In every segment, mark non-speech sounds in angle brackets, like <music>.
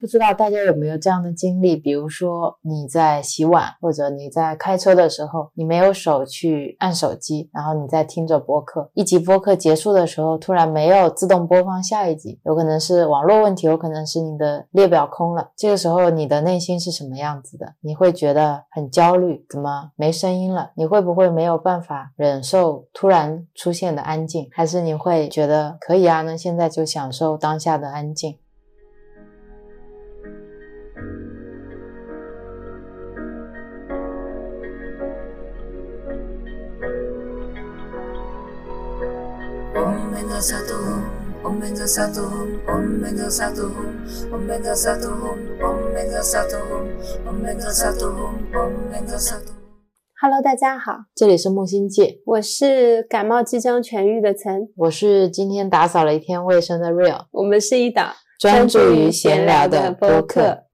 不知道大家有没有这样的经历？比如说你在洗碗，或者你在开车的时候，你没有手去按手机，然后你在听着播客，一集播客结束的时候，突然没有自动播放下一集，有可能是网络问题，有可能是你的列表空了。这个时候你的内心是什么样子的？你会觉得很焦虑，怎么没声音了？你会不会没有办法忍受突然出现的安静？还是你会觉得可以啊？那现在就享受当下的安静。Hello，大家好，这里是木星界，我是感冒即将痊愈的岑，我是今天打扫了一天卫生的 Real，我们是一档专注于闲聊的播客。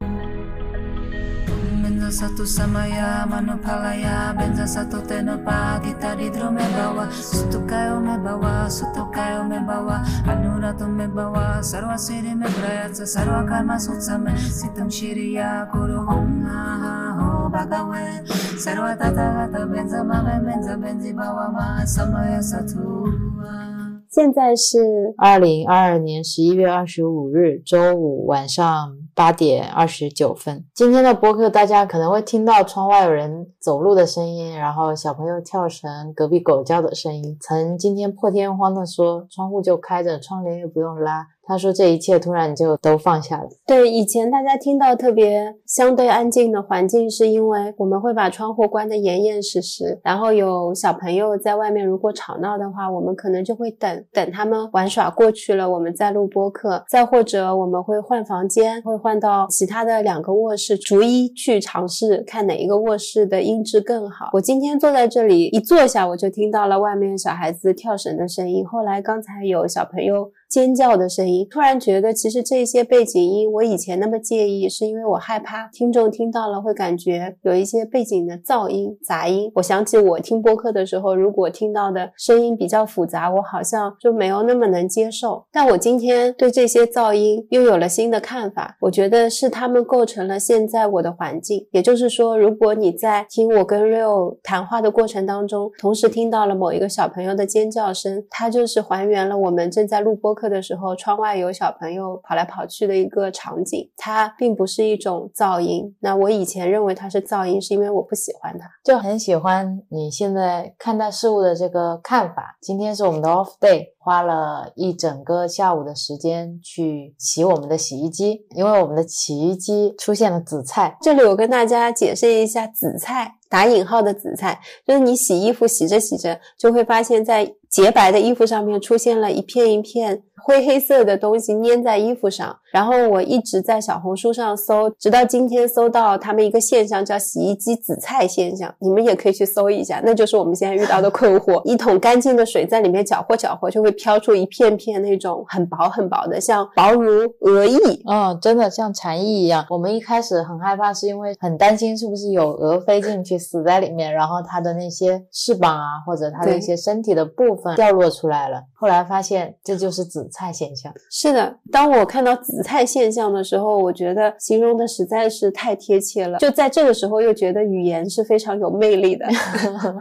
现在是二零二二年十一月二十五日周五晚上八点二十九分。今天的播客，大家可能会听到窗外有人走路的声音，然后小朋友跳绳，隔壁狗叫的声音。曾今天破天荒的说，窗户就开着，窗帘也不用拉。他说：“这一切突然就都放下了。”对，以前大家听到特别相对安静的环境，是因为我们会把窗户关得严严实实，然后有小朋友在外面，如果吵闹的话，我们可能就会等等他们玩耍过去了，我们再录播客。再或者我们会换房间，会换到其他的两个卧室，逐一去尝试看哪一个卧室的音质更好。我今天坐在这里，一坐下我就听到了外面小孩子跳绳的声音，后来刚才有小朋友。尖叫的声音，突然觉得其实这些背景音，我以前那么介意，是因为我害怕听众听到了会感觉有一些背景的噪音、杂音。我想起我听播客的时候，如果听到的声音比较复杂，我好像就没有那么能接受。但我今天对这些噪音又有了新的看法，我觉得是他们构成了现在我的环境。也就是说，如果你在听我跟 Rio 谈话的过程当中，同时听到了某一个小朋友的尖叫声，它就是还原了我们正在录播。课的时候，窗外有小朋友跑来跑去的一个场景，它并不是一种噪音。那我以前认为它是噪音，是因为我不喜欢它，就很喜欢你现在看待事物的这个看法。今天是我们的 off day，花了一整个下午的时间去洗我们的洗衣机，因为我们的洗衣机出现了紫菜。这里我跟大家解释一下，紫菜打引号的紫菜，就是你洗衣服洗着洗着，就会发现在。洁白的衣服上面出现了一片一片灰黑色的东西粘在衣服上，然后我一直在小红书上搜，直到今天搜到他们一个现象叫洗衣机紫菜现象，你们也可以去搜一下，那就是我们现在遇到的困惑。<laughs> 一桶干净的水在里面搅和搅和，就会飘出一片片那种很薄很薄的，像薄如鹅翼，嗯，真的像蝉翼一样。我们一开始很害怕，是因为很担心是不是有鹅飞进去死在里面，然后它的那些翅膀啊，或者它的一些身体的部分。掉落出来了，后来发现这就是紫菜现象。是的，当我看到紫菜现象的时候，我觉得形容的实在是太贴切了。就在这个时候，又觉得语言是非常有魅力的。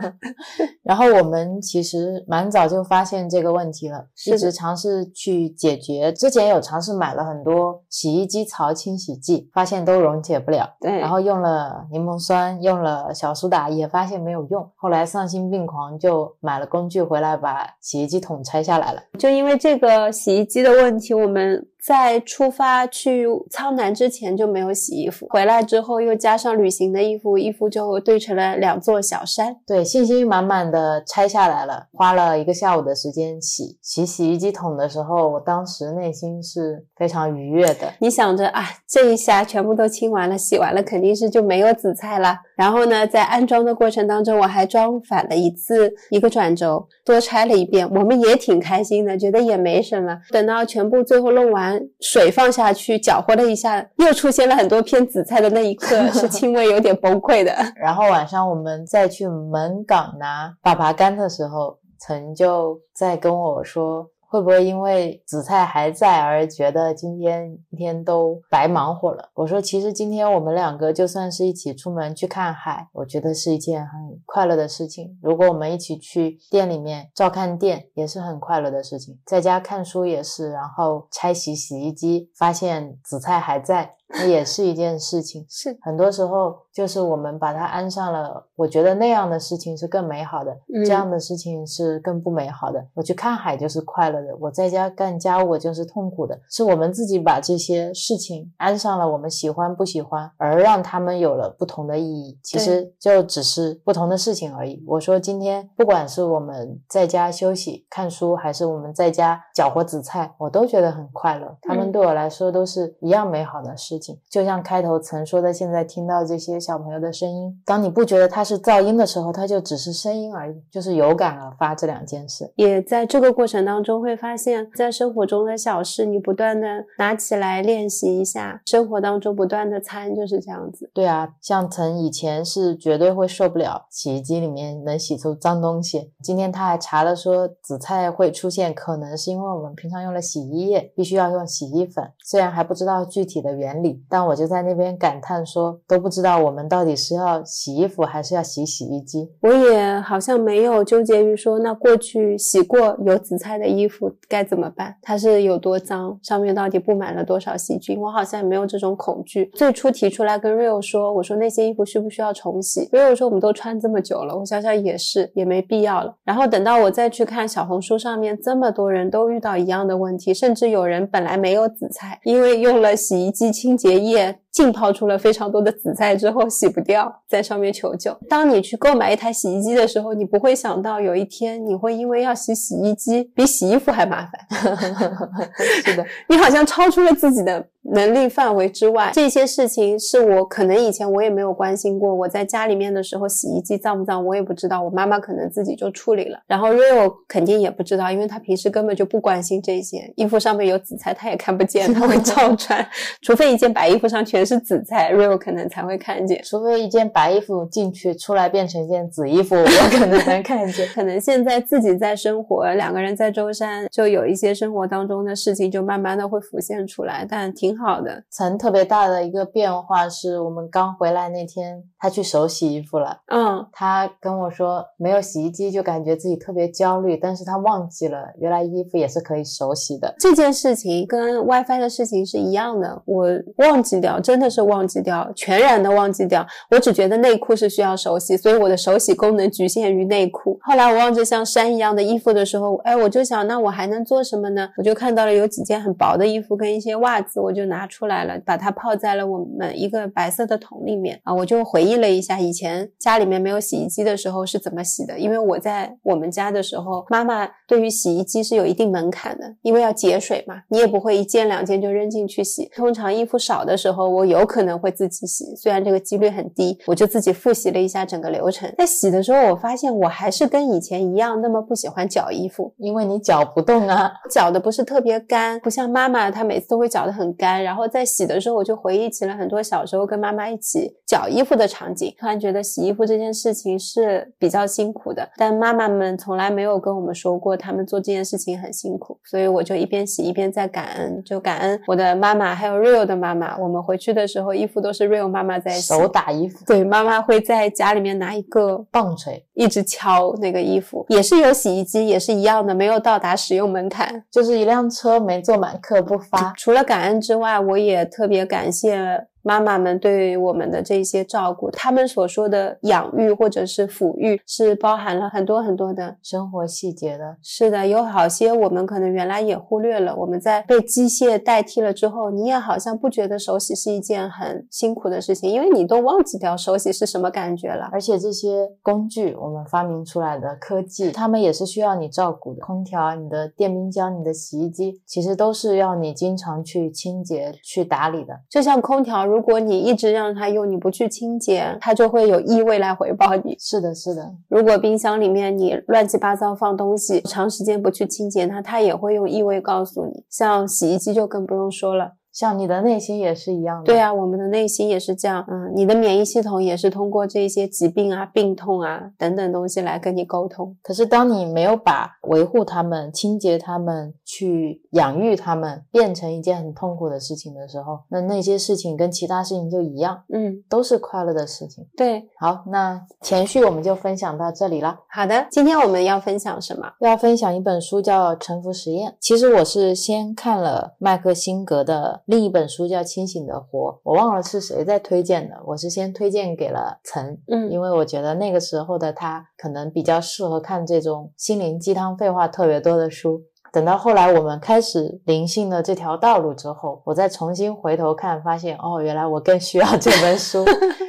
<laughs> 然后我们其实蛮早就发现这个问题了，一直尝试去解决。之前有尝试买了很多洗衣机槽清洗剂，发现都溶解不了。对，然后用了柠檬酸，用了小苏打，也发现没有用。后来丧心病狂，就买了工具回来把。把洗衣机桶拆下来了，就因为这个洗衣机的问题，我们。在出发去苍南之前就没有洗衣服，回来之后又加上旅行的衣服，衣服就堆成了两座小山。对，信心满满的拆下来了，花了一个下午的时间洗。洗洗衣机桶的时候，我当时内心是非常愉悦的。你想着啊，这一下全部都清完了，洗完了，肯定是就没有紫菜了。然后呢，在安装的过程当中，我还装反了一次一个转轴，多拆了一遍。我们也挺开心的，觉得也没什么。等到全部最后弄完。水放下去搅和了一下，又出现了很多片紫菜的那一刻，<laughs> 是轻微有点崩溃的。然后晚上我们再去门岗拿粑粑干的时候，曾就在跟我说：“会不会因为紫菜还在而觉得今天一天都白忙活了？我说，其实今天我们两个就算是一起出门去看海，我觉得是一件很快乐的事情。如果我们一起去店里面照看店，也是很快乐的事情。在家看书也是，然后拆洗洗衣机，发现紫菜还在。那也是一件事情，是很多时候就是我们把它安上了，我觉得那样的事情是更美好的，嗯这样的事情是更不美好的。我去看海就是快乐的，我在家干家务就是痛苦的，是我们自己把这些事情安上了我们喜欢不喜欢，而让他们有了不同的意义。其实就只是不同的事情而已。我说今天不管是我们在家休息看书，还是我们在家搅和紫菜，我都觉得很快乐。他们嗯对我来说都是一样美好的事情。就像开头曾说的，现在听到这些小朋友的声音，当你不觉得它是噪音的时候，它就只是声音而已，就是有感而发这两件事。也在这个过程当中会发现，在生活中的小事，你不断的拿起来练习一下，生活当中不断的参，就是这样子。对啊，像曾以前是绝对会受不了洗衣机里面能洗出脏东西。今天他还查了说，紫菜会出现，可能是因为我们平常用了洗衣液，必须要用洗衣粉。虽然还不知道具体的原理，但我就在那边感叹说，都不知道我们到底是要洗衣服还是要洗洗衣机。我也好像没有纠结于说，那过去洗过有紫菜的衣服该怎么办？它是有多脏？上面到底布满了多少细菌？我好像也没有这种恐惧。最初提出来跟 Rio 说，我说那些衣服需不需要重洗？Rio 说我们都穿这么久了，我想想也是，也没必要了。然后等到我再去看小红书上面，这么多人都遇到一样的问题，甚至有人本来没有紫菜，因为用了洗衣机清洁液浸泡出了非常多的紫菜之后洗不掉，在上面求救。当你去购买一台洗衣机的时候，你不会想到有一天你会因为要洗洗衣机比洗衣服还麻烦，<laughs> 是的，<laughs> 你好像超出了自己的能力范围之外。这些事情是我可能以前我也没有关心过。我在家里面的时候，洗衣机脏不脏我也不知道，我妈妈可能自己就处理了。然后 Rio 肯定也不知道，因为他平时根本就不关心这些。衣服上面有紫菜，他也看不见，<laughs> 他会照穿，除非一件白衣服上全是紫菜，Rio 可能才会看见。除非一件白衣服进去出来变成一件紫衣服，我可能能看见。<laughs> 可能现在自己在生活，两个人在舟山，就有一些生活当中的事情，就慢慢的会浮现出来，但挺好的。曾特别大的一个变化是我们刚回来那天，他去手洗衣服了。嗯，他跟我说，没有洗衣机就感觉自己特别焦虑，但是他忘记了原来衣服也是可以手洗的。这件事情跟 WiFi 的事情是一样的，我忘记掉，真的是忘记掉，全然的忘记掉。我只觉得内裤是需要手洗，所以我的手洗功能局限于内裤。后来我望着像山一样的衣服的时候，哎，我就想，那我还能做什么呢？我就看到了有几件很薄的衣服跟一些袜子，我就拿出来了，把它泡在了我们一个白色的桶里面啊。我就回忆了一下以前家里面没有洗衣机的时候是怎么洗的，因为我在我们家的时候，妈妈对于洗衣机是有一定门槛的，因为要节水嘛，你也不会一件两件就扔进去洗。<laughs> 通常衣服少的时候，我有可能会自己洗，虽然这个几率很低，我就自己复习了一下整个流程。在洗的时候，我发现我还是跟以前一样，那么不喜欢搅衣服，因为你搅不动啊，<laughs> 搅的不是特别干，不像妈妈，她每次都会搅得很干。然后在洗的时候，我就回忆起了很多小时候跟妈妈一起搅衣服的场景，突然觉得洗衣服这件事情是比较辛苦的，但妈妈们从来没有跟我们说过他们做这件事情很辛苦，所以我就一边洗一边在感恩，就感恩我的妈妈还有 Rio 的妈妈。我们回去的时候，衣服都是 Rio 妈妈在洗，手打衣服，对，妈妈会在家里面拿一个棒槌，一直敲那个衣服，也是有洗衣机，也是一样的，没有到达使用门槛。就是一辆车没坐满客不发。除了感恩之外，我也特别感谢妈妈们对我们的这些照顾。他们所说的养育或者是抚育，是包含了很多很多的。生活细节的，是的，有好些我们可能原来也忽略了。我们在被机械代替了之后，你也好像不觉得手洗是一件很辛苦的事情，因为你都忘记掉手洗是什么感觉了。而且这些工具我们发明出来的科技，他们也是需要你照顾的。空调、你的电冰箱、你的洗衣机，其实都是要你经常去清洁、去打理的。就像空调，如果你一直让它用，你不去清洁，它就会有异味来回报你。是的，是的，如果冰箱里面你乱七八糟放东西，长时间不去清洁它，它也会用异味告诉你。像洗衣机就更不用说了，像你的内心也是一样的。对啊，我们的内心也是这样。嗯，你的免疫系统也是通过这些疾病啊、病痛啊等等东西来跟你沟通。可是当你没有把维护他们、清洁他们、去养育他们变成一件很痛苦的事情的时候，那那些事情跟其他事情就一样，嗯，都是快乐的事情。对。好，那前序我们就分享到这里了。好的，今天我们要分享什么？要分享一本书叫《沉浮实验》。其实我是先看了麦克辛格的另一本书叫《清醒的活》，我忘了是谁在推荐的，我是先推荐给了岑，嗯因为我觉得那个时候的他可能比较适合看这种心灵鸡汤、废话特别多的书。等到后来我们开始灵性的这条道路之后，我再重新回头看，发现哦，原来我更需要这本书。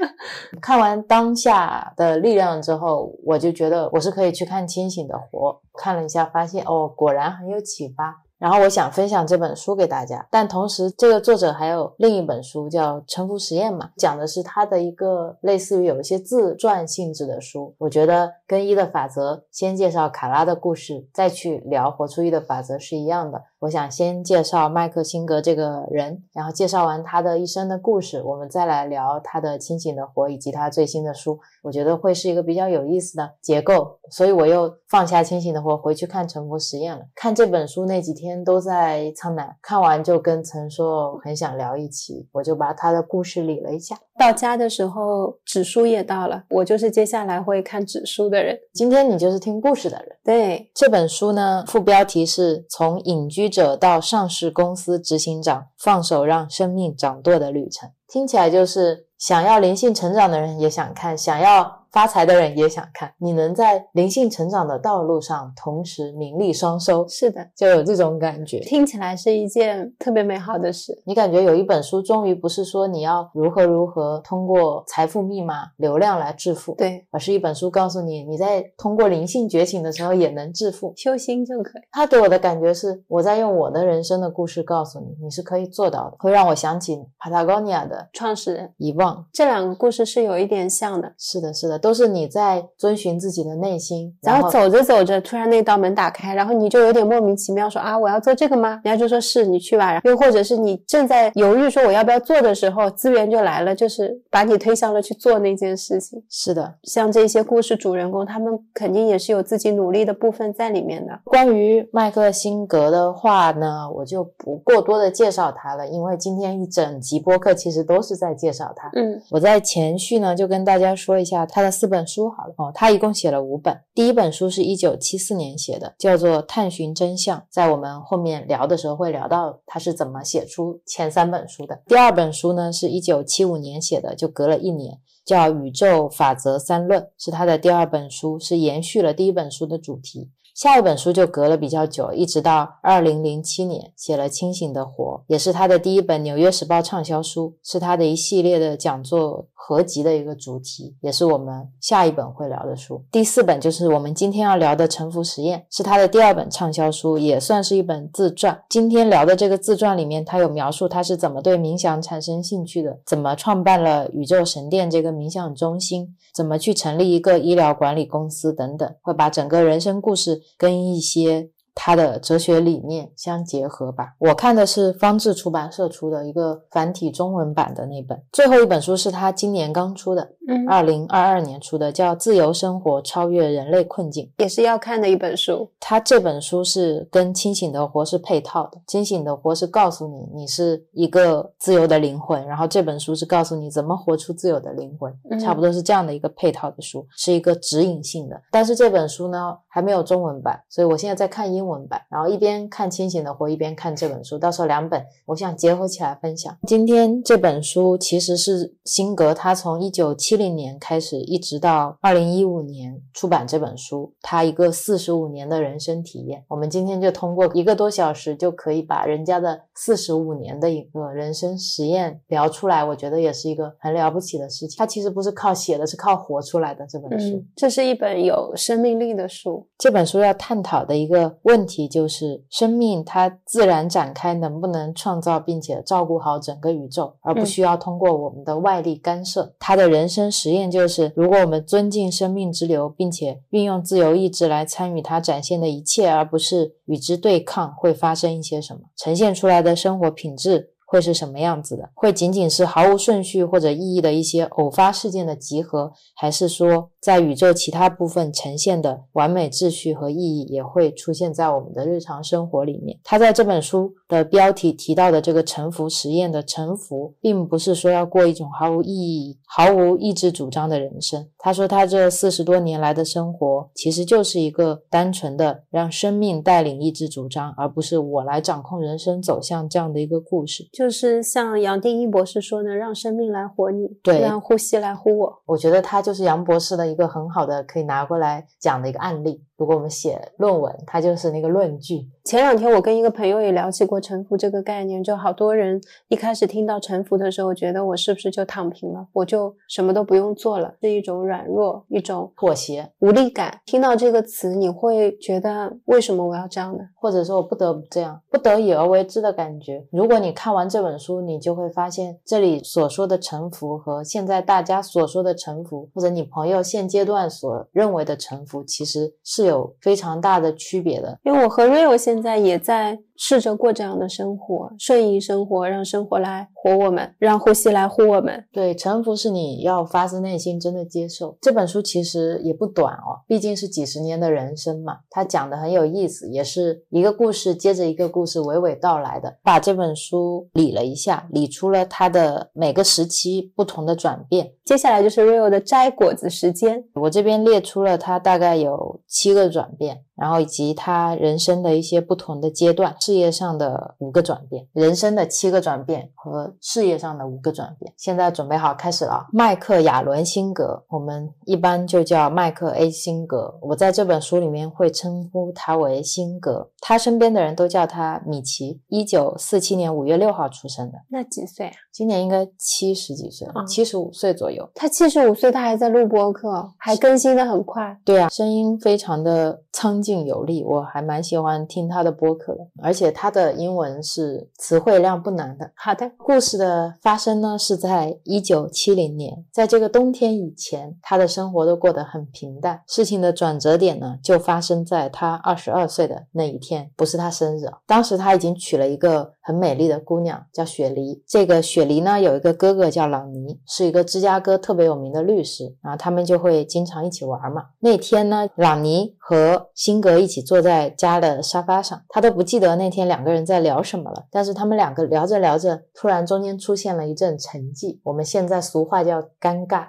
<laughs> 看完当下的力量之后，我就觉得我是可以去看清醒的活。看了一下，发现哦，果然很有启发。然后我想分享这本书给大家，但同时这个作者还有另一本书叫《沉浮实验》嘛，讲的是他的一个类似于有一些自传性质的书。我觉得跟一的法则先介绍卡拉的故事，再去聊活出一的法则是一样的。我想先介绍麦克辛格这个人，然后介绍完他的一生的故事，我们再来聊他的清醒的活以及他最新的书。我觉得会是一个比较有意思的结构，所以我又放下清醒的活，回去看沉浮实验了。看这本书那几天都在苍南，看完就跟曾说很想聊一期，我就把他的故事理了一下。到家的时候，纸书也到了，我就是接下来会看纸书的人。今天你就是听故事的人。对，这本书呢，副标题是从隐居者到上市公司执行长，放手让生命掌舵的旅程。听起来就是想要灵性成长的人也想看，想要发财的人也想看。你能在灵性成长的道路上同时名利双收，是的，就有这种感觉。听起来是一件特别美好的事。你感觉有一本书，终于不是说你要如何如何通过财富密码、流量来致富，对，而是一本书告诉你，你在通过灵性觉醒的时候也能致富。修心就可以。他给我的感觉是，我在用我的人生的故事告诉你，你是可以做到的，会让我想起 Patagonia 的创始人遗忘。这两个故事是有一点像的。是的，是的，都是你在遵循自己的内心，然后走着走着，突然那道门打开，然后你就有点莫名其妙说啊，我要做这个吗？人家就说是你去吧。又或者是你正在犹豫说我要不要做的时候，资源就来了，就是把你推向了去做那件事情。是的，像这些故事主人公，他们肯定也是有自己努力的部分在里面的。关于麦克辛格的话呢，我就不过多的介绍他了，因为今天一整集播客其实都是在介绍他。嗯，我在前序呢就跟大家说一下他的四本书好了哦，他一共写了五本。第一本书是一九七四年写的，叫做《探寻真相》，在我们后面聊的时候会聊到他是怎么写出前三本书的。第二本书呢是一九七五年写的，就隔了一年。叫《宇宙法则三论》，是他的第二本书，是延续了第一本书的主题。下一本书就隔了比较久，一直到二零零七年写了《清醒的活》，也是他的第一本《纽约时报》畅销书，是他的一系列的讲座合集的一个主题，也是我们下一本会聊的书。第四本就是我们今天要聊的《沉浮实验》，是他的第二本畅销书，也算是一本自传。今天聊的这个自传里面，他有描述他是怎么对冥想产生兴趣的，怎么创办了宇宙神殿这个冥想中心，怎么去成立一个医疗管理公司等等，会把整个人生故事跟一些他的哲学理念相结合吧。我看的是方志出版社出的一个繁体中文版的那本，最后一本书是他今年刚出的，嗯，二零二二年出的，叫《自由生活，超越人类困境》。也是要看的一本书。他这本书是跟清醒的活是配套的，清醒的活是告诉你你是一个自由的灵魂，然后这本书是告诉你怎么活出自由的灵魂，嗯差不多是这样的一个配套的书，是一个指引性的。但是这本书呢还没有中文版，所以我现在在看英文版，然后一边看清醒的活，一边看这本书，到时候两本我想结合起来分享。今天这本书其实是辛格他从一九七零年开始，一直到二零一五年出版这本书，他一个四十五年的人生体验。我们今天就通过一个多小时就可以把人家的四十五年的一个人生实验聊出来，我觉得也是一个很了不起的事情。他其实不是靠写的，是靠活出来的这本书。嗯，这是一本有生命力的书。这本书要探讨的一个问题就是，生命它自然展开能不能创造并且照顾好整个宇宙，而不需要通过我们的外力干涉。他的人生实验就是，如果我们尊敬生命之流，并且运用自由意志来参与它展现的一切，而不是与之对抗，会发生一些什么？呈现出来的生活品质。会是什么样子的？会仅仅是毫无顺序或者意义的一些偶发事件的集合，还是说在宇宙其他部分呈现的完美秩序和意义也会出现在我们的日常生活里面？他在这本书的标题提到的这个沉浮实验的沉浮，并不是说要过一种毫无意义、毫无意志主张的人生。他说他这四十多年来的生活，其实就是一个单纯的让生命带领意志主张，而不是我来掌控人生走向这样的一个故事。就是像杨定一博士说的，让生命来活你，对让呼吸来呼我。我觉得他就是杨博士的一一个很好的可以拿过来讲的一个案例。如果我们写论文，它就是那个论据。前两天我跟一个朋友也聊起过沉浮这个概念，就好多人一开始听到沉浮的时候，觉得我是不是就躺平了，我就什么都不用做了，是一种软弱，一种妥协，无力感。听到这个词，你会觉得为什么我要这样呢？或者说我不得不这样，不得已而为之的感觉。如果你看完这本书，你就会发现这里所说的沉浮和现在大家所说的沉浮，或者你朋友现阶段所认为的沉浮，其实是有非常大的区别的。因为我和 Rio 现在也在试着过这样的生活，顺应生活，让生活来活我们，让呼吸来呼我们。对，沉浮是你要发自内心真的接受。这本书其实也不短哦，毕竟是几十年的人生嘛，它讲的很有意思，也是一个故事接着一个故事娓娓道来的。把这本书理了一下，理出了它的每个时期不同的转变。接下来就是 Rio 的摘果子时间。我这边列出了它大概有七个转变，然后以及他人生的一些不同的阶段，事业上的五个转变，人生的七个转变和事业上的五个转变。现在准备好开始了啊。麦克亚伦辛格，我们一般就叫麦克 A 辛格。我在这本书里面会称呼他为辛格，他身边的人都叫他米奇。一九四七年五月六号出生的，那几岁啊？今年应该七十几岁了，嗯七十五岁左右。他七十五岁，他还在录播客，还更新的很快。对啊，声音非常的苍劲有力，我还蛮喜欢听他的播客的。而且他的英文是词汇量不难的。好的，故事的发生呢是在一九七零年，在这个冬天以前，他的生活都过得很平淡。事情的转折点呢，就发生在他二十二岁的那一天，不是他生日。当时他已经娶了一个很美丽的姑娘，叫雪梨。这个雪梨呢，有一个哥哥叫朗尼，是一个芝加哥特别有名的律师，然后他们就会经常一起玩嘛。那天呢，朗尼和辛格一起坐在家的沙发上，他都不记得那天两个人在聊什么了。但是他们两个聊着聊着，突然中间出现了一阵沉寂，我们现在俗话叫尴尬。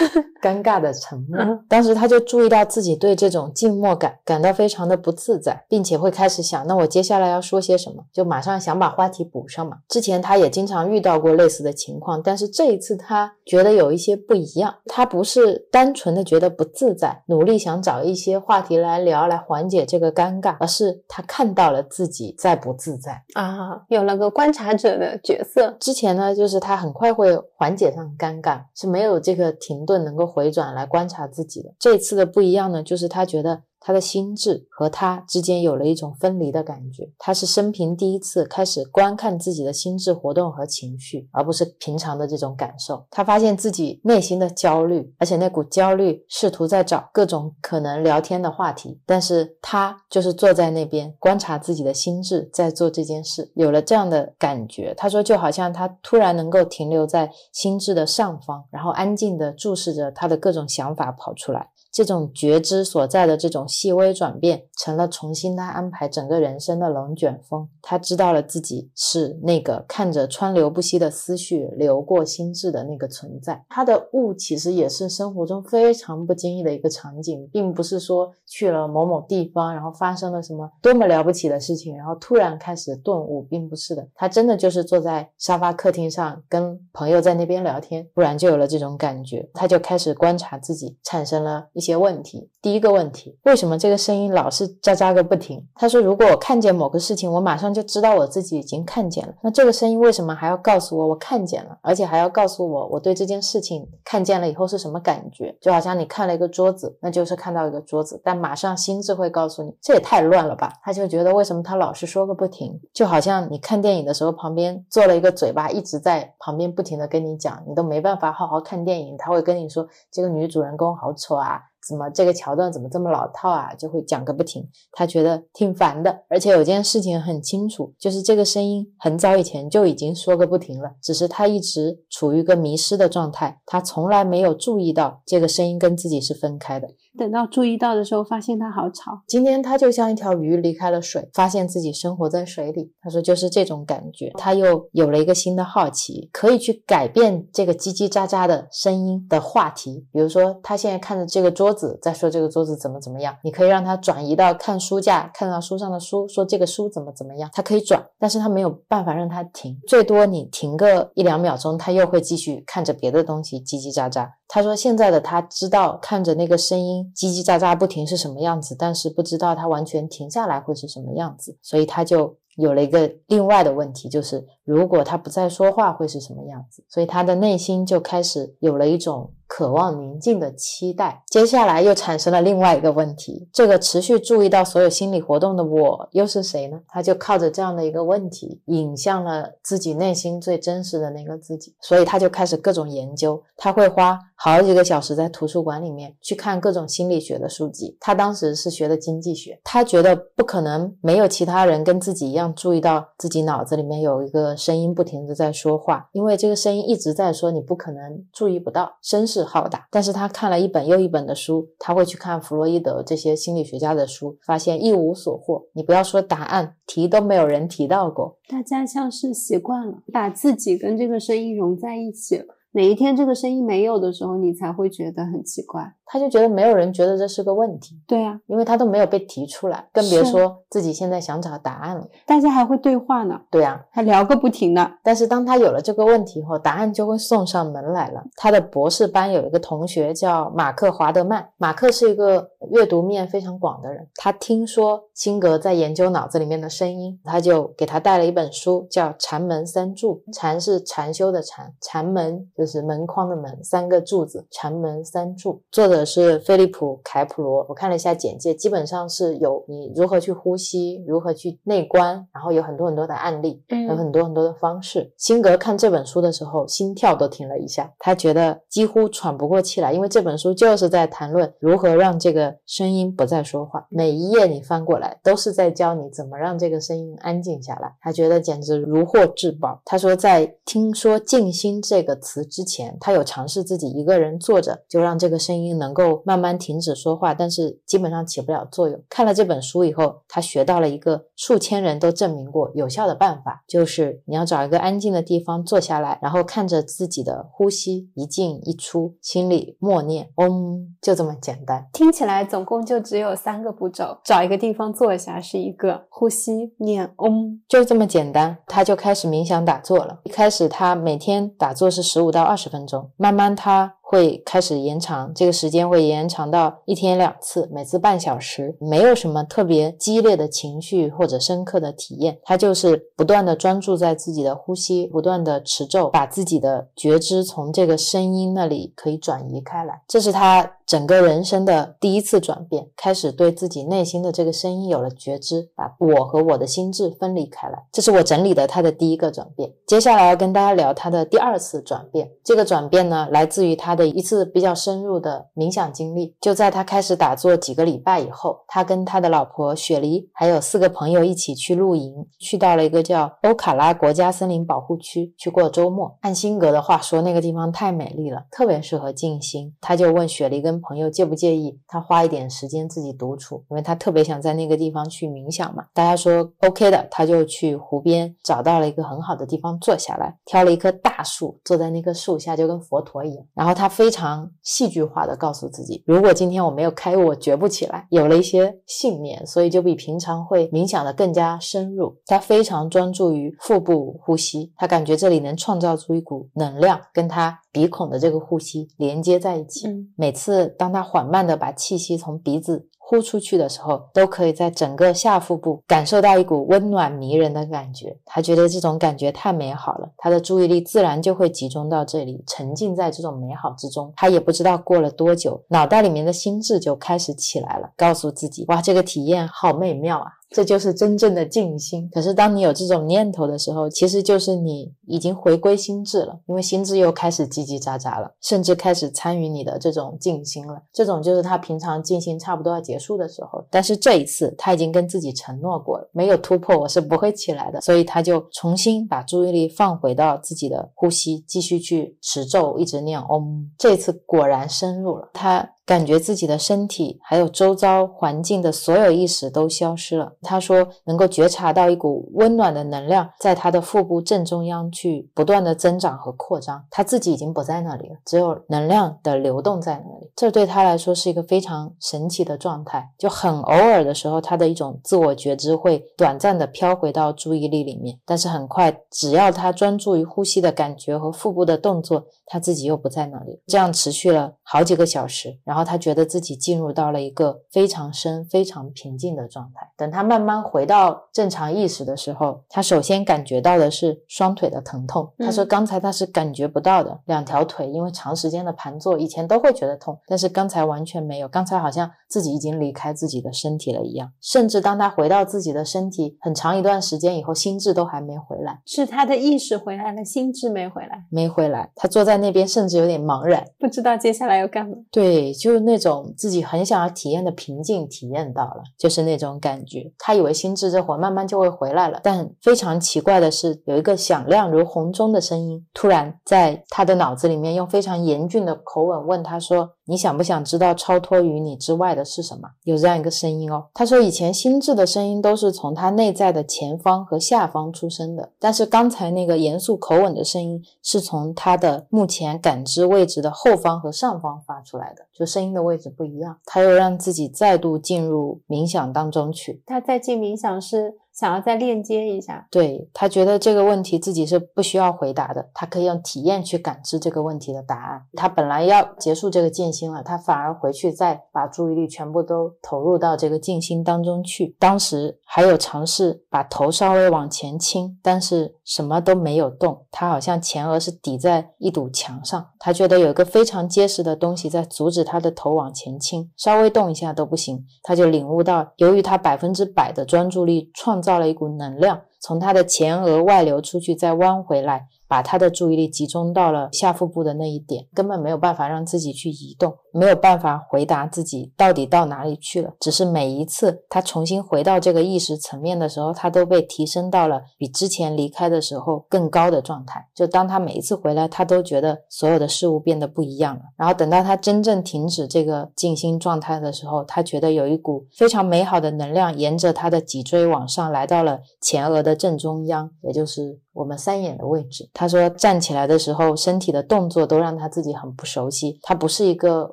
<laughs> 尴尬的沉默嗯。当时他就注意到自己对这种静默感感到非常的不自在，并且会开始想，那我接下来要说些什么？就马上想把话题补上嘛。之前他也经常遇到过类似的情况，但是这一次他觉得有一些不一样。他不是单纯的觉得不自在，努力想找一些话题来聊来缓解这个尴尬，而是他看到了自己在不自在。啊，有了个观察者的角色。之前呢，就是他很快会缓解上尴尬，是没有这个停顿能够回转来观察自己的。这次的不一样呢，就是他觉得他的心智和他之间有了一种分离的感觉。他是生平第一次开始观看自己的心智活动和情绪，而不是平常的这种感受。他发现自己内心的焦虑，而且那股焦虑试图在找各种可能聊天的话题，但是他就是坐在那边观察自己的心智在做这件事。有了这样的感觉，他说就好像他突然能够停留在心智的上方，然后安静地注视着他的各种想法跑出来。这种觉知所在的这种细微转变，成了重新来安排整个人生的龙卷风。他知道了自己是那个看着川流不息的思绪流过心智的那个存在。他的悟其实也是生活中非常不经意的一个场景，并不是说去了某某地方，然后发生了什么多么了不起的事情，然后突然开始顿悟，并不是的。他真的就是坐在沙发客厅上，跟朋友在那边聊天，突然就有了这种感觉。他就开始观察自己，产生了一些问题。第一个问题，为什么这个声音老是喳喳个不停？他说，如果我看见某个事情，我马上就知道我自己已经看见了。那这个声音为什么还要告诉我我看见了，而且还要告诉我我对这件事情看见了以后是什么感觉？就好像你看了一个桌子，那就是看到一个桌子，但马上心智会告诉你，这也太乱了吧？他就觉得为什么他老是说个不停？就好像你看电影的时候，旁边坐了一个嘴巴一直在旁边不停的跟你讲，你都没办法好好看电影。他会跟你说这个女主人公好丑啊，怎么这个桥段怎么这么老套啊？就会讲个不停。他觉得挺烦的，而且有件事情很清楚，就是这个声音很早以前就已经说个不停了，只是他一直处于一个迷失的状态，他从来没有注意到这个声音跟自己是分开的。等到注意到的时候，发现它好吵。今天他就像一条鱼离开了水，发现自己生活在水里。他说就是这种感觉。他又有了一个新的好奇，可以去改变这个叽叽喳喳的声音的话题。比如说，他现在看着这个桌子，在说这个桌子怎么怎么样，你可以让他转移到看书架，看到书上的书，说这个书怎么怎么样。他可以转，但是他没有办法让他停。最多你停个一两秒钟，他又会继续看着别的东西叽叽喳喳。他说：“现在的他知道看着那个声音叽叽喳喳不停是什么样子，但是不知道他完全停下来会是什么样子，所以他就有了一个另外的问题，就是如果他不再说话会是什么样子。所以他的内心就开始有了一种。”渴望宁静的期待，接下来又产生了另外一个问题：这个持续注意到所有心理活动的我又是谁呢？他就靠着这样的一个问题，引向了自己内心最真实的那个自己。所以他就开始各种研究，他会花好几个小时在图书馆里面去看各种心理学的书籍。他当时是学的经济学，他觉得不可能没有其他人跟自己一样注意到自己脑子里面有一个声音不停的在说话，因为这个声音一直在说，你不可能注意不到，声势。浩大，但是他看了一本又一本的书，他会去看弗洛伊德这些心理学家的书，发现一无所获。你不要说答案，题都没有人提到过。大家像是习惯了把自己跟这个声音融在一起，哪一天这个声音没有的时候，你才会觉得很奇怪。他就觉得没有人觉得这是个问题，对啊，因为他都没有被提出来，更别说自己现在想找答案了。大家还会对话呢，对啊，还聊个不停呢。但是当他有了这个问题后，答案就会送上门来了。他的博士班有一个同学叫马克华德曼，马克是一个阅读面非常广的人。他听说辛格在研究脑子里面的声音，他就给他带了一本书，叫《禅门三柱》。禅是禅修的禅，禅门就是门框的门，三个柱子，禅门三柱。作者。是菲利普·凯普罗，我看了一下简介，基本上是有你如何去呼吸，如何去内观，然后有很多很多的案例，有很多很多的方式。辛格看这本书的时候，心跳都停了一下，他觉得几乎喘不过气来，因为这本书就是在谈论如何让这个声音不再说话。每一页你翻过来，都是在教你怎么让这个声音安静下来。他觉得简直如获至宝。他说，在听说“静心”这个词之前，他有尝试自己一个人坐着，就让这个声音能。能够慢慢停止说话，但是基本上起不了作用。看了这本书以后，他学到了一个数千人都证明过有效的办法，就是你要找一个安静的地方坐下来，然后看着自己的呼吸一进一出，心里默念“嗡”，就这么简单。听起来总共就只有三个步骤：找一个地方坐下是一个，呼吸念“嗡”，就这么简单。他就开始冥想打坐了。一开始他每天打坐是十五到二十分钟，慢慢他。会开始延长，这个时间会延长到一天两次，每次半小时，没有什么特别激烈的情绪或者深刻的体验，他就是不断的专注在自己的呼吸，不断的持咒，把自己的觉知从这个声音那里可以转移开来，这是他。整个人生的第一次转变，开始对自己内心的这个声音有了觉知，把我和我的心智分离开来。这是我整理的他的第一个转变。接下来要跟大家聊他的第二次转变。这个转变呢，来自于他的一次比较深入的冥想经历。就在他开始打坐几个礼拜以后，他跟他的老婆雪梨还有四个朋友一起去露营，去到了一个叫欧卡拉国家森林保护区去过周末。按辛格的话说，那个地方太美丽了，特别适合静心。他就问雪梨跟朋友介不介意他花一点时间自己独处，因为他特别想在那个地方去冥想嘛。大家说 OK 的，他就去湖边找到了一个很好的地方坐下来，挑了一棵大树，坐在那棵树下就跟佛陀一样。然后他非常戏剧化的告诉自己，如果今天我没有开悟，我绝不起来。有了一些信念，所以就比平常会冥想的更加深入。他非常专注于腹部呼吸，他感觉这里能创造出一股能量，跟他。鼻孔的这个呼吸连接在一起，每次当他缓慢的把气息从鼻子呼出去的时候，都可以在整个下腹部感受到一股温暖迷人的感觉。他觉得这种感觉太美好了，他的注意力自然就会集中到这里，沉浸在这种美好之中。他也不知道过了多久，脑袋里面的心智就开始起来了，告诉自己：哇，这个体验好美妙啊！这就是真正的静心。可是当你有这种念头的时候，其实就是你已经回归心智了，因为心智又开始叽叽喳喳了，甚至开始参与你的这种静心了。这种就是他平常静心差不多要结束的时候，但是这一次他已经跟自己承诺过了，没有突破我是不会起来的，所以他就重新把注意力放回到自己的呼吸，继续去持咒，一直念嗡。这次果然深入了他。感觉自己的身体还有周遭环境的所有意识都消失了。他说，能够觉察到一股温暖的能量在他的腹部正中央去不断的增长和扩张。他自己已经不在那里了，只有能量的流动在那里。这对他来说是一个非常神奇的状态。就很偶尔的时候，他的一种自我觉知会短暂的飘回到注意力里面，但是很快，只要他专注于呼吸的感觉和腹部的动作，他自己又不在那里。这样持续了好几个小时，然后。他觉得自己进入到了一个非常深、非常平静的状态。等他慢慢回到正常意识的时候，他首先感觉到的是双腿的疼痛。他说：“刚才他是感觉不到的，两条腿因为长时间的盘坐，以前都会觉得痛，但是刚才完全没有。刚才好像自己已经离开自己的身体了一样。甚至当他回到自己的身体很长一段时间以后，心智都还没回来，是他的意识回来了，心智没回来，没回来。他坐在那边，甚至有点茫然，不知道接下来要干嘛。对，就。就是那种自己很想要体验的平静，体验到了，就是那种感觉。他以为心智这会儿慢慢就会回来了，但非常奇怪的是，有一个响亮如洪钟的声音突然在他的脑子里面用非常严峻的口吻问他说。你想不想知道超脱于你之外的是什么？有这样一个声音哦。他说，以前心智的声音都是从他内在的前方和下方出生的，但是刚才那个严肃口吻的声音是从他的目前感知位置的后方和上方发出来的，就声音的位置不一样。他又让自己再度进入冥想当中去。他在进冥想是。想要再链接一下，对他觉得这个问题自己是不需要回答的，他可以用体验去感知这个问题的答案。他本来要结束这个静心了，他反而回去再把注意力全部都投入到这个静心当中去。当时还有尝试把头稍微往前倾，但是什么都没有动，他好像前额是抵在一堵墙上，他觉得有一个非常结实的东西在阻止他的头往前倾，稍微动一下都不行。他就领悟到，由于他百分之百的专注力创造。了一股能量，从他的前额外流出去，再弯回来。把他的注意力集中到了下腹部的那一点，根本没有办法让自己去移动，没有办法回答自己到底到哪里去了。只是每一次他重新回到这个意识层面的时候，他都被提升到了比之前离开的时候更高的状态。就当他每一次回来，他都觉得所有的事物变得不一样了。然后等到他真正停止这个静心状态的时候，他觉得有一股非常美好的能量沿着他的脊椎往上来到了前额的的正中央，也就是。我们三眼的位置，他说站起来的时候，身体的动作都让他自己很不熟悉。他不是一个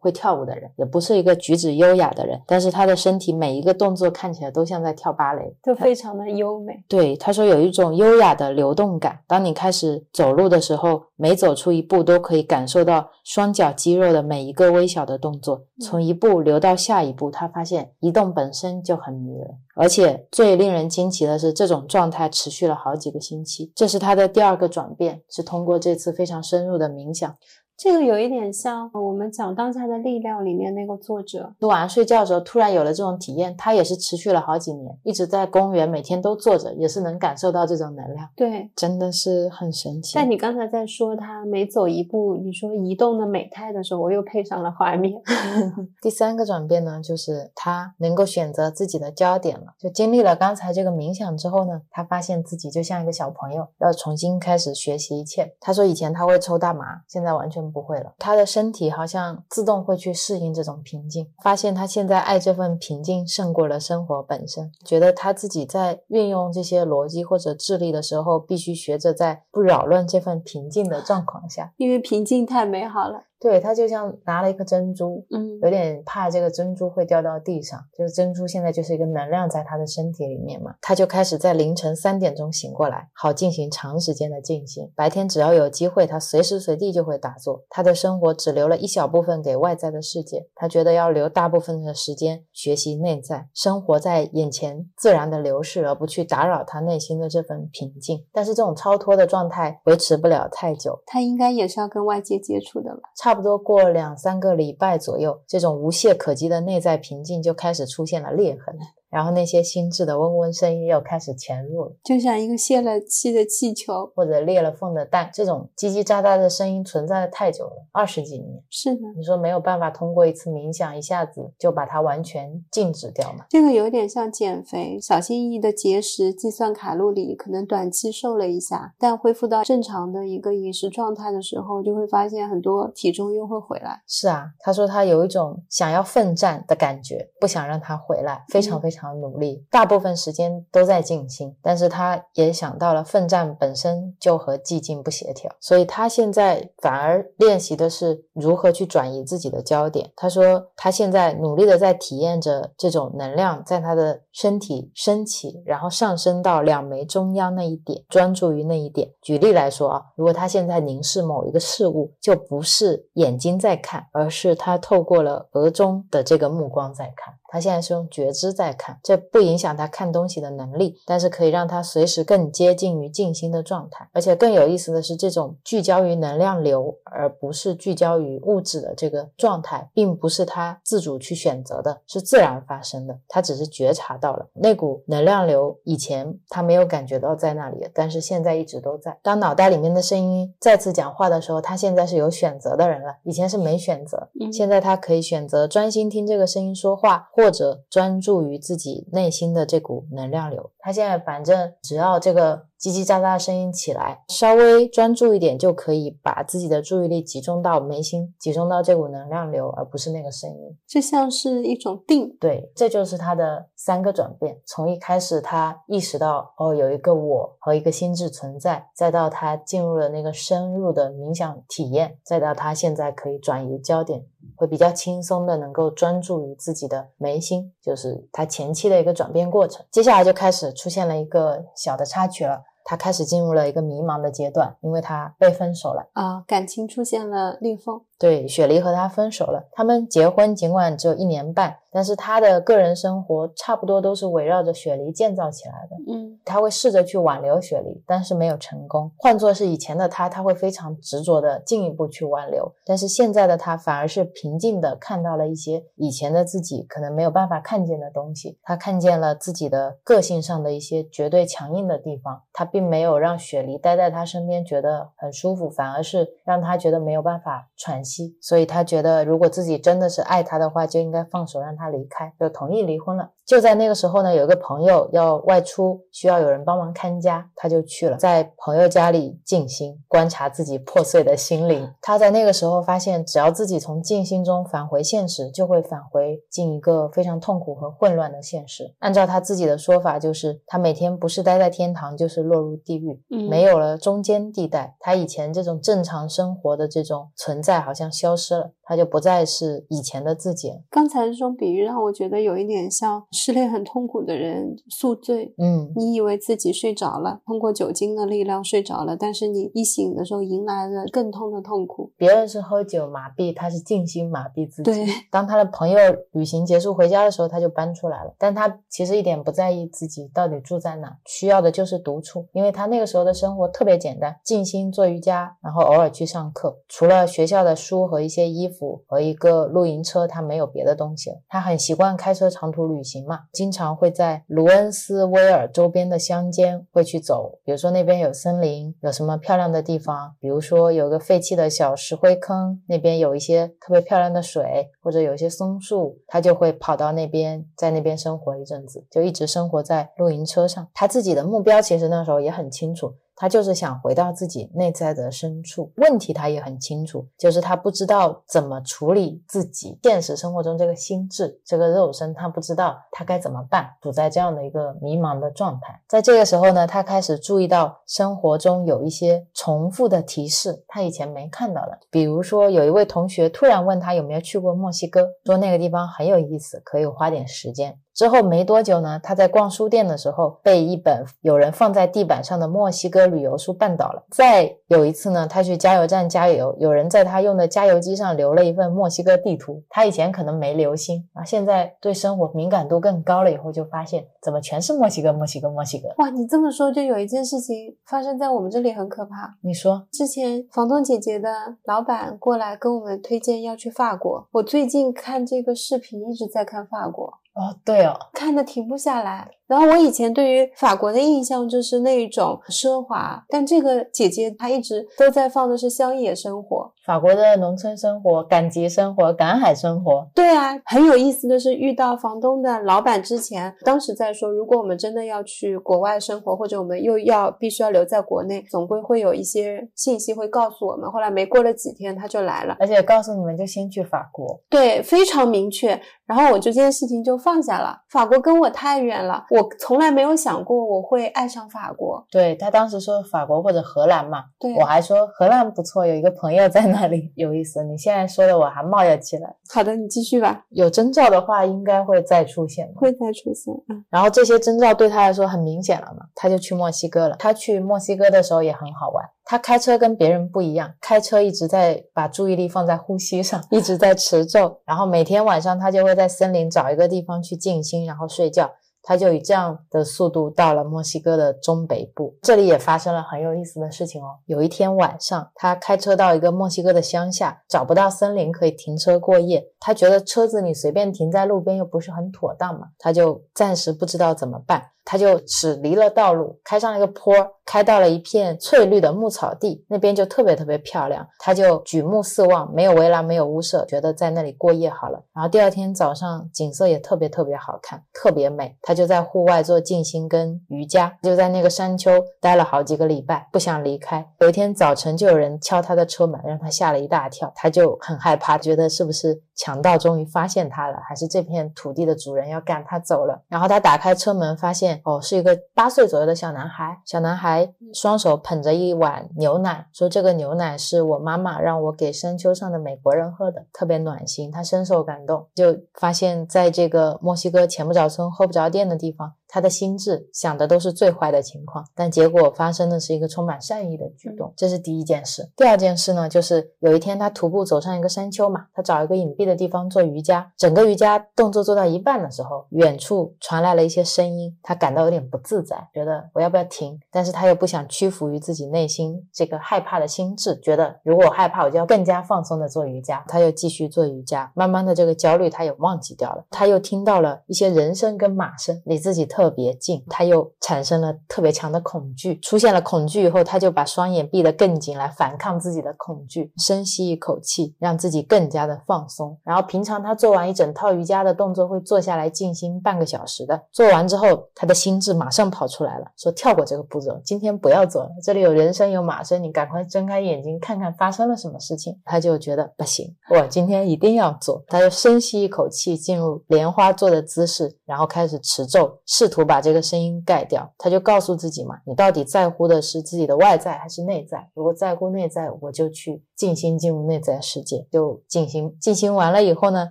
会跳舞的人，也不是一个举止优雅的人，但是他的身体每一个动作看起来都像在跳芭蕾，都非常的优美。对，他说有一种优雅的流动感。当你开始走路的时候，每走出一步都可以感受到双脚肌肉的每一个微小的动作，从一步流到下一步。他发现移动本身就很迷人。而且最令人惊奇的是，这种状态持续了好几个星期。这是他的第二个转变，是通过这次非常深入的冥想。这个有一点像我们讲《当下的力量》里面那个作者，晚上睡觉的时候突然有了这种体验，他也是持续了好几年，一直在公园每天都坐着，也是能感受到这种能量。对，真的是很神奇。但你刚才在说他每走一步，你说移动的美态的时候，我又配上了画面。<laughs> 第三个转变呢，就是他能够选择自己的焦点了。就经历了刚才这个冥想之后呢，他发现自己就像一个小朋友，要重新开始学习一切。他说以前他会抽大麻，现在完全。不会了，他的身体好像自动会去适应这种平静，发现他现在爱这份平静胜过了生活本身，觉得他自己在运用这些逻辑或者智力的时候，必须学着在不扰乱这份平静的状况下，因为平静太美好了。对他就像拿了一颗珍珠，嗯，有点怕这个珍珠会掉到地上。就是珍珠现在就是一个能量在他的身体里面嘛，他就开始在凌晨三点钟醒过来，好进行长时间的静心。白天只要有机会，他随时随地就会打坐。他的生活只留了一小部分给外在的世界，他觉得要留大部分的时间学习内在，生活在眼前自然的流逝，而不去打扰他内心的这份平静。但是这种超脱的状态维持不了太久，他应该也是要跟外界接触的吧？差。差不多过两三个礼拜左右，这种无懈可击的内在平静就开始出现了裂痕。然后那些心智的嗡嗡声音又开始潜入了，就像一个泄了气的气球，或者裂了缝的蛋，这种叽叽喳喳的声音存在的太久了，二十几年。是的，你说没有办法通过一次冥想一下子就把它完全静止掉吗？这个有点像减肥，小心翼翼的节食，计算卡路里，可能短期瘦了一下，但恢复到正常的一个饮食状态的时候，就会发现很多体重又会回来。是啊，他说他有一种想要奋战的感觉，不想让它回来，非常非常常努力，大部分时间都在静心，但是他也想到了奋战本身就和寂静不协调，所以他现在反而练习的是如何去转移自己的焦点。他说他现在努力的在体验着这种能量在他的身体升起，然后上升到两眉中央那一点，专注于那一点。举例来说啊，如果他现在凝视某一个事物，就不是眼睛在看，而是他透过了额中的这个目光在看。他现在是用觉知在看，这不影响他看东西的能力，但是可以让他随时更接近于静心的状态。而且更有意思的是，这种聚焦于能量流，而不是聚焦于物质的这个状态，并不是他自主去选择的，是自然发生的。他只是觉察到了那股能量流，以前他没有感觉到在那里，但是现在一直都在。当脑袋里面的声音再次讲话的时候，他现在是有选择的人了，以前是没选择，现在他可以选择专心听这个声音说话。或或者专注于自己内心的这股能量流，他现在反正只要这个。叽叽喳喳的声音起来，稍微专注一点就可以把自己的注意力集中到眉心，集中到这股能量流，而不是那个声音。这像是一种定，对，这就是他的三个转变。从一开始他意识到哦有一个我和一个心智存在，再到他进入了那个深入的冥想体验，再到他现在可以转移焦点，会比较轻松的能够专注于自己的眉心，就是他前期的一个转变过程。接下来就开始出现了一个小的插曲了。他开始进入了一个迷茫的阶段，因为他被分手了啊，感情出现了裂缝。对，雪梨和他分手了。他们结婚尽管只有一年半，但是他的个人生活差不多都是围绕着雪梨建造起来的。嗯，他会试着去挽留雪梨，但是没有成功。换作是以前的他，他会非常执着的进一步去挽留，但是现在的他反而是平静的看到了一些以前的自己可能没有办法看见的东西。他看见了自己的个性上的一些绝对强硬的地方。他并没有让雪梨待在他身边觉得很舒服，反而是让他觉得没有办法喘息。所以他觉得，如果自己真的是爱他的话，就应该放手让他离开，就同意离婚了。就在那个时候呢，有个朋友要外出，需要有人帮忙看家，他就去了，在朋友家里静心观察自己破碎的心灵。他在那个时候发现，只要自己从静心中返回现实，就会返回进一个非常痛苦和混乱的现实。按照他自己的说法，就是他每天不是待在天堂，就是落入地狱，没有了中间地带。他以前这种正常生活的这种存在，好像消失了，他就不再是以前的自己。刚才这种比喻让我觉得有一点像。失恋很痛苦的人宿醉，嗯，你以为自己睡着了，通过酒精的力量睡着了，但是你一醒的时候迎来了更痛的痛苦。别人是喝酒麻痹，他是静心麻痹自己。对，当他的朋友旅行结束回家的时候，他就搬出来了，但他其实一点不在意自己到底住在哪，需要的就是独处，因为他那个时候的生活特别简单，静心做瑜伽，然后偶尔去上课，除了学校的书和一些衣服和一个露营车，他没有别的东西了。他很习惯开车长途旅行。嘛，经常会在卢恩斯威尔周边的乡间会去走，比如说那边有森林，有什么漂亮的地方，比如说有个废弃的小石灰坑，那边有一些特别漂亮的水，或者有一些松树，他就会跑到那边，在那边生活一阵子，就一直生活在露营车上。他自己的目标其实那时候也很清楚。他就是想回到自己内在的深处，问题他也很清楚，就是他不知道怎么处理自己现实生活中这个心智、这个肉身，他不知道他该怎么办，处在这样的一个迷茫的状态。在这个时候呢，他开始注意到生活中有一些重复的提示，他以前没看到的。比如说，有一位同学突然问他有没有去过墨西哥，说那个地方很有意思，可以花点时间。之后没多久呢，他在逛书店的时候被一本有人放在地板上的墨西哥旅游书绊倒了。再有一次呢，他去加油站加油，有人在他用的加油机上留了一份墨西哥地图。他以前可能没留心啊，现在对生活敏感度更高了，以后就发现怎么全是墨西哥，墨西哥，墨西哥。哇，你这么说就有一件事情发生在我们这里，很可怕。你说，之前房东姐姐的老板过来跟我们推荐要去法国。我最近看这个视频一直在看法国。哦，对哦，看的停不下来。然后我以前对于法国的印象就是那一种奢华，但这个姐姐她一直都在放的是乡野生活，法国的农村生活、赶集生活、赶海生活。对啊，很有意思的是，遇到房东的老板之前，当时在说，如果我们真的要去国外生活，或者我们又要必须要留在国内，总归会有一些信息会告诉我们。后来没过了几天，他就来了，而且告诉你们就先去法国，对，非常明确。然后我就这件事情就放下了。法国跟我太远了，我从来没有想过我会爱上法国。对他当时说法国或者荷兰嘛，对我还说荷兰不错，有一个朋友在那里，有意思。你现在说的我还冒要起来。好的，你继续吧。有征兆的话，应该会再出现的。会再出现，嗯，然后这些征兆对他来说很明显了嘛，他就去墨西哥了。他去墨西哥的时候也很好玩。他开车跟别人不一样，开车一直在把注意力放在呼吸上，一直在持咒。然后每天晚上他就会在森林找一个地方去静心，然后睡觉。他就以这样的速度到了墨西哥的中北部，这里也发生了很有意思的事情哦。有一天晚上，他开车到一个墨西哥的乡下，找不到森林可以停车过夜，他觉得车子你随便停在路边又不是很妥当嘛，他就暂时不知道怎么办。他就驶离了道路，开上一个坡，开到了一片翠绿的牧草地，那边就特别特别漂亮。他就举目四望，没有围栏，没有屋舍，觉得在那里过夜好了。然后第二天早上景色也特别特别好看，特别美。他就在户外做静心跟瑜伽，就在那个山丘待了好几个礼拜，不想离开。有一天早晨就有人敲他的车门，让他吓了一大跳，他就很害怕，觉得是不是强盗终于发现他了，还是这片土地的主人要赶他走了？然后他打开车门，发现。哦，是一个八岁左右的小男孩。小男孩还双手捧着一碗牛奶，说：“这个牛奶是我妈妈让我给山丘上的美国人喝的，特别暖心。”他深受感动，就发现在这个墨西哥前不着村后不着店的地方。他的心智想的都是最坏的情况，但结果发生的是一个充满善意的举动，这是第一件事。第二件事呢，就是有一天他徒步走上一个山丘嘛，他找一个隐蔽的地方做瑜伽，整个瑜伽动作做到一半的时候，远处传来了一些声音，他感到有点不自在，觉得我要不要停？但是他又不想屈服于自己内心这个害怕的心智，觉得如果我害怕，我就要更加放松的做瑜伽。他又继续做瑜伽，慢慢的这个焦虑他也忘记掉了。他又听到了一些人声跟马声，你自己特。特别近，他又产生了特别强的恐惧。出现了恐惧以后，他就把双眼闭得更紧，来反抗自己的恐惧。深吸一口气，让自己更加的放松。然后平常他做完一整套瑜伽的动作，会坐下来静心半个小时的。做完之后，他的心智马上跑出来了，说跳过这个步骤，今天不要做了。这里有人声有马声，你赶快睁开眼睛看看发生了什么事情。他就觉得不行，我今天一定要做。他就深吸一口气，进入莲花坐的姿势，然后开始持咒，试。图把这个声音盖掉，他就告诉自己嘛，你到底在乎的是自己的外在还是内在？如果在乎内在，我就去静心进入内在世界，就静心。静心完了以后呢，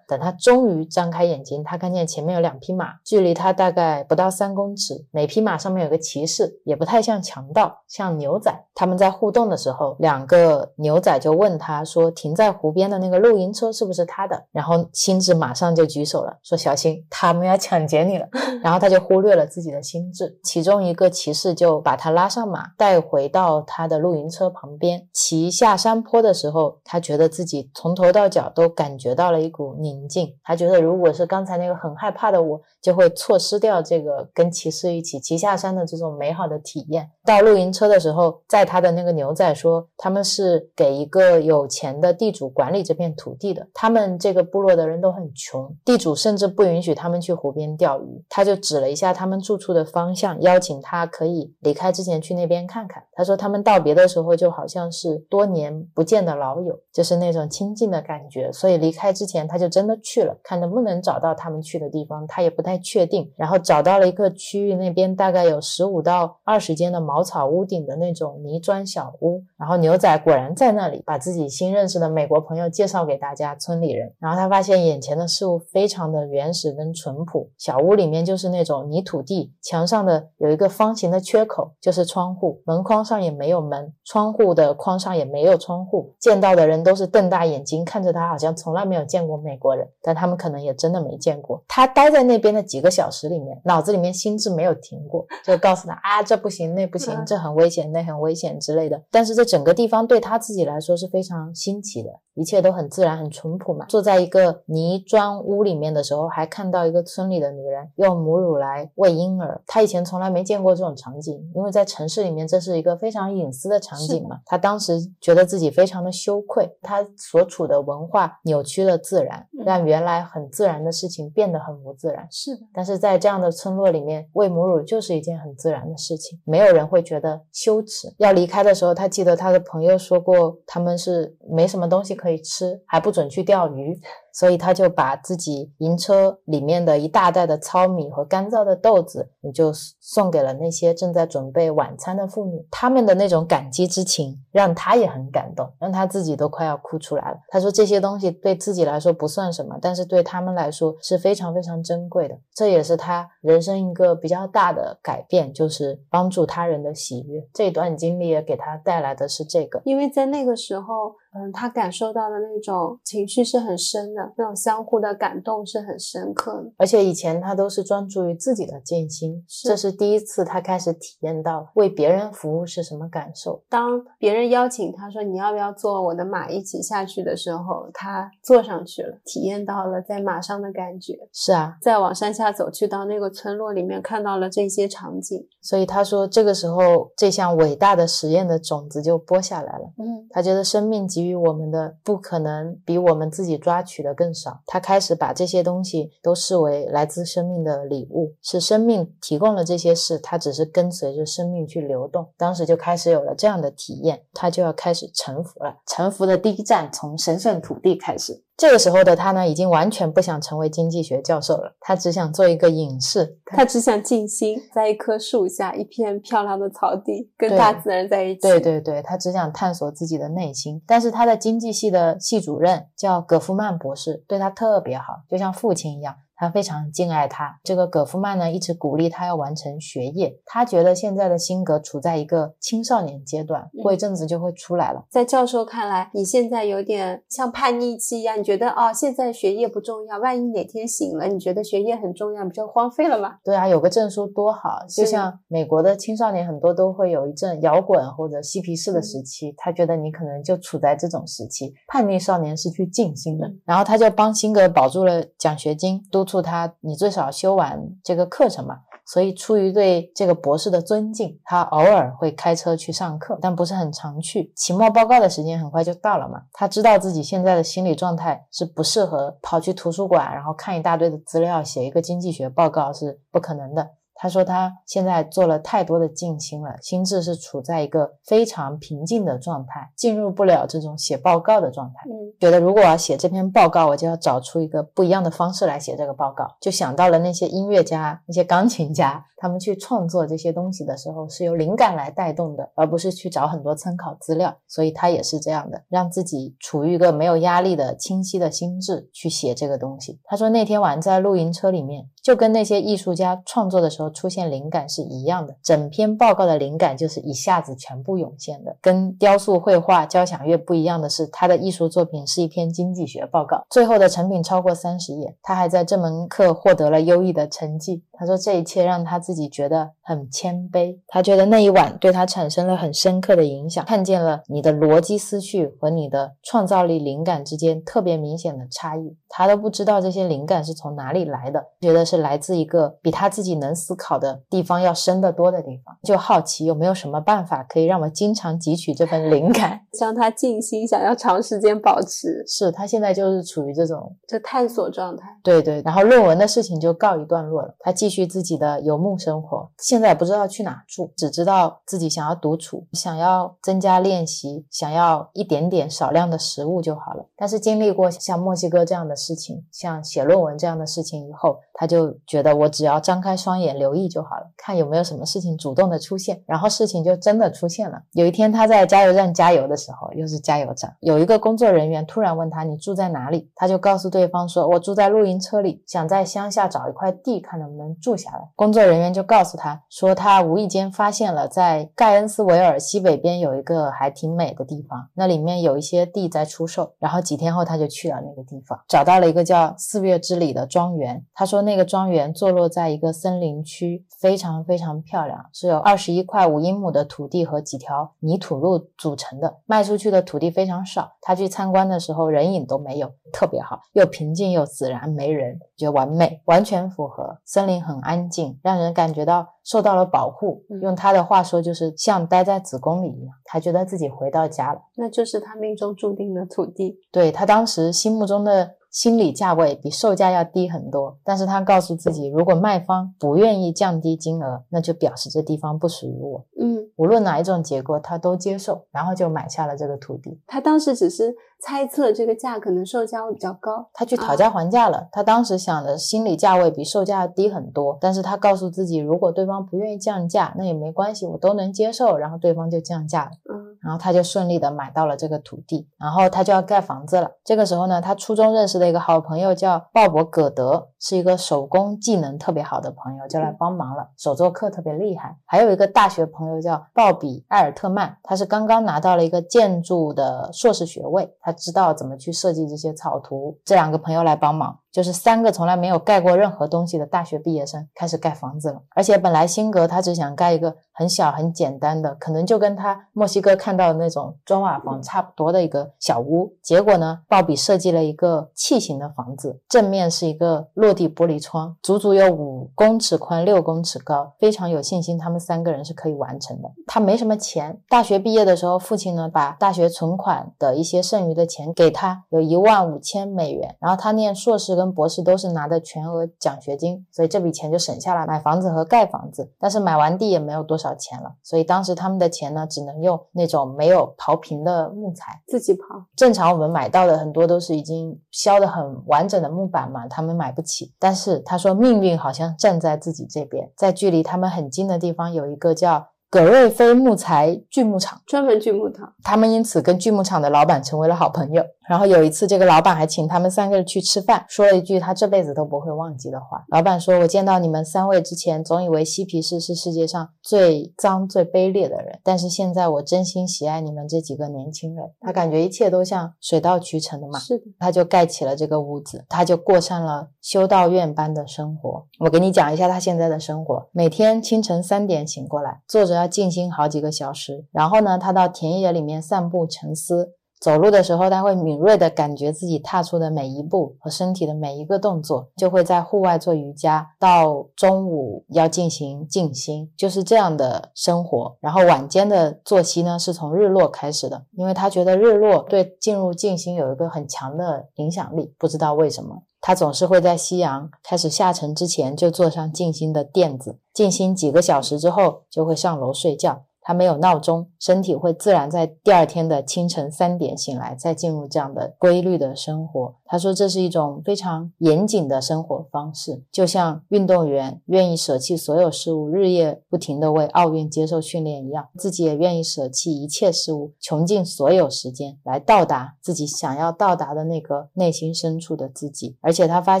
等他终于张开眼睛，他看见前面有两匹马，距离他大概不到三公尺，每匹马上面有个骑士，也不太像强盗，像牛仔。他们在互动的时候，两个牛仔就问他说：“停在湖边的那个露营车是不是他的？”然后心智马上就举手了，说：“小心，他们要抢劫你了。<laughs> ”然后他就忽略。了自己的心智，其中一个骑士就把他拉上马，带回到他的露营车旁边。骑下山坡的时候，他觉得自己从头到脚都感觉到了一股宁静。他觉得，如果是刚才那个很害怕的我，就会错失掉这个跟骑士一起骑下山的这种美好的体验。到露营车的时候，在他的那个牛仔说，他们是给一个有钱的地主管理这片土地的。他们这个部落的人都很穷，地主甚至不允许他们去湖边钓鱼。他就指了一下他。们住处的方向，邀请他可以离开之前去那边看看。他说他们道别的时候就好像是多年不见的老友，就是那种亲近的感觉。所以离开之前他就真的去了，看能不能找到他们去的地方。他也不太确定，然后找到了一个区域，那边大概有十五到二十间的茅草屋顶的那种泥砖小屋。然后牛仔果然在那里，把自己新认识的美国朋友介绍给大家村里人。然后他发现眼前的事物非常的原始跟淳朴，小屋里面就是那种泥土。地墙上的有一个方形的缺口，就是窗户。门框上也没有门，窗户的框上也没有窗户。见到的人都是瞪大眼睛看着他，好像从来没有见过美国人，但他们可能也真的没见过。他待在那边的几个小时里面，脑子里面心智没有停过，就告诉他啊，这不行，那不行，这很危险，那很危险之类的。但是这整个地方对他自己来说是非常新奇的。一切都很自然、很淳朴嘛。坐在一个泥砖屋里面的时候，还看到一个村里的女人用母乳来喂婴儿。他以前从来没见过这种场景，因为在城市里面这是一个非常隐私的场景嘛。他当时觉得自己非常的羞愧，他所处的文化扭曲了自然，让原来很自然的事情变得很不自然。是的，但是在这样的村落里面，喂母乳就是一件很自然的事情，没有人会觉得羞耻。要离开的时候，他记得他的朋友说过，他们是没什么东西可以吃，还不准去钓鱼。所以他就把自己银车里面的一大袋的糙米和干燥的豆子，你就送给了那些正在准备晚餐的妇女。他们的那种感激之情，让他也很感动，让他自己都快要哭出来了。他说这些东西对自己来说不算什么，但是对他们来说是非常非常珍贵的。这也是他人生一个比较大的改变，就是帮助他人的喜悦。这段经历也给他带来的是这个，因为在那个时候。嗯，他感受到的那种情绪是很深的，那种相互的感动是很深刻的。而且以前他都是专注于自己的艰辛，这是第一次他开始体验到为别人服务是什么感受。当别人邀请他说你要不要坐我的马一起下去的时候，他坐上去了，体验到了在马上的感觉。是啊，再往山下走去到那个村落里面，看到了这些场景。所以他说，这个时候这项伟大的实验的种子就播下来了。嗯，他觉得生命给予我们的不可能比我们自己抓取的更少。他开始把这些东西都视为来自生命的礼物，是生命提供了这些事，他只是跟随着生命去流动。当时就开始有了这样的体验，他就要开始臣服了。臣服的第一站从神圣土地开始。这个时候的他呢，已经完全不想成为经济学教授了，他只想做一个隐士，他只想静心在一棵树下，一片漂亮的草地，跟大自然在一起。对对对，他只想探索自己的内心。但是他的经济系的系主任叫葛夫曼博士，对他特别好，就像父亲一样。他非常敬爱他。这个葛夫曼呢，一直鼓励他要完成学业。他觉得现在的辛格处在一个青少年阶段，过一阵子就会出来了。在教授看来，你现在有点像叛逆期一样，你觉得哦，现在学业不重要，万一哪天醒了，你觉得学业很重要，不就荒废了吗？对啊，有个证书多好。就像美国的青少年很多都会有一阵摇滚或者嬉皮士的时期，他觉得你可能就处在这种时期。叛逆少年是去静心的，然后他就帮辛格保住了奖学金，都。促他，你最少修完这个课程嘛。所以出于对这个博士的尊敬，他偶尔会开车去上课，但不是很常去。期末报告的时间很快就到了嘛。他知道自己现在的心理状态是不适合跑去图书馆，然后看一大堆的资料，写一个经济学报告是不可能的。他说他现在做了太多的静心了，心智是处在一个非常平静的状态，进入不了这种写报告的状态。嗯，觉得如果我要写这篇报告，我就要找出一个不一样的方式来写这个报告，就想到了那些音乐家、那些钢琴家，他们去创作这些东西的时候是由灵感来带动的，而不是去找很多参考资料。所以他也是这样的，让自己处于一个没有压力的清晰的心智去写这个东西。他说那天晚上在露营车里面，就跟那些艺术家创作的时候。出现灵感是一样的，整篇报告的灵感就是一下子全部涌现的。跟雕塑、绘画、交响乐不一样的是，他的艺术作品是一篇经济学报告，最后的成品超过三十页。他还在这门课获得了优异的成绩。他说这一切让他自己觉得很谦卑。他觉得那一晚对他产生了很深刻的影响，看见了你的逻辑思绪和你的创造力灵感之间特别明显的差异。他都不知道这些灵感是从哪里来的，觉得是来自一个比他自己能思考的地方要深得多的地方。就好奇有没有什么办法可以让我经常汲取这份灵感，<laughs> 让他静心，想要长时间保持。是他现在就是处于这种这探索状态。对对，然后论文的事情就告一段落了，他继继续自己的游牧生活。现在不知道去哪住，只知道自己想要独处，想要增加练习，想要一点点少量的食物就好了。但是经历过像墨西哥这样的。事情像写论文这样的事情以后，他就觉得我只要张开双眼留意就好了，看有没有什么事情主动的出现，然后事情就真的出现了。有一天他在加油站加油的时候，又是加油站，有一个工作人员突然问他你住在哪里，他就告诉对方说我住在露营车里，想在乡下找一块地，看能不能住下来。工作人员就告诉他说，他无意间发现了在盖恩斯维尔西北边有一个还挺美的地方，那里面有一些地在出售。然后几天后他就去了那个地方，找到了一个叫四月之里的庄园。他说那个庄园坐落在一个森林区，非常非常漂亮，是有二十一块五英亩的土地和几条泥土路组成的，卖出去的土地非常少。他去参观的时候人影都没有，特别好，又平静又自然，没人，觉得完美，完全符合。森林很安静，让人感觉到受到了保护。用他的话说，就是像待在子宫里一样，他觉得自己回到家了。那就是他命中注定的土地。<laughs> 对他当时心目中的心理价位比售价要低很多，但是他告诉自己，如果卖方不愿意降低金额，那就表示这地方不属于我。嗯，无论哪一种结果，他都接受，然后就买下了这个土地。他当时只是猜测这个价可能售价会比较高，他去讨价还价了。他当时想的心理价位比售价低很多，但是他告诉自己，如果对方不愿意降价，那也没关系，我都能接受。然后对方就降价了。嗯，然后他就顺利的买到了这个土地，然后他就要盖房子了。这个时候呢，他初中认识的一个好朋友叫鲍勃·葛德，是一个手工技能特别好的朋友，就来帮忙了。手作课特别厉害。还有一个大学朋友叫鲍比·埃尔特曼，他是刚刚拿到了一个建筑的硕士学位，他知道怎么去设计这些草图。这两个朋友来帮忙。就是三个从来没有盖过任何东西的大学毕业生开始盖房子了，而且本来辛格他只想盖一个很小很简单的，可能就跟他墨西哥看到的那种砖瓦房差不多的一个小屋。结果呢，鲍比设计了一个器型的房子，正面是一个落地玻璃窗，足足有五公尺宽、六公尺高，非常有信心他们三个人是可以完成的。他没什么钱，大学毕业的时候，父亲呢把大学存款的一些剩余的钱给他，有一万五千美元，然后他念硕士。跟博士都是拿的全额奖学金，所以这笔钱就省下来买房子和盖房子。但是买完地也没有多少钱了，所以当时他们的钱呢，只能用那种没有刨平的木材自己刨。正常我们买到的很多都是已经削的很完整的木板嘛，他们买不起。但是他说命运好像站在自己这边，在距离他们很近的地方有一个叫葛瑞菲木材锯木厂，专门锯木头。他们因此跟锯木厂的老板成为了好朋友。然后有一次，这个老板还请他们三个人去吃饭，说了一句他这辈子都不会忘记的话。老板说：“我见到你们三位之前，总以为嬉皮士是世界上最脏、最卑劣的人，但是现在我真心喜爱你们这几个年轻人。”他感觉一切都像水到渠成的嘛。是的，他就盖起了这个屋子，他就过上了修道院般的生活。我给你讲一下他现在的生活：每天清晨三点醒过来，坐着要静心好几个小时，然后呢，他到田野里面散步沉思。走路的时候，他会敏锐地感觉自己踏出的每一步和身体的每一个动作，就会在户外做瑜伽。到中午要进行静心，就是这样的生活。然后晚间的作息呢，是从日落开始的，因为他觉得日落对进入静心有一个很强的影响力。不知道为什么，他总是会在夕阳开始下沉之前就坐上静心的垫子，静心几个小时之后就会上楼睡觉。他没有闹钟，身体会自然在第二天的清晨三点醒来，再进入这样的规律的生活。他说这是一种非常严谨的生活方式，就像运动员愿意舍弃所有事物，日夜不停地为奥运接受训练一样，自己也愿意舍弃一切事物，穷尽所有时间来到达自己想要到达的那个内心深处的自己。而且他发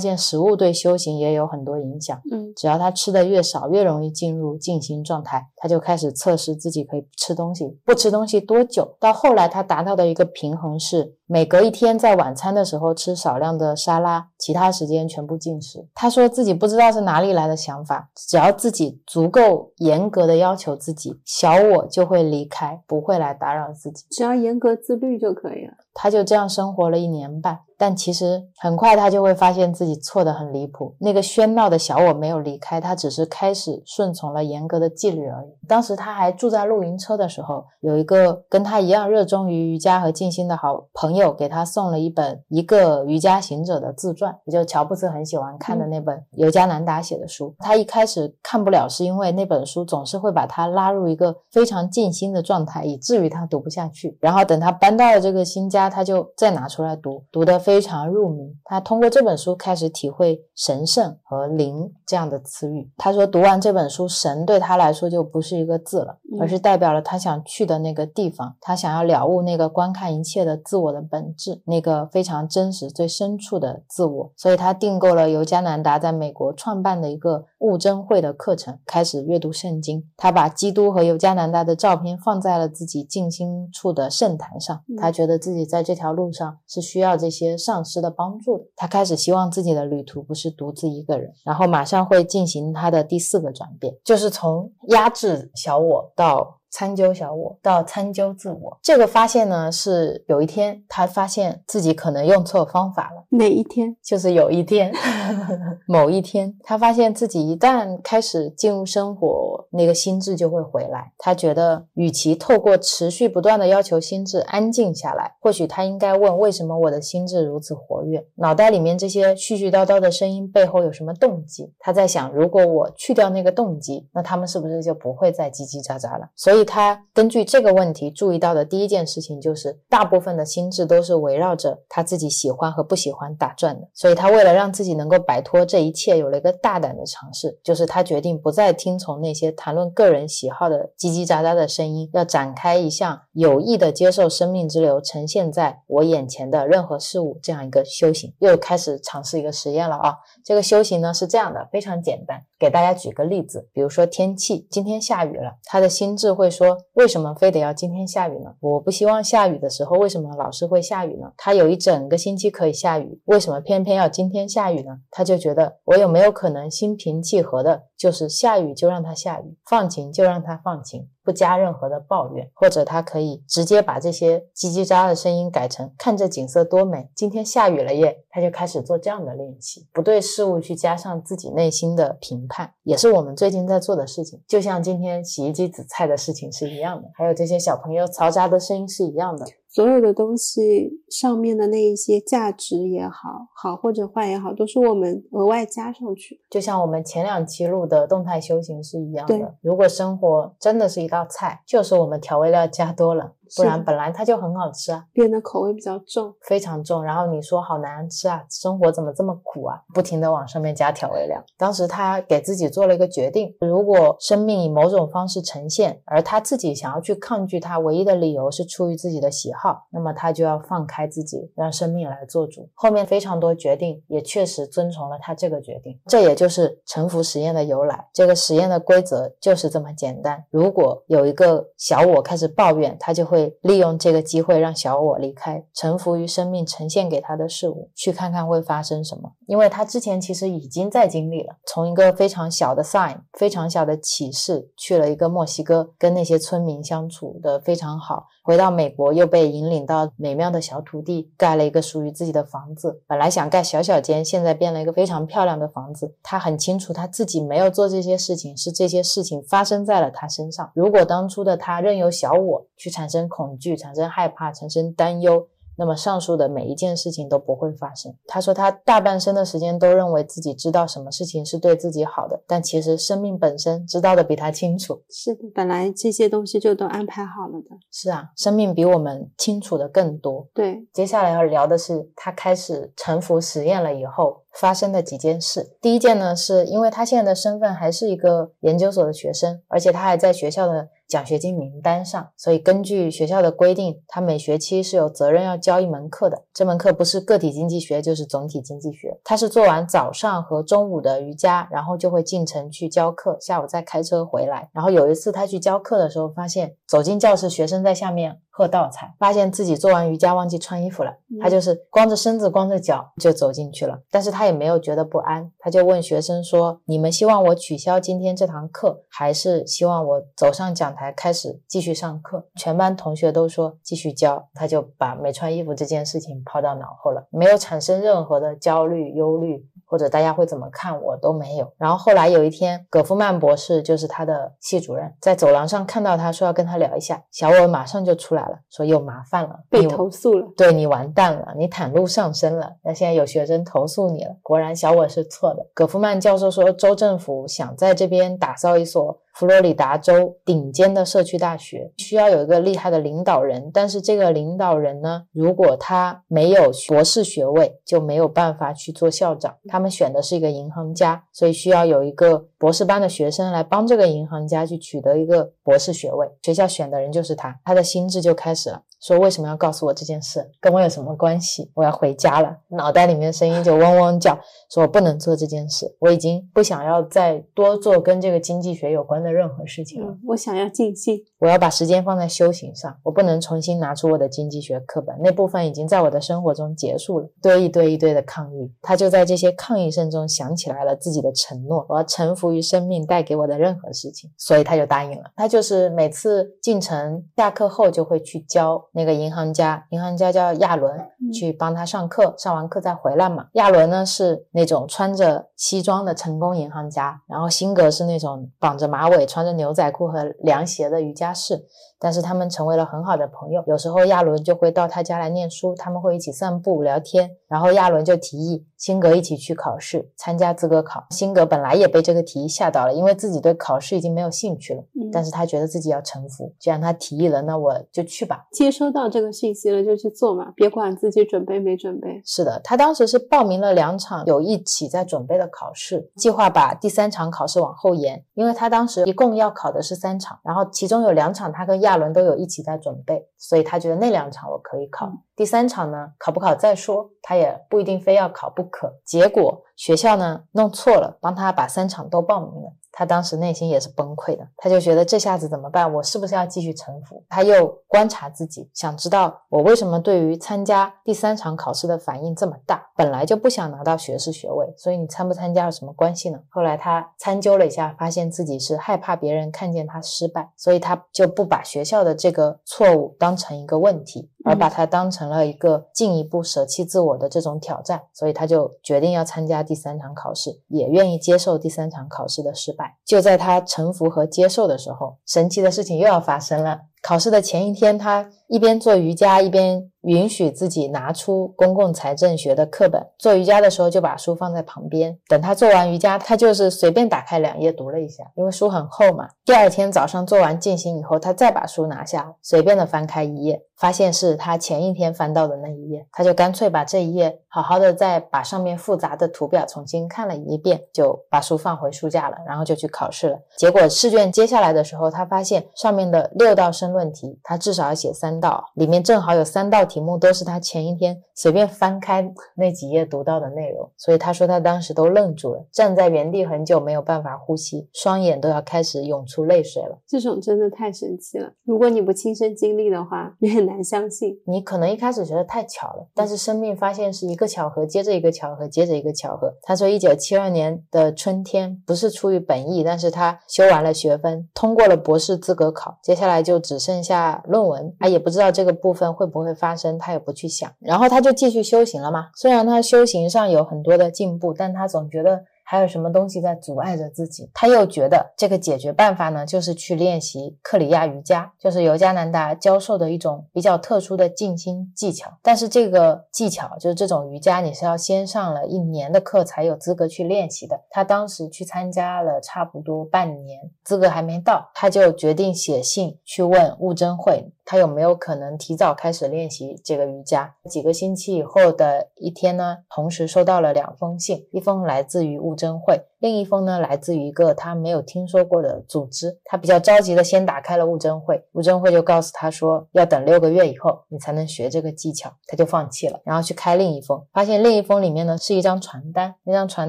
现食物对修行也有很多影响。嗯，只要他吃的越少，越容易进入静心状态。他就开始测试自己可以吃东西，不吃东西多久。到后来，他达到的一个平衡是。每隔一天，在晚餐的时候吃少量的沙拉，其他时间全部进食。他说自己不知道是哪里来的想法，只要自己足够严格的要求自己，小我就会离开，不会来打扰自己。只要严格自律就可以了。他就这样生活了一年半，但其实很快他就会发现自己错得很离谱。那个喧闹的小我没有离开，他只是开始顺从了严格的纪律而已。当时他还住在露营车的时候，有一个跟他一样热衷于瑜伽和静心的好朋友给他送了一本《一个瑜伽行者的自传》，也就乔布斯很喜欢看的那本尤加南达写的书。他一开始看不了，是因为那本书总是会把他拉入一个非常静心的状态，以至于他读不下去。然后等他搬到了这个新家。他就再拿出来读，读得非常入迷。他通过这本书开始体会神圣和灵这样的词语。他说，读完这本书，神对他来说就不是一个字了，而是代表了他想去的那个地方。他想要了悟那个观看一切的自我的本质，那个非常真实、最深处的自我。所以他订购了由加南达在美国创办的一个悟真会的课程，开始阅读圣经。他把基督和尤加南达的照片放在了自己静心处的圣坛上。他觉得自己在这条路上是需要这些上师的帮助的。他开始希望自己的旅途不是独自一个人，然后马上会进行他的第四个转变，就是从压制小我到。参究小我到参究自我，这个发现呢，是有一天他发现自己可能用错方法了。哪一天？就是有一天，<laughs> 某一天，他发现自己一旦开始进入生活，那个心智就会回来。他觉得，与其透过持续不断的要求心智安静下来，或许他应该问：为什么我的心智如此活跃？脑袋里面这些絮絮叨叨的声音背后有什么动机？他在想，如果我去掉那个动机，那他们是不是就不会再叽叽喳喳了？所以。所以他根据这个问题注意到的第一件事情就是，大部分的心智都是围绕着他自己喜欢和不喜欢打转的。所以他为了让自己能够摆脱这一切，有了一个大胆的尝试，就是他决定不再听从那些谈论个人喜好的叽叽喳喳的声音，要展开一项有意的接受生命之流呈现在我眼前的任何事物这样一个修行。又开始尝试一个实验了啊！这个修行呢是这样的，非常简单。给大家举个例子，比如说天气，今天下雨了，他的心智会说：为什么非得要今天下雨呢？我不希望下雨的时候，为什么老是会下雨呢？他有一整个星期可以下雨，为什么偏偏要今天下雨呢？他就觉得，我有没有可能心平气和的，就是下雨就让它下雨，放晴就让它放晴。不加任何的抱怨，或者他可以直接把这些叽叽喳的声音改成看这景色多美，今天下雨了耶，他就开始做这样的练习，不对事物去加上自己内心的评判，也是我们最近在做的事情，就像今天洗衣机紫菜的事情是一样的，还有这些小朋友嘈杂的声音是一样的。所有的东西上面的那一些价值也好，好或者坏也好，都是我们额外加上去。就像我们前两期录的动态修行是一样的。如果生活真的是一道菜，就是我们调味料加多了。不然本来它就很好吃啊，变得口味比较重，非常重。然后你说好难吃啊，生活怎么这么苦啊？不停的往上面加调味料。当时他给自己做了一个决定：如果生命以某种方式呈现，而他自己想要去抗拒它，唯一的理由是出于自己的喜好，那么他就要放开自己，让生命来做主。后面非常多决定也确实遵从了他这个决定。这也就是沉浮实验的由来。这个实验的规则就是这么简单：如果有一个小我开始抱怨，他就会。会利用这个机会让小我离开，臣服于生命呈现给他的事物，去看看会发生什么。因为他之前其实已经在经历了，从一个非常小的 sign，非常小的启示，去了一个墨西哥，跟那些村民相处的非常好。回到美国，又被引领到美妙的小土地，盖了一个属于自己的房子。本来想盖小小间，现在变了一个非常漂亮的房子。他很清楚，他自己没有做这些事情，是这些事情发生在了他身上。如果当初的他任由小我去产生。恐惧产生害怕，产生担忧。那么上述的每一件事情都不会发生。他说他大半生的时间都认为自己知道什么事情是对自己好的，但其实生命本身知道的比他清楚。是的，本来这些东西就都安排好了的。是啊，生命比我们清楚的更多。对，接下来要聊的是他开始沉浮实验了以后发生的几件事。第一件呢，是因为他现在的身份还是一个研究所的学生，而且他还在学校的。奖学金名单上，所以根据学校的规定，他每学期是有责任要教一门课的。这门课不是个体经济学，就是总体经济学。他是做完早上和中午的瑜伽，然后就会进城去教课，下午再开车回来。然后有一次他去教课的时候，发现走进教室，学生在下面。喝道菜，发现自己做完瑜伽忘记穿衣服了，他就是光着身子、光着脚就走进去了。但是他也没有觉得不安，他就问学生说：“你们希望我取消今天这堂课，还是希望我走上讲台开始继续上课？”全班同学都说继续教，他就把没穿衣服这件事情抛到脑后了，没有产生任何的焦虑、忧虑。或者大家会怎么看我都没有。然后后来有一天，葛夫曼博士就是他的系主任，在走廊上看到他说要跟他聊一下，小我马上就出来了，说有麻烦了，被投诉了，对你完蛋了，你袒露上身了。那现在有学生投诉你了，果然小我是错的。葛夫曼教授说，州政府想在这边打造一所。佛罗里达州顶尖的社区大学需要有一个厉害的领导人，但是这个领导人呢，如果他没有博士学位，就没有办法去做校长。他们选的是一个银行家，所以需要有一个博士班的学生来帮这个银行家去取得一个博士学位。学校选的人就是他，他的心智就开始了。说为什么要告诉我这件事？跟我有什么关系？我要回家了。脑袋里面声音就嗡嗡叫，说我不能做这件事，我已经不想要再多做跟这个经济学有关的任何事情了。我想要静心，我要把时间放在修行上，我不能重新拿出我的经济学课本，那部分已经在我的生活中结束了。堆一堆一堆的抗议，他就在这些抗议声中想起来了自己的承诺，我要臣服于生命带给我的任何事情，所以他就答应了。他就是每次进城下课后就会去教那个银行家，银行家叫亚伦，去帮他上课，上完课再回来嘛。亚伦呢是那种穿着西装的成功银行家，然后辛格是那种绑着马尾、穿着牛仔裤和凉鞋的瑜伽士。但是他们成为了很好的朋友。有时候亚伦就会到他家来念书，他们会一起散步聊天。然后亚伦就提议辛格一起去考试，参加资格考。辛格本来也被这个提议吓到了，因为自己对考试已经没有兴趣了。嗯，但是他觉得自己要臣服，既然他提议了，那我就去吧。接收到这个信息了就去做嘛，别管自己准备没准备。是的，他当时是报名了两场有一起在准备的考试，计划把第三场考试往后延，因为他当时一共要考的是三场，然后其中有两场他跟亚亚伦都有一起在准备，所以他觉得那两场我可以考。第三场呢，考不考再说，他也不一定非要考不可。结果学校呢弄错了，帮他把三场都报名了。他当时内心也是崩溃的，他就觉得这下子怎么办？我是不是要继续臣服？他又观察自己，想知道我为什么对于参加第三场考试的反应这么大。本来就不想拿到学士学位，所以你参不参加有什么关系呢？后来他参究了一下，发现自己是害怕别人看见他失败，所以他就不把学校的这个错误当成一个问题。而把它当成了一个进一步舍弃自我的这种挑战，所以他就决定要参加第三场考试，也愿意接受第三场考试的失败。就在他臣服和接受的时候，神奇的事情又要发生了。考试的前一天，他一边做瑜伽，一边。允许自己拿出公共财政学的课本，做瑜伽的时候就把书放在旁边。等他做完瑜伽，他就是随便打开两页读了一下，因为书很厚嘛。第二天早上做完静心以后，他再把书拿下，随便的翻开一页，发现是他前一天翻到的那一页，他就干脆把这一页好好的再把上面复杂的图表重新看了一遍，就把书放回书架了，然后就去考试了。结果试卷接下来的时候，他发现上面的六道申论题，他至少要写三道，里面正好有三道题。题目都是他前一天随便翻开那几页读到的内容，所以他说他当时都愣住了，站在原地很久，没有办法呼吸，双眼都要开始涌出泪水了。这种真的太神奇了，如果你不亲身经历的话，你很难相信。你可能一开始觉得太巧了，但是生命发现是一个巧合接着一个巧合接着一个巧合。他说，一九七二年的春天不是出于本意，但是他修完了学分，通过了博士资格考，接下来就只剩下论文，他也不不知道这个部分会不会发生。他也不去想，然后他就继续修行了嘛。虽然他修行上有很多的进步，但他总觉得。还有什么东西在阻碍着自己？他又觉得这个解决办法呢，就是去练习克里亚瑜伽，就是尤加南达教授的一种比较特殊的静心技巧。但是这个技巧，就是这种瑜伽，你是要先上了一年的课才有资格去练习的。他当时去参加了差不多半年，资格还没到，他就决定写信去问悟真会，他有没有可能提早开始练习这个瑜伽。几个星期以后的一天呢，同时收到了两封信，一封来自于物。真会。另一封呢，来自于一个他没有听说过的组织。他比较着急的先打开了物证会，物证会就告诉他说，要等六个月以后你才能学这个技巧。他就放弃了，然后去开另一封，发现另一封里面呢是一张传单，那张传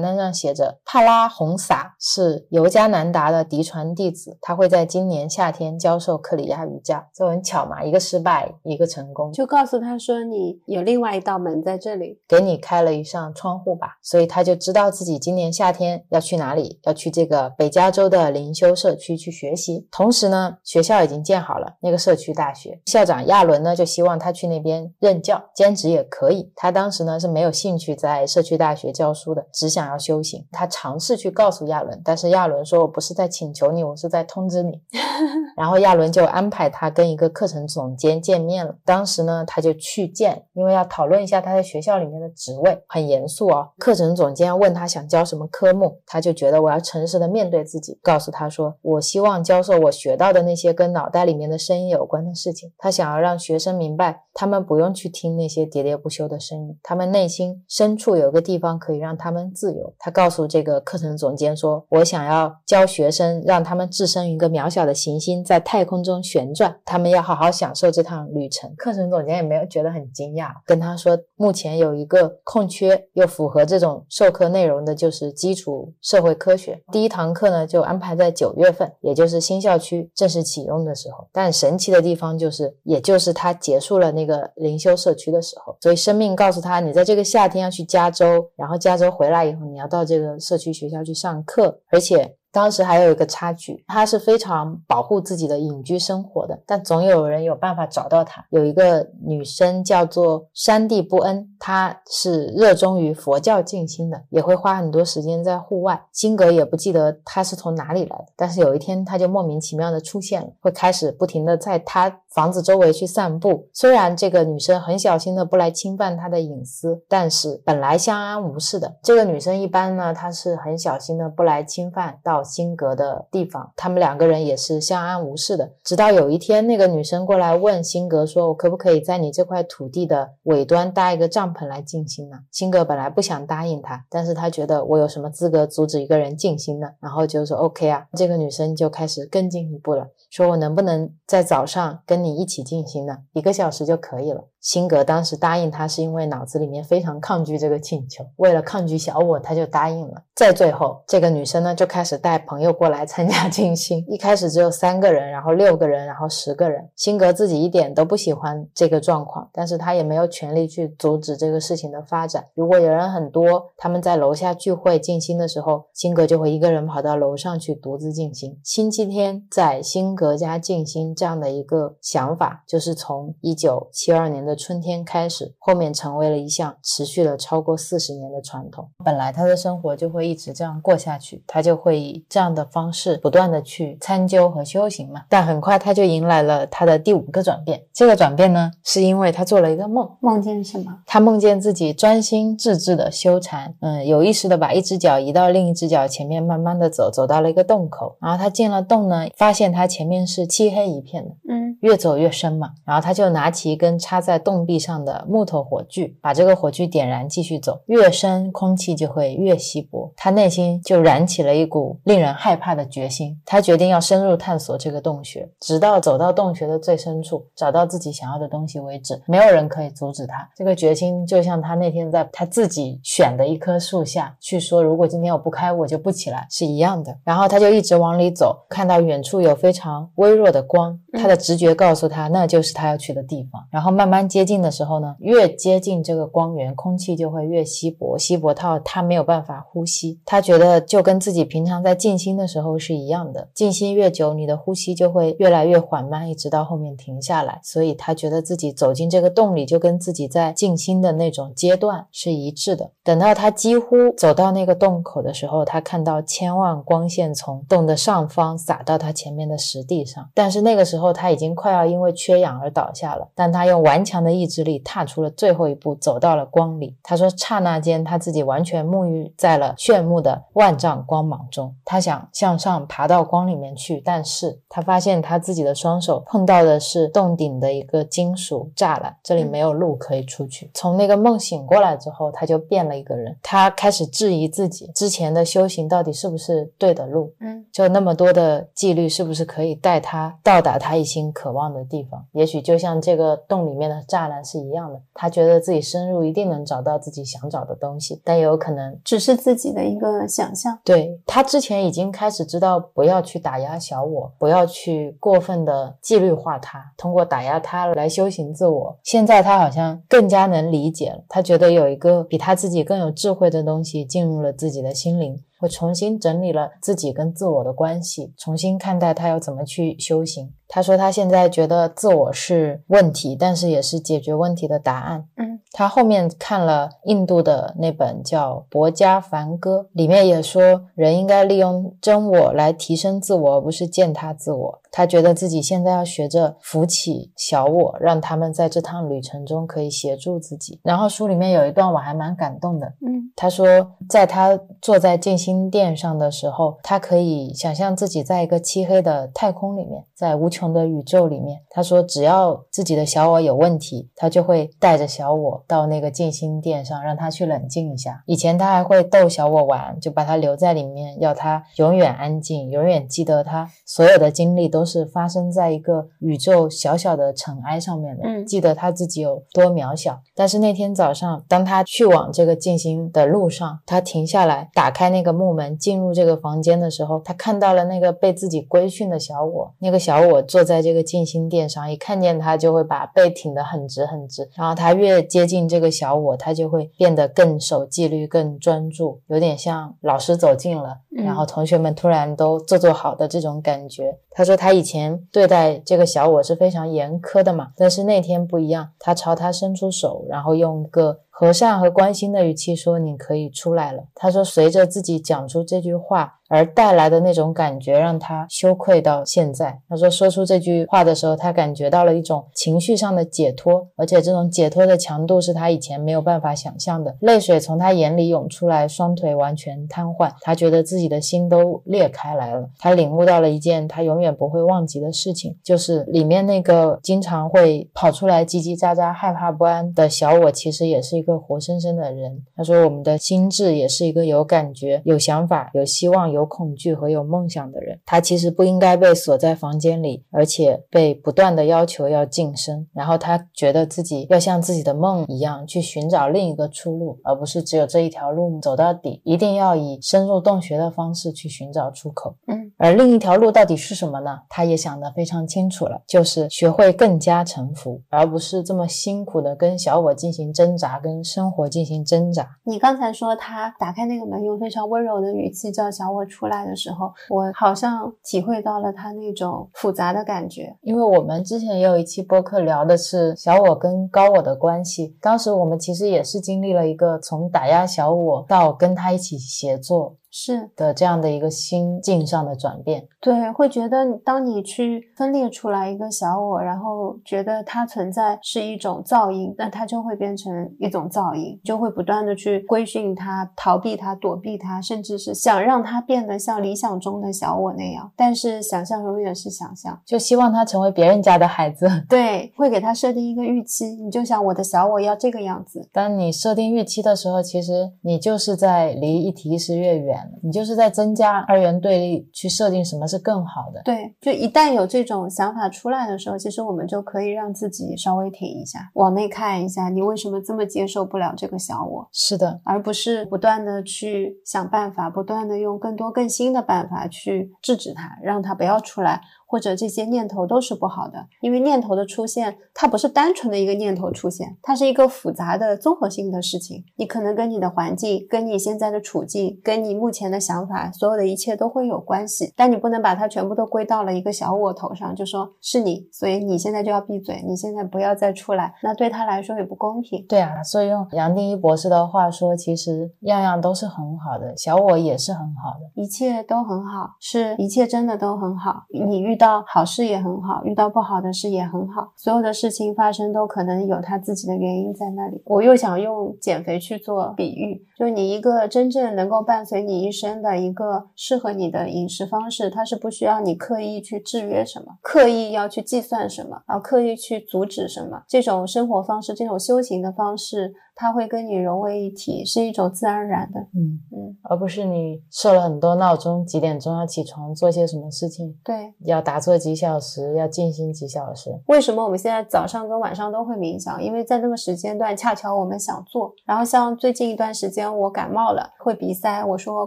单上写着帕拉洪撒是尤加南达的嫡传弟子，他会在今年夏天教授克里亚瑜伽。就很巧嘛，一个失败，一个成功，就告诉他说你有另外一道门在这里，给你开了一扇窗户吧。所以他就知道自己今年夏天要。去哪里？要去这个北加州的灵修社区去学习。同时呢，学校已经建好了，那个社区大学校长亚伦呢就希望他去那边任教，兼职也可以。他当时呢是没有兴趣在社区大学教书的，只想要修行。他尝试去告诉亚伦，但是亚伦说：“我不是在请求你，我是在通知你。<laughs> ”然后亚伦就安排他跟一个课程总监见面了。当时呢，他就去见，因为要讨论一下他在学校里面的职位，很严肃哦。课程总监问他想教什么科目。他就觉得我要诚实的面对自己，告诉他说，我希望教授我学到的那些跟脑袋里面的声音有关的事情。他想要让学生明白，他们不用去听那些喋喋不休的声音，他们内心深处有个地方可以让他们自由。他告诉这个课程总监说，我想要教学生，让他们置身于一个渺小的。行星在太空中旋转，他们要好好享受这趟旅程。课程总监也没有觉得很惊讶，跟他说，目前有一个空缺，又符合这种授课内容的，就是基础社会科学。第一堂课呢，就安排在九月份，也就是新校区正式启用的时候。但神奇的地方就是，也就是他结束了那个灵修社区的时候，所以生命告诉他，你在这个夏天要去加州，然后加州回来以后，你要到这个社区学校去上课，而且。当时还有一个插曲，他是非常保护自己的隐居生活的，但总有人有办法找到他。有一个女生叫做山地布恩，她是热衷于佛教静心的，也会花很多时间在户外。辛格也不记得她是从哪里来的，但是有一天她就莫名其妙的出现了，会开始不停的在他房子周围去散步。虽然这个女生很小心的不来侵犯他的隐私，但是本来相安无事的这个女生一般呢，她是很小心的不来侵犯到。辛格的地方，他们两个人也是相安无事的。直到有一天，那个女生过来问辛格说：“我可不可以在你这块土地的尾端搭一个帐篷来静心呢？”辛格本来不想答应他，但是他觉得我有什么资格阻止一个人静心呢？然后就说 OK 啊。这个女生就开始更进一步了，说我能不能在早上跟你一起静心呢？一个小时就可以了。辛格当时答应他，是因为脑子里面非常抗拒这个请求，为了抗拒小我，他就答应了。在最后，这个女生呢就开始带朋友过来参加 <laughs> 静心。一开始只有三个人，然后六个人，然后十个人。辛格自己一点都不喜欢这个状况，但是他也没有权利去阻止这个事情的发展。如果有人很多，他们在楼下聚会静心的时候，辛格就会一个人跑到楼上去独自静心。星期天在辛格家静心这样的一个想法，就是从一九七二年的。春天开始，后面成为了一项持续了超过四十年的传统。本来他的生活就会一直这样过下去，他就会以这样的方式不断的去参究和修行嘛。但很快他就迎来了他的第五个转变。这个转变呢，是因为他做了一个梦，梦见什么？他梦见自己专心致志的修禅，嗯，有意识的把一只脚移到另一只脚前面，慢慢的走，走到了一个洞口。然后他进了洞呢，发现他前面是漆黑一片的，嗯，越走越深嘛。然后他就拿起一根插在。洞壁上的木头火炬，把这个火炬点燃，继续走。越深，空气就会越稀薄。他内心就燃起了一股令人害怕的决心。他决定要深入探索这个洞穴，直到走到洞穴的最深处，找到自己想要的东西为止。没有人可以阻止他。这个决心就像他那天在他自己选的一棵树下去说：“如果今天我不开，我就不起来。”是一样的。然后他就一直往里走，看到远处有非常微弱的光，他的直觉告诉他，那就是他要去的地方。然后慢慢接。近的时候呢，越接近这个光源，空气就会越稀薄，稀薄到他没有办法呼吸。他觉得就跟自己平常在静心的时候是一样的，静心越久，你的呼吸就会越来越缓慢，一直到后面停下来。所以他觉得自己走进这个洞里，就跟自己在静心的那种阶段是一致的。等到他几乎走到那个洞口的时候，他看到千万光线从洞的上方洒到他前面的石地上，但是那个时候他已经快要因为缺氧而倒下了。但他用顽强的。意志力踏出了最后一步，走到了光里。他说：“刹那间，他自己完全沐浴在了炫目的万丈光芒中。他想向上爬到光里面去，但是他发现他自己的双手碰到的是洞顶的一个金属栅栏，这里没有路可以出去。从那个梦醒过来之后，他就变了一个人。他开始质疑自己之前的修行到底是不是对的路？嗯，就那么多的纪律，是不是可以带他到达他一心渴望的地方？也许就像这个洞里面的栅。”栅栏是一样的，他觉得自己深入一定能找到自己想找的东西，但也有可能只是自己的一个想象。对他之前已经开始知道不要去打压小我，不要去过分的纪律化他，通过打压他来修行自我。现在他好像更加能理解了，他觉得有一个比他自己更有智慧的东西进入了自己的心灵。会重新整理了自己跟自我的关系，重新看待他要怎么去修行。他说他现在觉得自我是问题，但是也是解决问题的答案。嗯，他后面看了印度的那本叫《博家梵歌》，里面也说人应该利用真我来提升自我，而不是践踏自我。他觉得自己现在要学着扶起小我，让他们在这趟旅程中可以协助自己。然后书里面有一段我还蛮感动的，嗯，他说在他坐在静心殿上的时候，他可以想象自己在一个漆黑的太空里面，在无穷的宇宙里面。他说只要自己的小我有问题，他就会带着小我到那个静心殿上，让他去冷静一下。以前他还会逗小我玩，就把他留在里面，要他永远安静，永远记得他所有的经历都。都是发生在一个宇宙小小的尘埃上面的，嗯记得他自己有多渺小。但是那天早上，当他去往这个静心的路上，他停下来，打开那个木门，进入这个房间的时候，他看到了那个被自己规训的小我。那个小我坐在这个静心垫上，一看见他就会把背挺得很直很直。然后他越接近这个小我，他就会变得更守纪律、更专注，有点像老师走近了，嗯然后同学们突然都做做好的这种感觉。他说他以前对待这个小我是非常严苛的嘛，但是那天不一样，他朝他伸出手，然后用个和善和关心的语气说：“你可以出来了。”他说，随着自己讲出这句话而带来的那种感觉，让他羞愧到现在。他说，说出这句话的时候，他感觉到了一种情绪上的解脱，而且这种解脱的强度是他以前没有办法想象的。泪水从他眼里涌出来，双腿完全瘫痪，他觉得自己的心都裂开来了。他领悟到了一件他永远不会忘记的事情，就是里面那个经常会跑出来叽叽喳喳、害怕不安的小我，其实也是一个活生生的人。他说，我们的心智也是一个有感觉、有想法、有希望、有恐惧和有梦想的人。他其实不应该被锁在房间里，而且被不断的要求要晋升。然后他觉得自己要像自己的梦一样去寻找另一个出路，而不是只有这一条路走到底，一定要以深入洞穴的方式去寻找出口。嗯，而另一条路到底是什么呢？他也想得非常清楚了，就是学会更加臣服，而不是这么辛苦的跟小我进行挣扎，跟生活进行挣扎。你刚才说他打开那个门，用非常温柔的语气叫小我出来的时候，我好像体会到了他那种复杂的感觉。因为我们之前也有一期播客聊的是小我跟高我的关系，当时我们其实也是经历了一个从打压小我到跟他一起协作是的这样的一个心境上的转变。对，会觉得当你去分裂出来一个小我，然后觉得它存在是一种噪音，那它就会变成一种噪音，就会不断的去规训它、逃避它、躲避它，甚至是想让它变得像理想中的小我那样。但是想象永远是想象，就希望它成为别人家的孩子。<laughs> 对，会给他设定一个预期，你就想我的小我要这个样子。当你设定预期的时候，其实你就是在离一体意识越远了，你就是在增加二元对立，去设定什么是更好的。对，就一旦有这种想法出来的时候，其实我们就可以让自己稍微停一下，往内看一下，你为什么这么接受不了这个小我，是的，而不是不断的去想办法，不断的用更多更新的办法去制止它，让它不要出来。或者这些念头都是不好的，因为念头的出现，它不是单纯的一个念头出现，它是一个复杂的综合性的事情。你可能跟你的环境、跟你现在的处境、跟你目前的想法，所有的一切都会有关系。但你不能把它全部都归到了一个小我头上，就说是你，所以你现在就要闭嘴，你现在不要再出来，那对他来说也不公平。对啊，所以用杨定一博士的话说，其实样样都是很好的，小我也是很好的。一切都很好，是一切真的都很好。你遇到好事也很好，遇到不好的事也很好。所有的事情发生都可能有它自己的原因在那里。我又想用减肥去做比喻，就你一个真正能够伴随你一生的一个适合你的饮食方式，它是不需要你刻意去制约什么，刻意要去计算什么，啊，刻意去阻止什么。这种生活方式，这种修行的方式。它会跟你融为一体，是一种自然而然的，嗯嗯，而不是你设了很多闹钟，几点钟要起床，做些什么事情，对，要打坐几小时，要静心几小时。为什么我们现在早上跟晚上都会冥想？因为在那个时间段恰巧我们想做。然后像最近一段时间我感冒了，会鼻塞，我说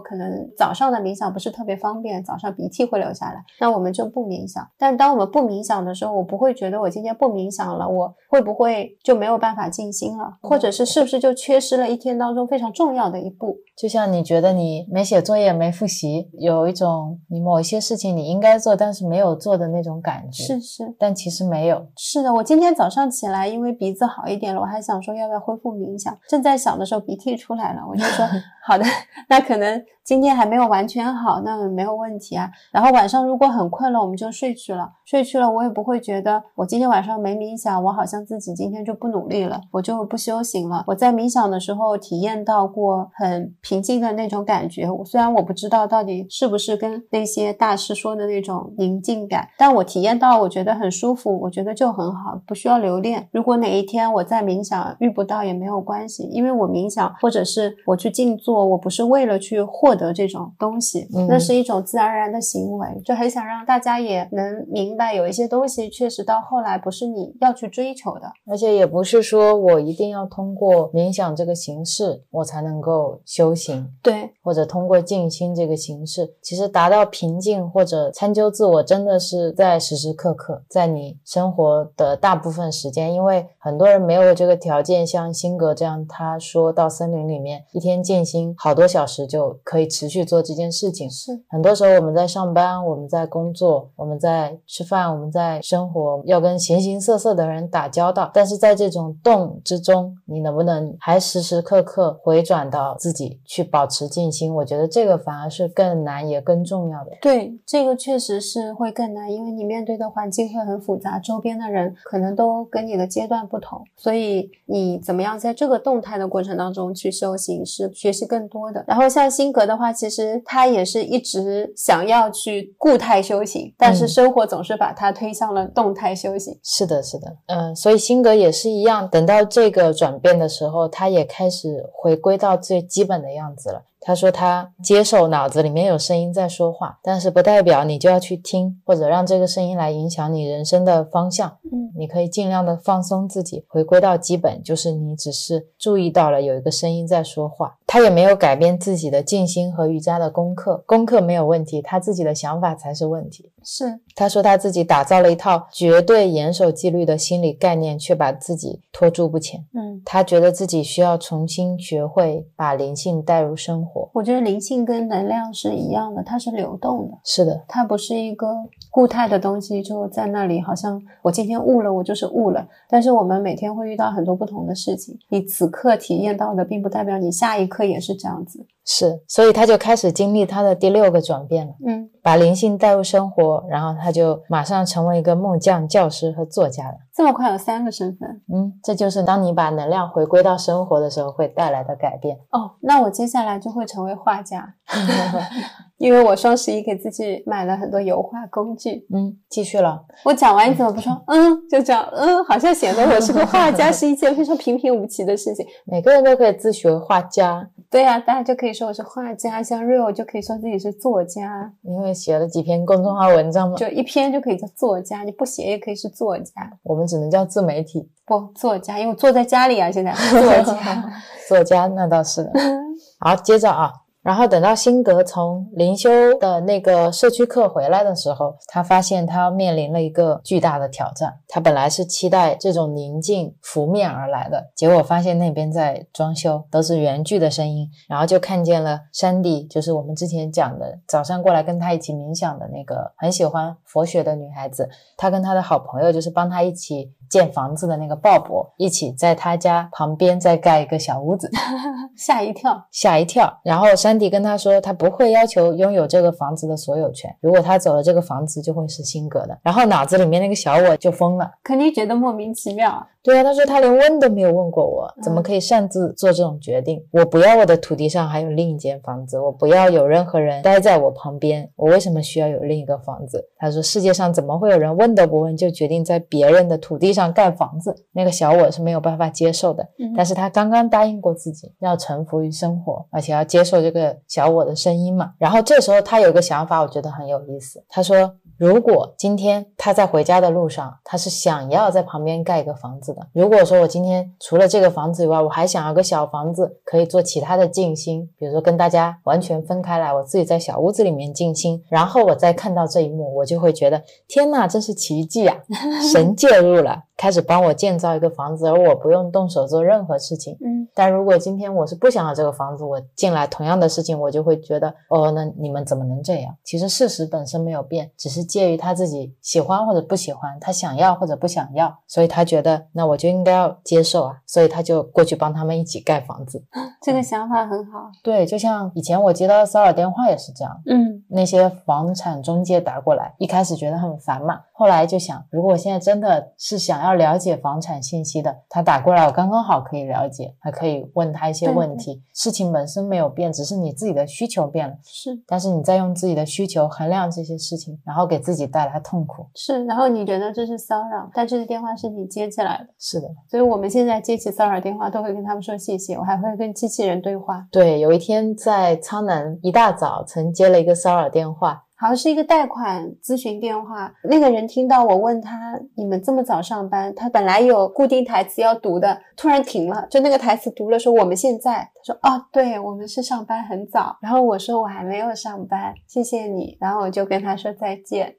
可能早上的冥想不是特别方便，早上鼻涕会流下来，那我们就不冥想。但当我们不冥想的时候，我不会觉得我今天不冥想了，我会不会就没有办法静心了，或者是是是不是就缺失了一天当中非常重要的一步？就像你觉得你没写作业、没复习，有一种你某一些事情你应该做但是没有做的那种感觉。是是，但其实没有。是的，我今天早上起来，因为鼻子好一点了，我还想说要不要恢复冥想。正在想的时候，鼻涕出来了，我就说 <laughs> 好的，<laughs> 那可能今天还没有完全好，那没有问题啊。然后晚上如果很困了，我们就睡去了。睡去了，我也不会觉得我今天晚上没冥想，我好像自己今天就不努力了，我就不修行了。我在冥想的时候体验到过很平静的那种感觉，虽然我不知道到底是不是跟那些大师说的那种宁静感，但我体验到，我觉得很舒服，我觉得就很好，不需要留恋。如果哪一天我在冥想遇不到也没有关系，因为我冥想或者是我去静坐，我不是为了去获获得这种东西，嗯那是一种自然而然的行为，就很想让大家也能明白，有一些东西确实到后来不是你要去追求的。而且也不是说我一定要通过冥想这个形式，我才能够修行，对，或者通过静心这个形式，其实达到平静或者参究自我，真的是在时时刻刻，在你生活的大部分时间。因为很多人没有这个条件，像辛格这样，他说到森林里面一天静心好多小时就可以持续做这件事情。是很多时候我们在上班，我们在工作，我们在吃饭，我们在生活，要跟形形色色的人打交道。但是在这种动之中，你能不能还时时刻刻回转到自己去保持静心？我觉得这个反而是更难也更重要的。对，这个确实是会更难，因为你面对的环境会很复杂，周边的人可能都跟你的阶段不同，所以你怎么样在这个动态的过程当中去修行，是学习更多的。然后像辛格的话，其实他也是一直想要去固态修行，但是嗯生活总是把他推向了动态修行。是的，是的，嗯、所以辛格也是一样，等到这个转变的时候，他也开始回归到最基本的样子了。他说他接受脑子里面有声音在说话，但是不代表你就要去听，或者让这个声音来影响你人生的方向。嗯，你可以尽量的放松自己，回归到基本，就是你只是注意到了有一个声音在说话。他也没有改变自己的静心和瑜伽的功课，功课没有问题，他自己的想法才是问题。是他说他自己打造了一套绝对严守纪律的心理概念，却把自己拖住不前。嗯，他觉得自己需要重新学会把灵性带入生活。我觉得灵性跟能量是一样的，它是流动的。是的，它不是一个固态的东西，就在那里，好像我今天悟了，我就是悟了。但是我们每天会遇到很多不同的事情，你此刻体验到的，并不代表你下一刻也是这样子。是，所以他就开始经历他的第六个转变了，嗯，把灵性带入生活，然后他就马上成为一个木匠、教师和作家了。这么快有三个身份嗯，这就是当你把能量回归到生活的时候会带来的改变。哦，那我接下来就会成为画家，<laughs> 因为我双十一给自己买了很多油画工具。嗯，继续了。我讲完你怎么不说？嗯，就这样，嗯，好像显得我是个画家是一件非常平平无奇的事情。每个人都可以自学画家，对呀、大家就可以说我是画家，像 Real 就可以说自己是作家，因为写了几篇公众号文章嘛。就一篇就可以叫作家，你不写也可以是作家。我们只能叫自媒体不，作家，因为我坐在家里啊，现在作家。作家，<laughs> 那倒是的。<laughs> 好，接着啊，然后等到辛格从灵修的那个社区课回来的时候，他发现他面临了一个巨大的挑战。他本来是期待这种宁静拂面而来的，结果发现那边在装修，都是原剧的声音，然后就看见了山迪，就是我们之前讲的早上过来跟他一起冥想的那个很喜欢佛学的女孩子，她跟她的好朋友就是帮她一起建房子的那个鲍勃，一起在他家旁边再盖一个小屋子。<laughs> 吓一跳，<laughs> 吓一跳。然后山迪跟他说，他不会要求拥有这个房子的所有权，如果他走了，这个房子就会是辛格的。然后脑子里面那个小我就疯了。肯定觉得莫名其妙啊。对啊，他说他连问都没有问过我，怎么可以擅自做这种决定？我不要我的土地上还有另一间房子，我不要有任何人待在我旁边，我为什么需要有另一个房子？他说世界上怎么会有人问都不问就决定在别人的土地上盖房子？那个小我是没有办法接受的。嗯但是他刚刚答应过自己要臣服于生活，而且要接受这个小我的声音嘛。然后这时候他有一个想法，我觉得很有意思。他说，如果今天他在回家的路上，他是想要在旁边盖一个房子的。如果说我今天除了这个房子以外，我还想要个小房子，可以做其他的静心，比如说跟大家完全分开来，我自己在小屋子里面静心，然后我再看到这一幕，我就会觉得天哪，真是奇迹啊！<laughs> 神介入了，开始帮我建造一个房子，而我不用动手做任何事情。嗯，但如果今天我是不想要这个房子，我进来同样的事情，我就会觉得，哦，那你们怎么能这样？其实事实本身没有变，只是介于他自己喜欢或者不喜欢，他想要或者不想要，所以他觉得那我就应该要接受啊，所以他就过去帮他们一起盖房子。<laughs> 这个想法很好。对，就像以前我接到的骚扰电话也是这样，嗯，那些房产中介打过来，一开始觉得很烦嘛，后来就想，如果我现在真的是想要了解房产信息的，他打过来，我刚刚好可以了解，还可以问他一些问题。事情本身没有变，只是你自己的需求变了。是，但是你在用自己的需求衡量这些事情，然后给自己带来痛苦。是，然后你觉得这是骚扰，但这个电话是你接起来的。是的，所以我们现在接起骚扰电话，都会跟他们说谢谢，我还会跟机器人对话。对，有一天在苍南一大早，曾接了一个骚扰电话。好像是一个贷款咨询电话，那个人听到我问他：“你们这么早上班？”他本来有固定台词要读的，突然停了，就那个台词读了说：“我们现在。”他说：“哦，对我们是上班很早。”然后我说：“我还没有上班，谢谢你。”然后我就跟他说再见，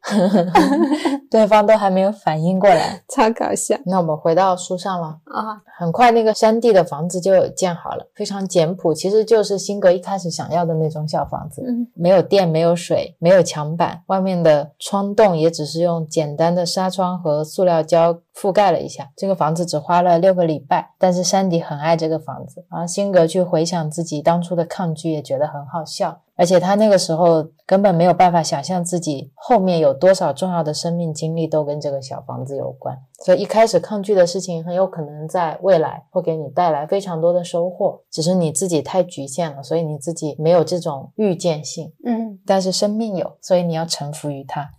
<laughs> 对方都还没有反应过来，超搞笑。那我们回到书上了啊，很快那个山地的房子就有建好了，非常简朴，其实就是辛格一开始想要的那种小房子，嗯，没有电，没有水，没有。墙板外面的窗洞也只是用简单的纱窗和塑料胶覆盖了一下。这个房子只花了六个礼拜，但是山迪很爱这个房子。然后辛格去回想自己当初的抗拒，也觉得很好笑。而且他那个时候根本没有办法想象自己后面有多少重要的生命经历都跟这个小房子有关，所以一开始抗拒的事情很有可能在未来会给你带来非常多的收获，只是你自己太局限了，所以你自己没有这种预见性。嗯，但是生命有，所以你要臣服于它。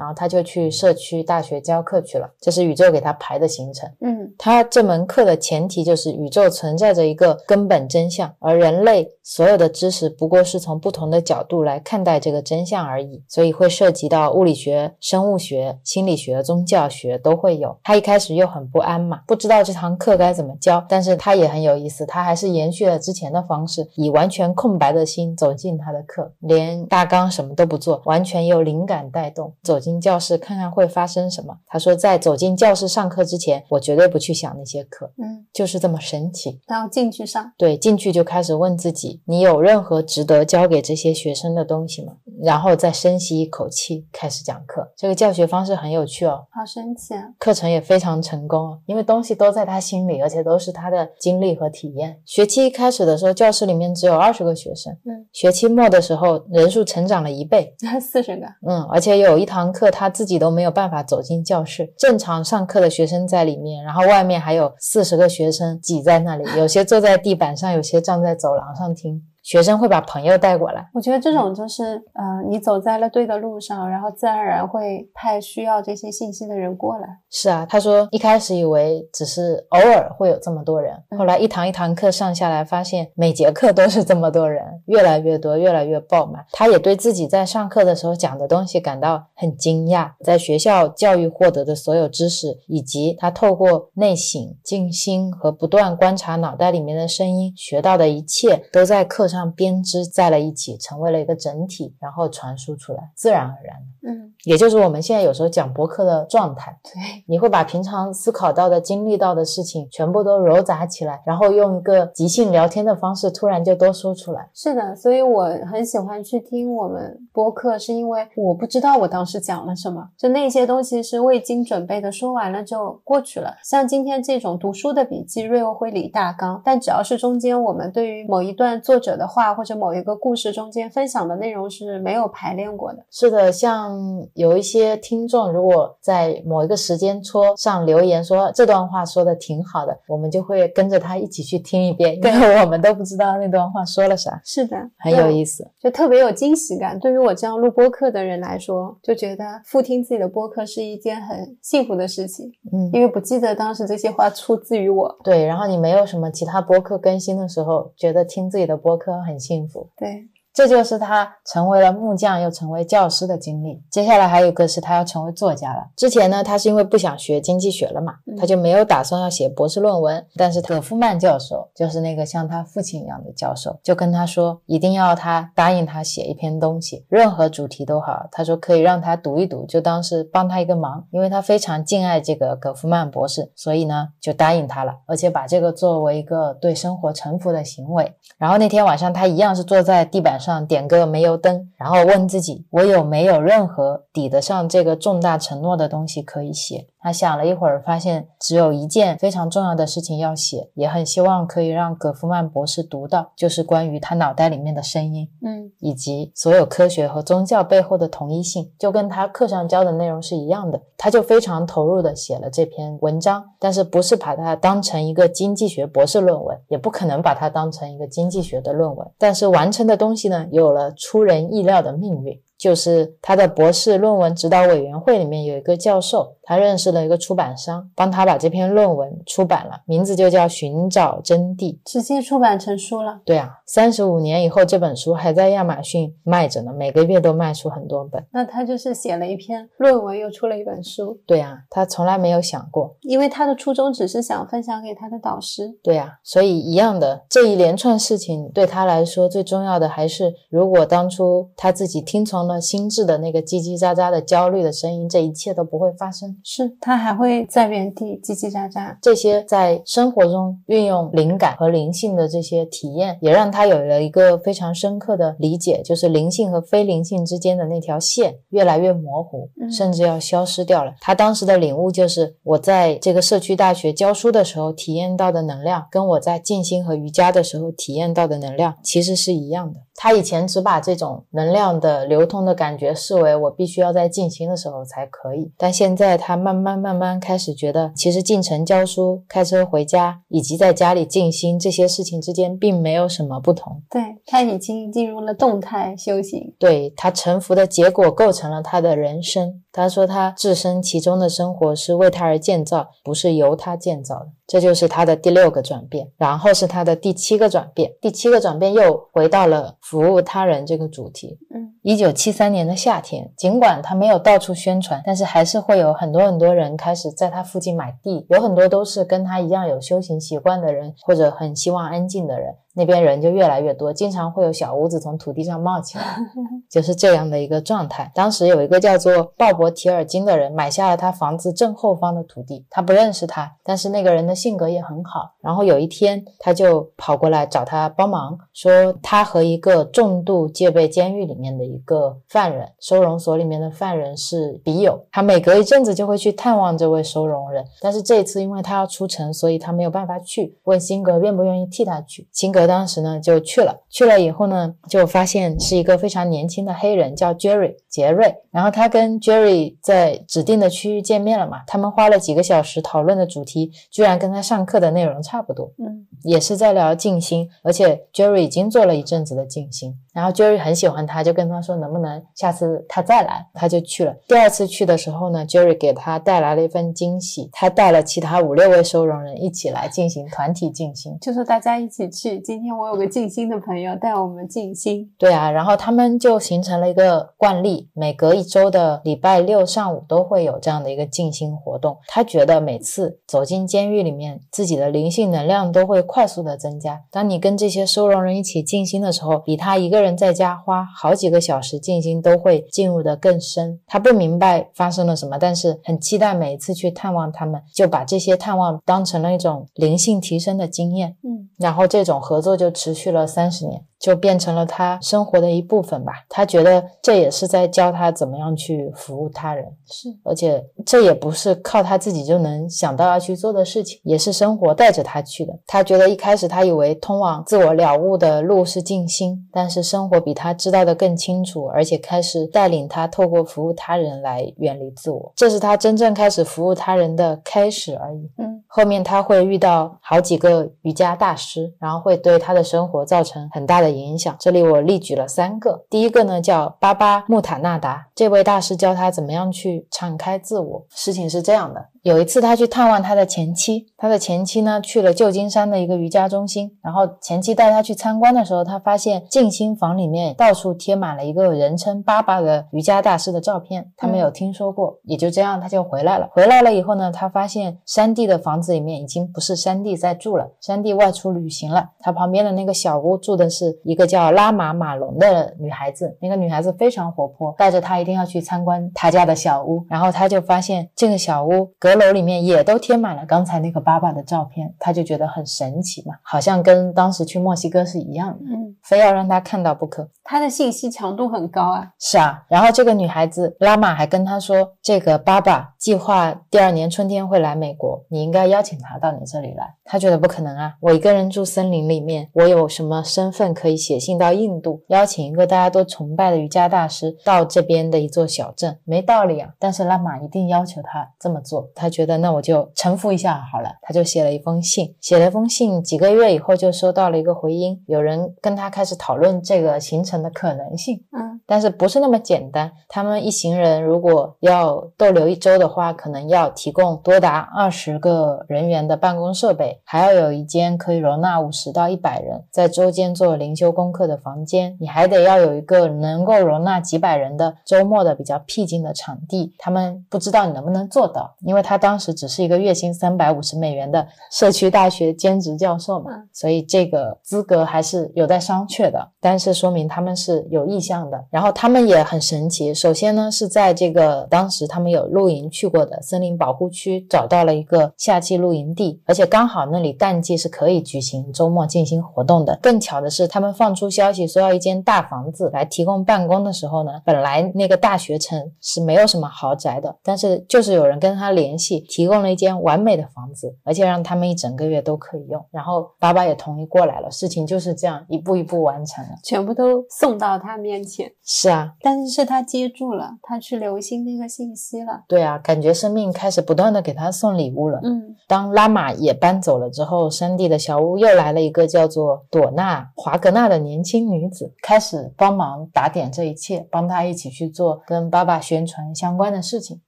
然后他就去社区大学教课去了，这是宇宙给他排的行程。嗯，他这门课的前提就是宇宙存在着一个根本真相，而人类所有的知识不过是从不同的角度来看待这个真相而已。所以会涉及到物理学、生物学、心理学、宗教学都会有。他一开始又很不安嘛，不知道这堂课该怎么教，但是他也很有意思，他还是延续了之前的方式，以完全空白的心走进他的课，连大纲什么都不做，完全由灵感带动走进。进教室看看会发生什么。他说，在走进教室上课之前，我绝对不去想那些课。嗯，就是这么神奇。然后进去上，对，进去就开始问自己：你有任何值得教给这些学生的东西吗？然后再深吸一口气，开始讲课。这个教学方式很有趣哦，好神奇啊！课程也非常成功哦，因为东西都在他心里，而且都是他的经历和体验。学期一开始的时候，教室里面只有二十个学生。嗯，学期末的时候，人数成长了一倍，<laughs> 四十个。嗯，而且有一堂课他自己都没有办法走进教室，正常上课的学生在里面，然后外面还有四十个学生挤在那里，有些坐在地板上，有些站在走廊上听。学生会把朋友带过来，我觉得这种就是，呃，你走在了对的路上，然后自然而然会派需要这些信息的人过来。是啊，他说一开始以为只是偶尔会有这么多人，后来一堂一堂课上下来，发现每节课都是这么多人，越来越多，越来越爆满。他也对自己在上课的时候讲的东西感到很惊讶，在学校教育获得的所有知识，以及他透过内省、静心和不断观察脑袋里面的声音学到的一切，都在课。上编织在了一起，成为了一个整体，然后传输出来，自然而然嗯，也就是我们现在有时候讲博客的状态。对，你会把平常思考到的、经历到的事情全部都揉杂起来，然后用一个即兴聊天的方式，突然就都说出来。是的，所以我很喜欢去听我们播客，是因为我不知道我当时讲了什么，就那些东西是未经准备的，说完了就过去了。像今天这种读书的笔记，瑞欧会理大纲，但只要是中间我们对于某一段作者的话或者某一个故事中间分享的内容是没有排练过的。是的，像有一些听众如果在某一个时间戳上留言说这段话说的挺好的，我们就会跟着他一起去听一遍，因为我们都不知道那段话说了啥。是的，很有意思，就特别有惊喜感。对于我这样录播客的人来说，就觉得复听自己的播客是一件很幸福的事情。嗯，因为不记得当时这些话出自于我。对，然后你没有什么其他播客更新的时候，觉得听自己的播客很。幸福，对。这就是他成为了木匠又成为教师的经历。接下来还有一个是他要成为作家了。之前呢，他是因为不想学经济学了嘛，他就没有打算要写博士论文。但是葛夫曼教授，就是那个像他父亲一样的教授，就跟他说，一定要他答应他写一篇东西，任何主题都好。他说可以让他读一读，就当是帮他一个忙，因为他非常敬爱这个葛夫曼博士，所以呢就答应他了，而且把这个作为一个对生活臣服的行为。然后那天晚上，他一样是坐在地板。上点个煤油灯，然后问自己：我有没有任何抵得上这个重大承诺的东西可以写？他想了一会儿，发现只有一件非常重要的事情要写，也很希望可以让葛夫曼博士读到，就是关于他脑袋里面的声音，嗯以及所有科学和宗教背后的同一性，就跟他课上教的内容是一样的。他就非常投入的写了这篇文章，但是不是把它当成一个经济学博士论文，也不可能把它当成一个经济学的论文。但是完成的东西有了出人意料的命运。就是他的博士论文指导委员会里面有一个教授，他认识了一个出版商，帮他把这篇论文出版了，名字就叫《寻找真谛》。直接出版成书了。对啊，三十五年以后，这本书还在亚马逊卖着呢，每个月都卖出很多本。那他就是写了一篇论文，又出了一本书。对啊，他从来没有想过。因为他的初衷只是想分享给他的导师。对啊，所以一样的，这一连串事情对他来说最重要的还是，如果当初他自己听从了心智的那个叽叽喳喳的焦虑的声音，这一切都不会发生。是他还会在原地叽叽喳喳。这些在生活中运用灵感和灵性的这些体验，也让他有了一个非常深刻的理解，就是灵性和非灵性之间的那条线越来越模糊，嗯甚至要消失掉了。他当时的领悟就是，我在这个社区大学教书的时候体验到的能量，跟我在静心和瑜伽的时候体验到的能量其实是一样的。他以前只把这种能量的流通的感觉视为我必须要在静心的时候才可以，但现在他慢慢慢慢开始觉得，其实进城教书、开车回家以及在家里静心这些事情之间并没有什么不同。对他已经进入了动态修行。对他臣服的结果构成了他的人生。他说他置身其中的生活是为他而建造，不是由他建造的。这就是他的第六个转变，然后是他的第七个转变。第七个转变又回到了服务他人这个主题。嗯，一九七三年的夏天，尽管他没有到处宣传，但是还是会有很多很多人开始在他附近买地，有很多都是跟他一样有修行习惯的人，或者很希望安静的人。那边人就越来越多，经常会有小屋子从土地上冒起来，<laughs> 就是这样的一个状态。当时有一个叫做鲍勃·提尔金的人买下了他房子正后方的土地，他不认识他，但是那个人的性格也很好。然后有一天，他就跑过来找他帮忙，说他和一个重度戒备监狱里面的一个犯人，收容所里面的犯人是笔友，他每隔一阵子就会去探望这位收容人。但是这一次因为他要出城，所以他没有办法去，问辛格愿不愿意替他去。辛格当时呢就去了，去了以后呢就发现是一个非常年轻的黑人叫 Jerry 杰瑞，然后他跟 Jerry 在指定的区域见面了嘛，他们花了几个小时讨论的主题居然跟他上课的内容差不多，嗯，也是在聊静心，而且 Jerry 已经做了一阵子的静心，然后 Jerry 很喜欢他，就跟他说能不能下次他再来，他就去了。第二次去的时候呢，Jerry 给他带来了一份惊喜，他带了其他五六位收容人一起来进行团体静心。就是大家一起去。今天我有个静心的朋友带我们静心。对啊，然后他们就形成了一个惯例，每隔一周的礼拜六上午都会有这样的一个静心活动。他觉得每次走进监狱里面，自己的灵性能量都会快速的增加。当你跟这些收容人一起静心的时候，比他一个人在家花好几个小时静心都会进入的更深。他不明白发生了什么，但是很期待每一次去探望他们，就把这些探望当成了一种灵性提升的经验。嗯，然后这种合作就持续了三十年，就变成了他生活的一部分吧。他觉得这也是在教他怎么样去服务他人，是而且这也不是靠他自己就能想到要去做的事情，也是生活带着他去的。他觉得一开始他以为通往自我了悟的路是静心，但是生活比他知道的更清楚，而且开始带领他透过服务他人来远离自我。这是他真正开始服务他人的开始而已。嗯，后面他会遇到好几个瑜伽大师，然后会对他的生活造成很大的影响。这里我例举了三个，第一个呢叫巴巴穆塔纳达，这位大师教他怎么样去敞开自我。事情是这样的。有一次，他去探望他的前妻，他的前妻呢去了旧金山的一个瑜伽中心，然后前妻带他去参观的时候，他发现静心房里面到处贴满了一个人称“爸爸”的瑜伽大师的照片，他没有听说过，也就这样他就回来了。回来了以后呢，他发现山地的房子里面已经不是山地在住了，山地外出旅行了。他旁边的那个小屋住的是一个叫拉玛马龙的女孩子，那个女孩子非常活泼，带着他一定要去参观他家的小屋，然后他就发现这个小屋隔阁楼里面也都贴满了刚才那个爸爸的照片，他就觉得很神奇嘛，好像跟当时去墨西哥是一样的，嗯，非要让他看到不可。他的信息强度很高啊。是啊，然后这个女孩子拉玛还跟他说，这个爸爸计划第二年春天会来美国，你应该邀请他到你这里来。他觉得不可能啊，我一个人住森林里面，我有什么身份可以写信到印度，邀请一个大家都崇拜的瑜伽大师到这边的一座小镇，没道理啊。但是拉玛一定要求他这么做，他觉得那我就臣服一下好了，他就写了一封信，写了一封信，几个月以后就收到了一个回音，有人跟他开始讨论这个行程的可能性。嗯但是不是那么简单。他们一行人如果要逗留一周的话，可能要提供多达二十个人员的办公设备，还要有一间可以容纳五十到一百人在周间做灵修功课的房间。你还得要有一个能够容纳几百人的周末的比较僻静的场地。他们不知道你能不能做到，因为他当时只是一个月薪三百五十美元的社区大学兼职教授嘛嗯，所以这个资格还是有待商榷的。但是说明他们是有意向的。然后他们也很神奇，首先呢是在这个当时他们有露营去过的森林保护区找到了一个夏季露营地，而且刚好那里淡季是可以举行周末进行活动的。更巧的是，他们放出消息说要一间大房子来提供办公的时候呢，本来那个大学城是没有什么豪宅的，但是就是有人跟他联系，提供了一间完美的房子，而且让他们一整个月都可以用。然后爸爸也同意过来了，事情就是这样一步一步完成了。全部都送到他面前，是啊，但是是他接住了，他去留心那个信息了。对啊，感觉生命开始不断的给他送礼物了。嗯当拉玛也搬走了之后，山地的小屋又来了一个叫做朵娜·华格纳的年轻女子，开始帮忙打点这一切，帮他一起去做跟爸爸宣传相关的事情。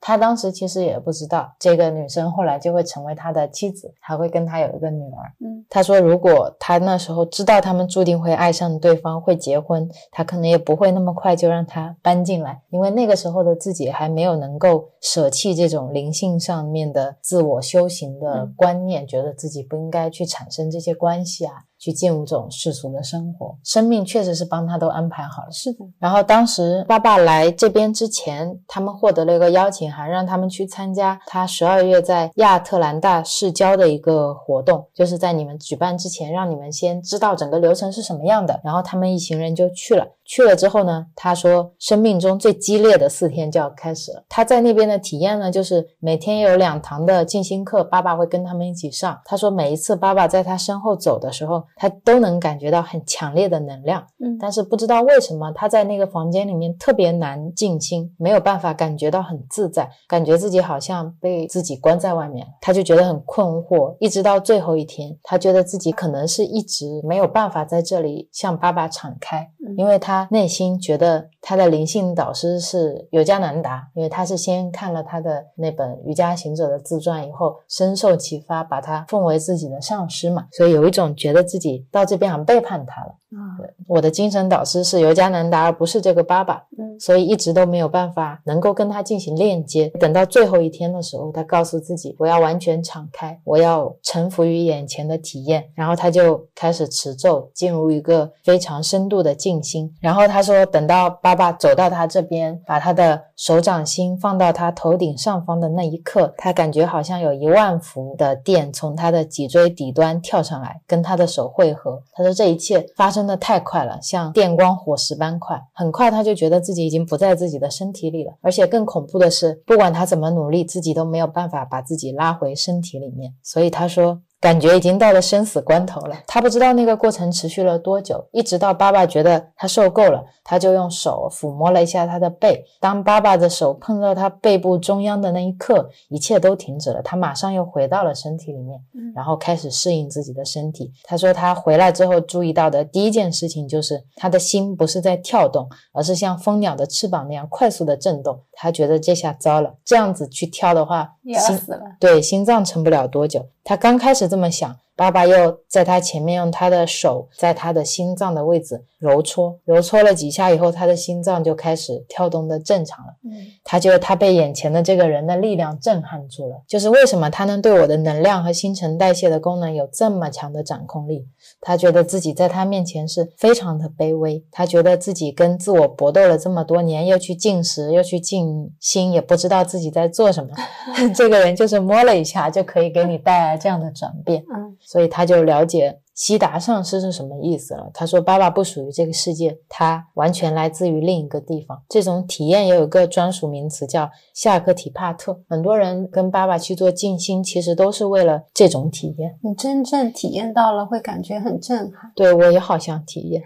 他当时其实也不知道，这个女生后来就会成为他的妻子，还会跟他有一个女儿。嗯他说，如果他那时候知道他们注定会爱上对方，会结婚，他可能也不会那么快就让他搬进来，因为那个时候的自己还没有能够舍弃这种灵性上面的自我修行的嗯观念，觉得自己不应该去产生这些关系啊，去进入这种世俗的生活。生命确实是帮他都安排好了。是的，然后当时爸爸来这边之前，他们获得了一个邀请函，让他们去参加他十二月在亚特兰大市郊的一个活动，就是在你们举办之前，让你们先知道整个流程是什么样的。然后他们一行人就去了。去了之后呢，他说生命中最激烈的四天就要开始了。他在那边的体验呢，就是每天有两堂的静心课，爸爸会跟他们一起上。他说每一次爸爸在他身后走的时候，他都能感觉到很强烈的能量。嗯但是不知道为什么他在那个房间里面特别难静心，没有办法感觉到很自在，感觉自己好像被自己关在外面，他就觉得很困惑。一直到最后一天，他觉得自己可能是一直没有办法在这里向爸爸敞开，嗯因为他内心觉得他的灵性导师是尤加南达，因为他是先看了他的那本《瑜伽行者》的自传以后，深受启发，把他奉为自己的上师嘛，所以有一种觉得自己到这边好像背叛他了。我的精神导师是尤加南达，而不是这个爸爸，嗯所以一直都没有办法能够跟他进行链接。等到最后一天的时候，他告诉自己，我要完全敞开，我要臣服于眼前的体验。然后他就开始持咒，进入一个非常深度的静心。然后他说，等到爸爸走到他这边，把他的手掌心放到他头顶上方的那一刻，他感觉好像有一万伏的电从他的脊椎底端跳上来，跟他的手汇合。他说这一切发生真的太快了，像电光火石般快。很快他就觉得自己已经不在自己的身体里了，而且更恐怖的是，不管他怎么努力，自己都没有办法把自己拉回身体里面。所以他说。感觉已经到了生死关头了，他不知道那个过程持续了多久，一直到爸爸觉得他受够了，他就用手抚摸了一下他的背。当爸爸的手碰到他背部中央的那一刻，一切都停止了，他马上又回到了身体里面，嗯然后开始适应自己的身体。他说他回来之后注意到的第一件事情就是他的心不是在跳动，而是像蜂鸟的翅膀那样快速的震动。他觉得这下糟了，这样子去跳的话，心死了。对，心脏撑不了多久。他刚开始这么想，爸爸又在他前面用他的手在他的心脏的位置揉搓，揉搓了几下以后，他的心脏就开始跳动的正常了。嗯他觉得他被眼前的这个人的力量震撼住了，就是为什么他能对我的能量和新陈代谢的功能有这么强的掌控力？他觉得自己在他面前是非常的卑微，他觉得自己跟自我搏斗了这么多年，又去进食，又去静心，也不知道自己在做什么。<laughs> 这个人就是摸了一下就可以给你带来这样的转变，嗯所以他就了解悉达上师是什么意思了。他说：“爸爸不属于这个世界，他完全来自于另一个地方。这种体验也有个专属名词叫夏克提帕特。很多人跟爸爸去做静心，其实都是为了这种体验。你真正体验到了，会感觉很震撼。对我也好想体验，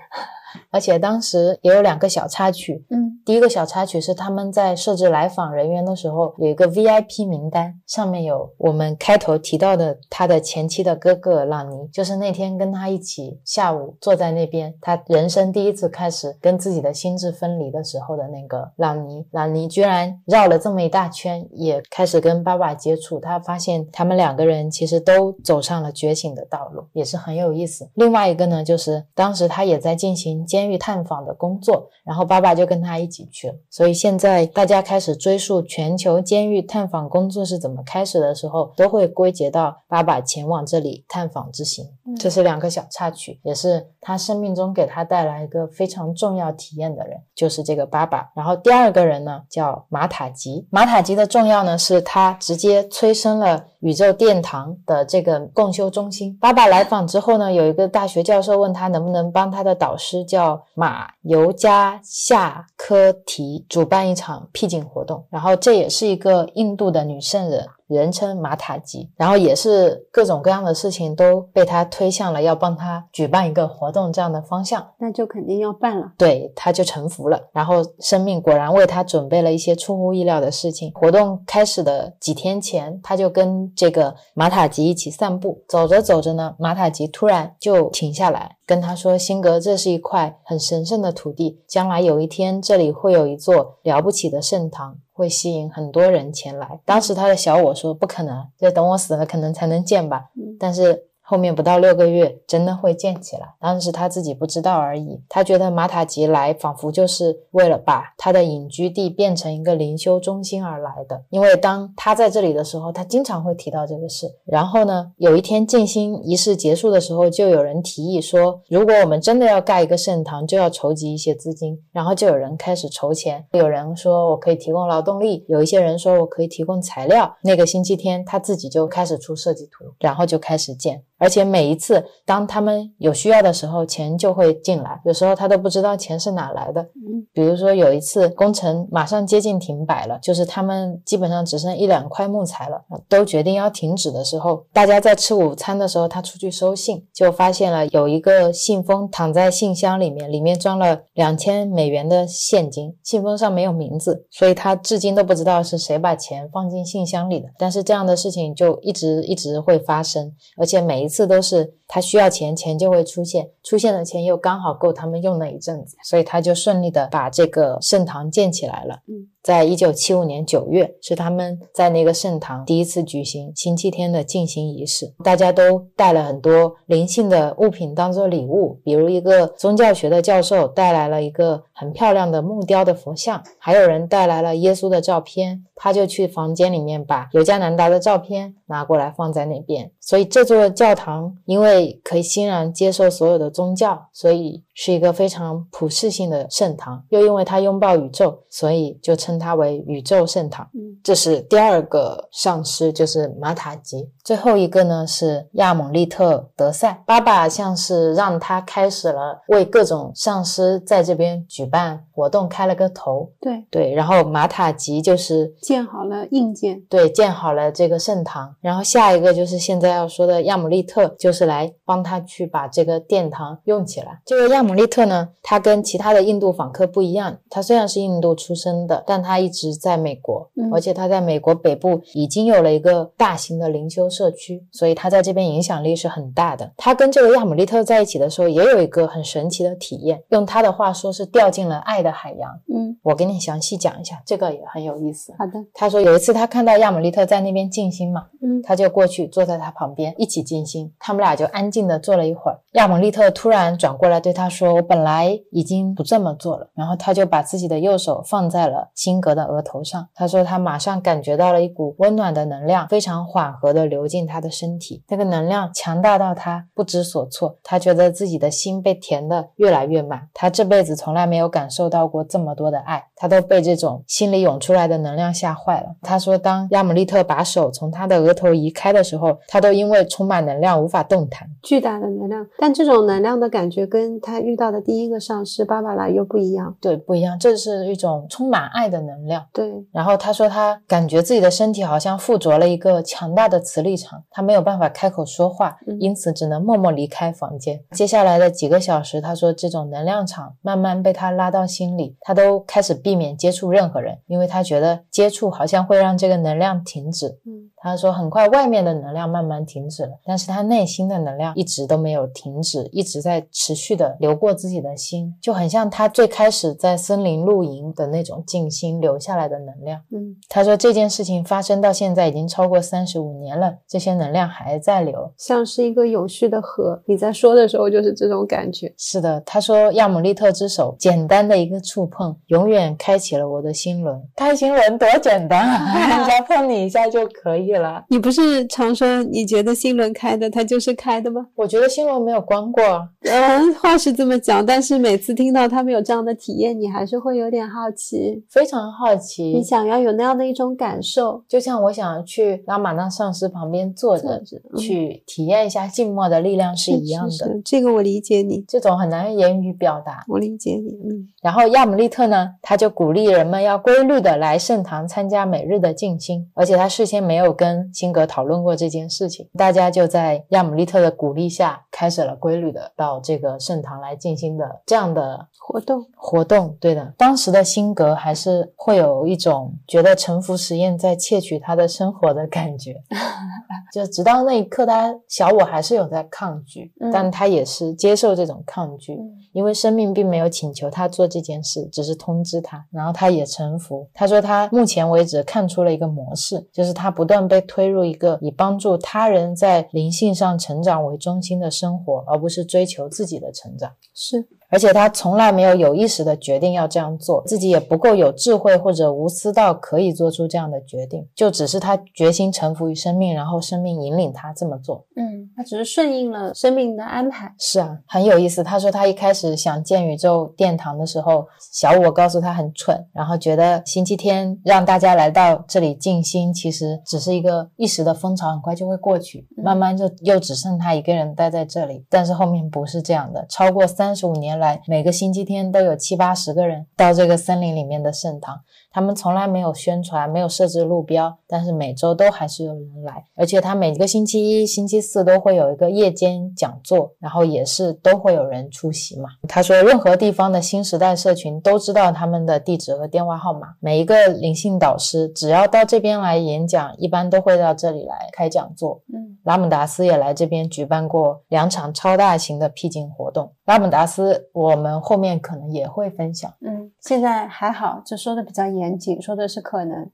而且当时也有两个小插曲。嗯第一个小插曲是他们在设置来访人员的时候，有一个 VIP 名单，上面有我们开头提到的他的前妻的哥哥朗尼，就是那天跟他一起下午坐在那边，他人生第一次开始跟自己的心智分离的时候的那个朗尼。朗尼居然绕了这么一大圈，也开始跟爸爸接触，他发现他们两个人其实都走上了觉醒的道路，也是很有意思。另外一个呢，就是当时他也在进行监狱探访的工作，然后爸爸就跟他一起去了。所以现在大家开始追溯全球监狱探访工作是怎么开始的时候，都会归结到爸爸前往这里探访之行。嗯这是两个小插曲，也是他生命中给他带来一个非常重要体验的人，就是这个爸爸。然后第二个人呢，叫马塔吉。马塔吉的重要呢，是他直接催生了宇宙殿堂的这个共修中心。爸爸来访之后呢，有一个大学教授问他能不能帮他的导师叫马尤加夏科提主办一场僻静活动，然后这也是一个印度的女圣人。人称马塔吉，然后也是各种各样的事情都被他推向了要帮他举办一个活动这样的方向，那就肯定要办了。对，他就臣服了。然后生命果然为他准备了一些出乎意料的事情。活动开始的几天前，他就跟这个马塔吉一起散步，走着走着呢，马塔吉突然就停下来，跟他说：“辛格，这是一块很神圣的土地，将来有一天这里会有一座了不起的圣堂。”会吸引很多人前来。当时他的小我说：“不可能，就等我死了可能才能见吧。”嗯但是后面不到六个月，真的会建起来。当时他自己不知道而已。他觉得马塔吉来，仿佛就是为了把他的隐居地变成一个灵修中心而来的。因为当他在这里的时候，他经常会提到这个事。然后呢，有一天静心仪式结束的时候，就有人提议说，如果我们真的要盖一个圣堂，就要筹集一些资金。然后就有人开始筹钱，有人说我可以提供劳动力，有一些人说我可以提供材料。那个星期天，他自己就开始出设计图，然后就开始建。而且每一次当他们有需要的时候，钱就会进来。有时候他都不知道钱是哪来的。嗯比如说有一次工程马上接近停摆了，就是他们基本上只剩一两块木材了，都决定要停止的时候，大家在吃午餐的时候，他出去收信，就发现了有一个信封躺在信箱里面，里面装了两千美元的现金，信封上没有名字，所以他至今都不知道是谁把钱放进信箱里的。但是这样的事情就一直一直会发生，而且每一次都是他需要钱，钱就会出现，出现的钱又刚好够他们用那一阵子，所以他就顺利的把这个圣堂建起来了。嗯，在一九七五年九月，是他们在那个圣堂第一次举行星期天的进行仪式，大家都带了很多灵性的物品当做礼物，比如一个宗教学的教授带来了一个很漂亮的木雕的佛像，还有人带来了耶稣的照片，他就去房间里面把尤加南达的照片拿过来放在那边。所以这座教堂因为可以欣然接受所有的宗教，所以是一个非常普世性的圣堂。又因为它拥抱宇宙，所以就称它为宇宙圣堂。嗯这是第二个上师，就是马塔吉。最后一个呢是亚蒙利特德赛，爸爸像是让他开始了为各种上师在这边举办活动开了个头。对，对，然后马塔吉就是建好了硬件。对，建好了这个圣堂，然后下一个就是现在要说的亚姆利特，就是来帮他去把这个殿堂用起来。这个亚姆利特呢，他跟其他的印度访客不一样，他虽然是印度出生的，但他一直在美国，嗯而且他在美国北部已经有了一个大型的灵修社区，所以他在这边影响力是很大的。他跟这个亚姆利特在一起的时候，也有一个很神奇的体验，用他的话说是掉进了爱的海洋。嗯，我给你详细讲一下，这个也很有意思。好的，他说有一次他看到亚姆利特在那边静心嘛，嗯他就过去坐在他旁边一起静心，他们俩就安静的坐了一会儿。亚姆利特突然转过来对他说：“说我本来已经不这么做了。”然后他就把自己的右手放在了辛格的额头上。他说他马上感觉到了一股温暖的能量，非常缓和的流进他的身体。那个能量强大到他不知所措，他觉得自己的心被填得越来越满。他这辈子从来没有感受到过这么多的爱，他都被这种心里涌出来的能量吓坏了。他说，当亚姆利特把手从他的额头移开的时候，他都因为充满能量无法动弹。巨大的能量，但这种能量的感觉跟他遇到的第一个上司芭芭拉又不一样。对，不一样，这是一种充满爱的能量。对，然后他说，他感觉自己的身体好像附着了一个强大的磁力场，他没有办法开口说话，嗯因此只能默默离开房间。接下来的几个小时，他说这种能量场慢慢被他拉到心里，他都开始避免接触任何人，因为他觉得接触好像会让这个能量停止。嗯他说，很快外面的能量慢慢停止了，但是他内心的能量一直都没有停止，一直在持续的流过自己的心，就很像他最开始在森林露营的那种静心留下来的能量。嗯他说这件事情发生到现在已经超过三十五年了，这些能量还在流。像是一个有序的河。你在说的时候就是这种感觉。是的，他说亚姆利特之手简单的一个触碰，永远开启了我的心轮。开心轮多简单啊，<laughs> 人家碰你一下就可以了。你不是常说你觉得心轮开的，它就是开的吗？我觉得心轮没有关过，嗯，话是这么讲，但是每次听到他们有这样的体验，你还是会有点好奇，非常好奇。你想要有那样的一种感受。就像我想去拉玛那上师旁边坐着，坐着嗯去体验一下静默的力量是一样的。是是这个我理解你，这种很难言语表达。我理解你。嗯然后亚姆利特呢，他就鼓励人们要规律的来圣堂参加每日的静心，而且他事先没有跟辛格讨论过这件事情，大家就在亚姆利特的鼓励下，开始了规律的到这个圣堂来静心的这样的活动。活动。对的，当时的辛格还是会有一种觉得沉浮实验在窃取他的生活的感觉，<laughs> 就直到那一刻，他小我还是有在抗拒，嗯但他也是接受这种抗拒。嗯因为生命并没有请求他做这件事，只是通知他，然后他也臣服。他说他目前为止看出了一个模式，就是他不断被推入一个以帮助他人在灵性上成长为中心的生活，而不是追求自己的成长。是，而且他从来没有有意识的决定要这样做，自己也不够有智慧或者无私到可以做出这样的决定，就只是他决心臣服于生命，然后生命引领他这么做。嗯，他只是顺应了生命的安排。是啊，很有意思。他说他一开始想建宇宙殿堂的时候，小我告诉他很蠢，然后觉得星期天让大家来到这里静心，其实只是一个一时的风潮，很快就会过去，嗯慢慢就又只剩他一个人待在这里。但是后面不是这样的，超过三十五年来，每个星期天都有七八十个人到这个森林里面的圣堂。他们从来没有宣传，没有设置路标，但是每周都还是有人来，而且他每个星期一、星期四都会有一个夜间讲座，然后也是都会有人出席嘛。他说，任何地方的新时代社群都知道他们的地址和电话号码，每一个灵性导师只要到这边来演讲，一般都会到这里来开讲座。嗯拉姆达斯也来这边举办过两场超大型的僻静活动。拉姆达斯，我们后面可能也会分享。嗯，现在还好，就说的比较严谨，说的是可能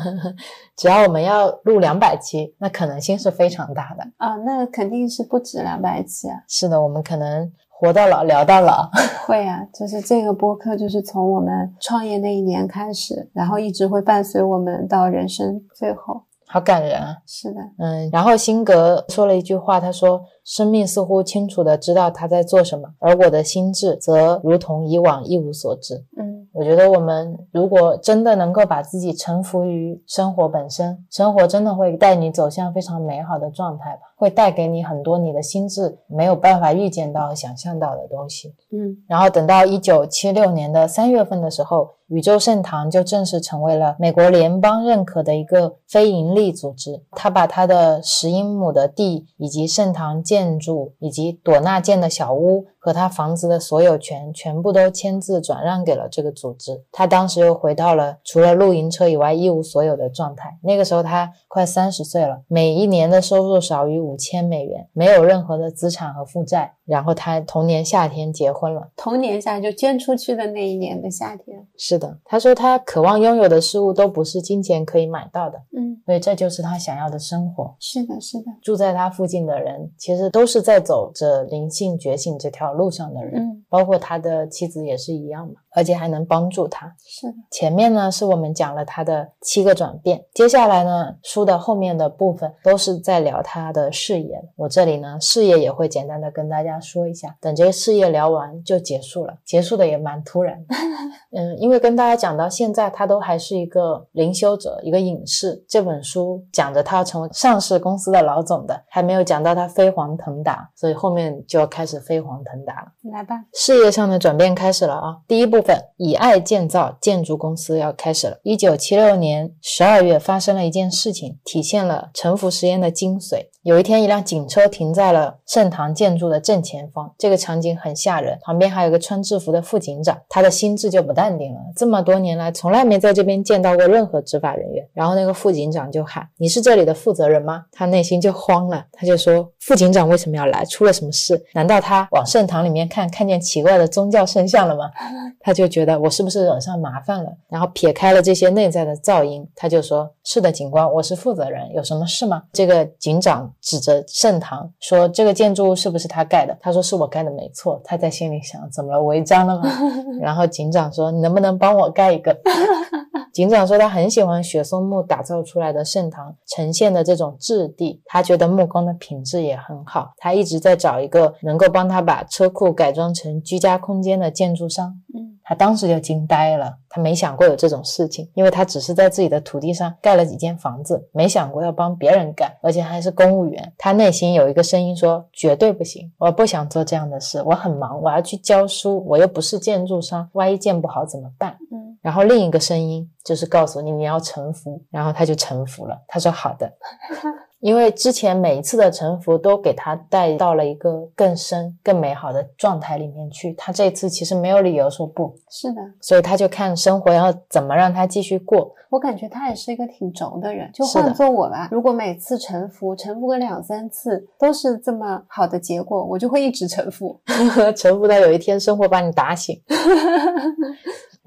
<laughs> 只要我们要录两百期，那可能性是非常大的。啊，那肯定是不止两百期啊。是的，我们可能活到老聊到老。<laughs> 会啊，就是这个播客，就是从我们创业那一年开始，然后一直会伴随我们到人生最后。好感人啊！是的，嗯，然后辛格说了一句话，他说：“生命似乎清楚的知道他在做什么，而我的心智则如同以往一无所知。”嗯我觉得我们如果真的能够把自己臣服于生活本身，生活真的会带你走向非常美好的状态吧，会带给你很多你的心智没有办法预见到和想象到的东西。嗯然后等到一九七六年的三月份的时候，宇宙圣堂就正式成为了美国联邦认可的一个非营利组织。他把他的十英亩的地，以及圣堂建筑，以及朵纳建的小屋。和他房子的所有权全部都签字转让给了这个组织。他当时又回到了除了露营车以外一无所有的状态。那个时候他快三十岁了，每一年的收入少于五千美元，没有任何的资产和负债。然后他同年夏天结婚了。同年夏就捐出去的那一年的夏天。是的，他说他渴望拥有的事物都不是金钱可以买到的。嗯，所以这就是他想要的生活。是的，是的。住在他附近的人其实都是在走着灵性觉醒这条。路上的人，嗯，包括他的妻子也是一样嘛，而且还能帮助他。是的，前面呢是我们讲了他的七个转变，接下来呢书的后面的部分都是在聊他的事业。我这里呢事业也会简单的跟大家说一下，等这些事业聊完就结束了，结束的也蛮突然。<laughs> 嗯，因为跟大家讲到现在，他都还是一个灵修者，一个隐士。这本书讲着他要成为上市公司的老总的，还没有讲到他飞黄腾达，所以后面就要开始飞黄腾达了。来吧，事业上的转变开始了啊！第一部分，以爱建造建筑公司要开始了。一九七六年十二月发生了一件事情，体现了沉浮实验的精髓。有一天，一辆警车停在了圣堂建筑的正前方，这个场景很吓人。旁边还有个穿制服的副警长，他的心智就不淡定了。这么多年来，从来没在这边见到过任何执法人员。然后那个副警长就喊：“你是这里的负责人吗？”他内心就慌了，他就说：“副警长为什么要来？出了什么事？难道他往圣堂？”里面看看见奇怪的宗教圣像了吗？<laughs> 他就觉得我是不是惹上麻烦了？然后撇开了这些内在的噪音，他就说：“是的，警官，我是负责人，有什么事吗？”这个警长指着圣堂说：“这个建筑物是不是他盖的？”他说：“是我盖的，没错。”他在心里想：“怎么了？违章了吗？” <laughs> 然后警长说：“你能不能帮我盖一个？” <laughs> 警长说他很喜欢雪松木打造出来的圣堂呈现的这种质地，他觉得木工的品质也很好。他一直在找一个能够帮他把车库改装成居家空间的建筑商。嗯，他当时就惊呆了，他没想过有这种事情，因为他只是在自己的土地上盖了几间房子，没想过要帮别人盖，而且还是公务员。他内心有一个声音说：绝对不行，我不想做这样的事，我很忙，我要去教书，我又不是建筑商，万一建不好怎么办？嗯。然后另一个声音就是告诉你你要臣服，然后他就臣服了。他说好的，<laughs> 因为之前每一次的沉浮都给他带到了一个更深、更美好的状态里面去。他这次其实没有理由说不是的，所以他就看生活要怎么让他继续过。我感觉他也是一个挺轴的人，就换做我吧，如果每次沉浮、沉浮个两三次都是这么好的结果，我就会一直臣服，<laughs> 臣服到有一天生活把你打醒。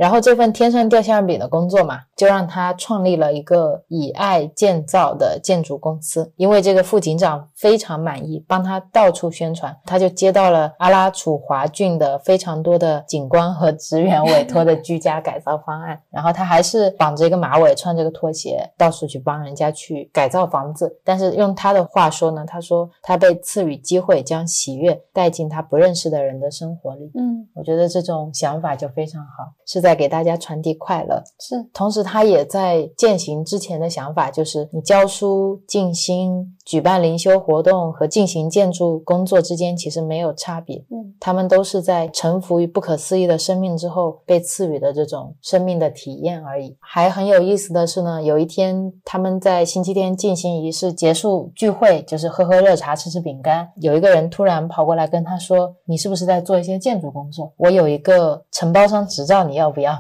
然后这份天上掉馅饼的工作嘛，就让他创立了一个以爱建造的建筑公司。因为这个副警长非常满意，帮他到处宣传，他就接到了阿拉楚华郡的非常多的警官和职员委托的居家改造方案。然后他还是绑着一个马尾，穿着个拖鞋，到处去帮人家去改造房子。但是用他的话说呢，他说他被赐予机会，将喜悦带进他不认识的人的生活里。嗯，我觉得这种想法就非常好，是在。给大家传递快乐，是。同时，他也在践行之前的想法，就是你教书、静心、举办灵修活动和进行建筑工作之间其实没有差别。嗯，他们都是在臣服于不可思议的生命之后被赐予的这种生命的体验而已。还很有意思的是呢，有一天他们在星期天进行仪式结束聚会，就是喝喝热茶、吃吃饼干。有一个人突然跑过来跟他说：“你是不是在做一些建筑工作？我有一个承包商执照，你要不要？”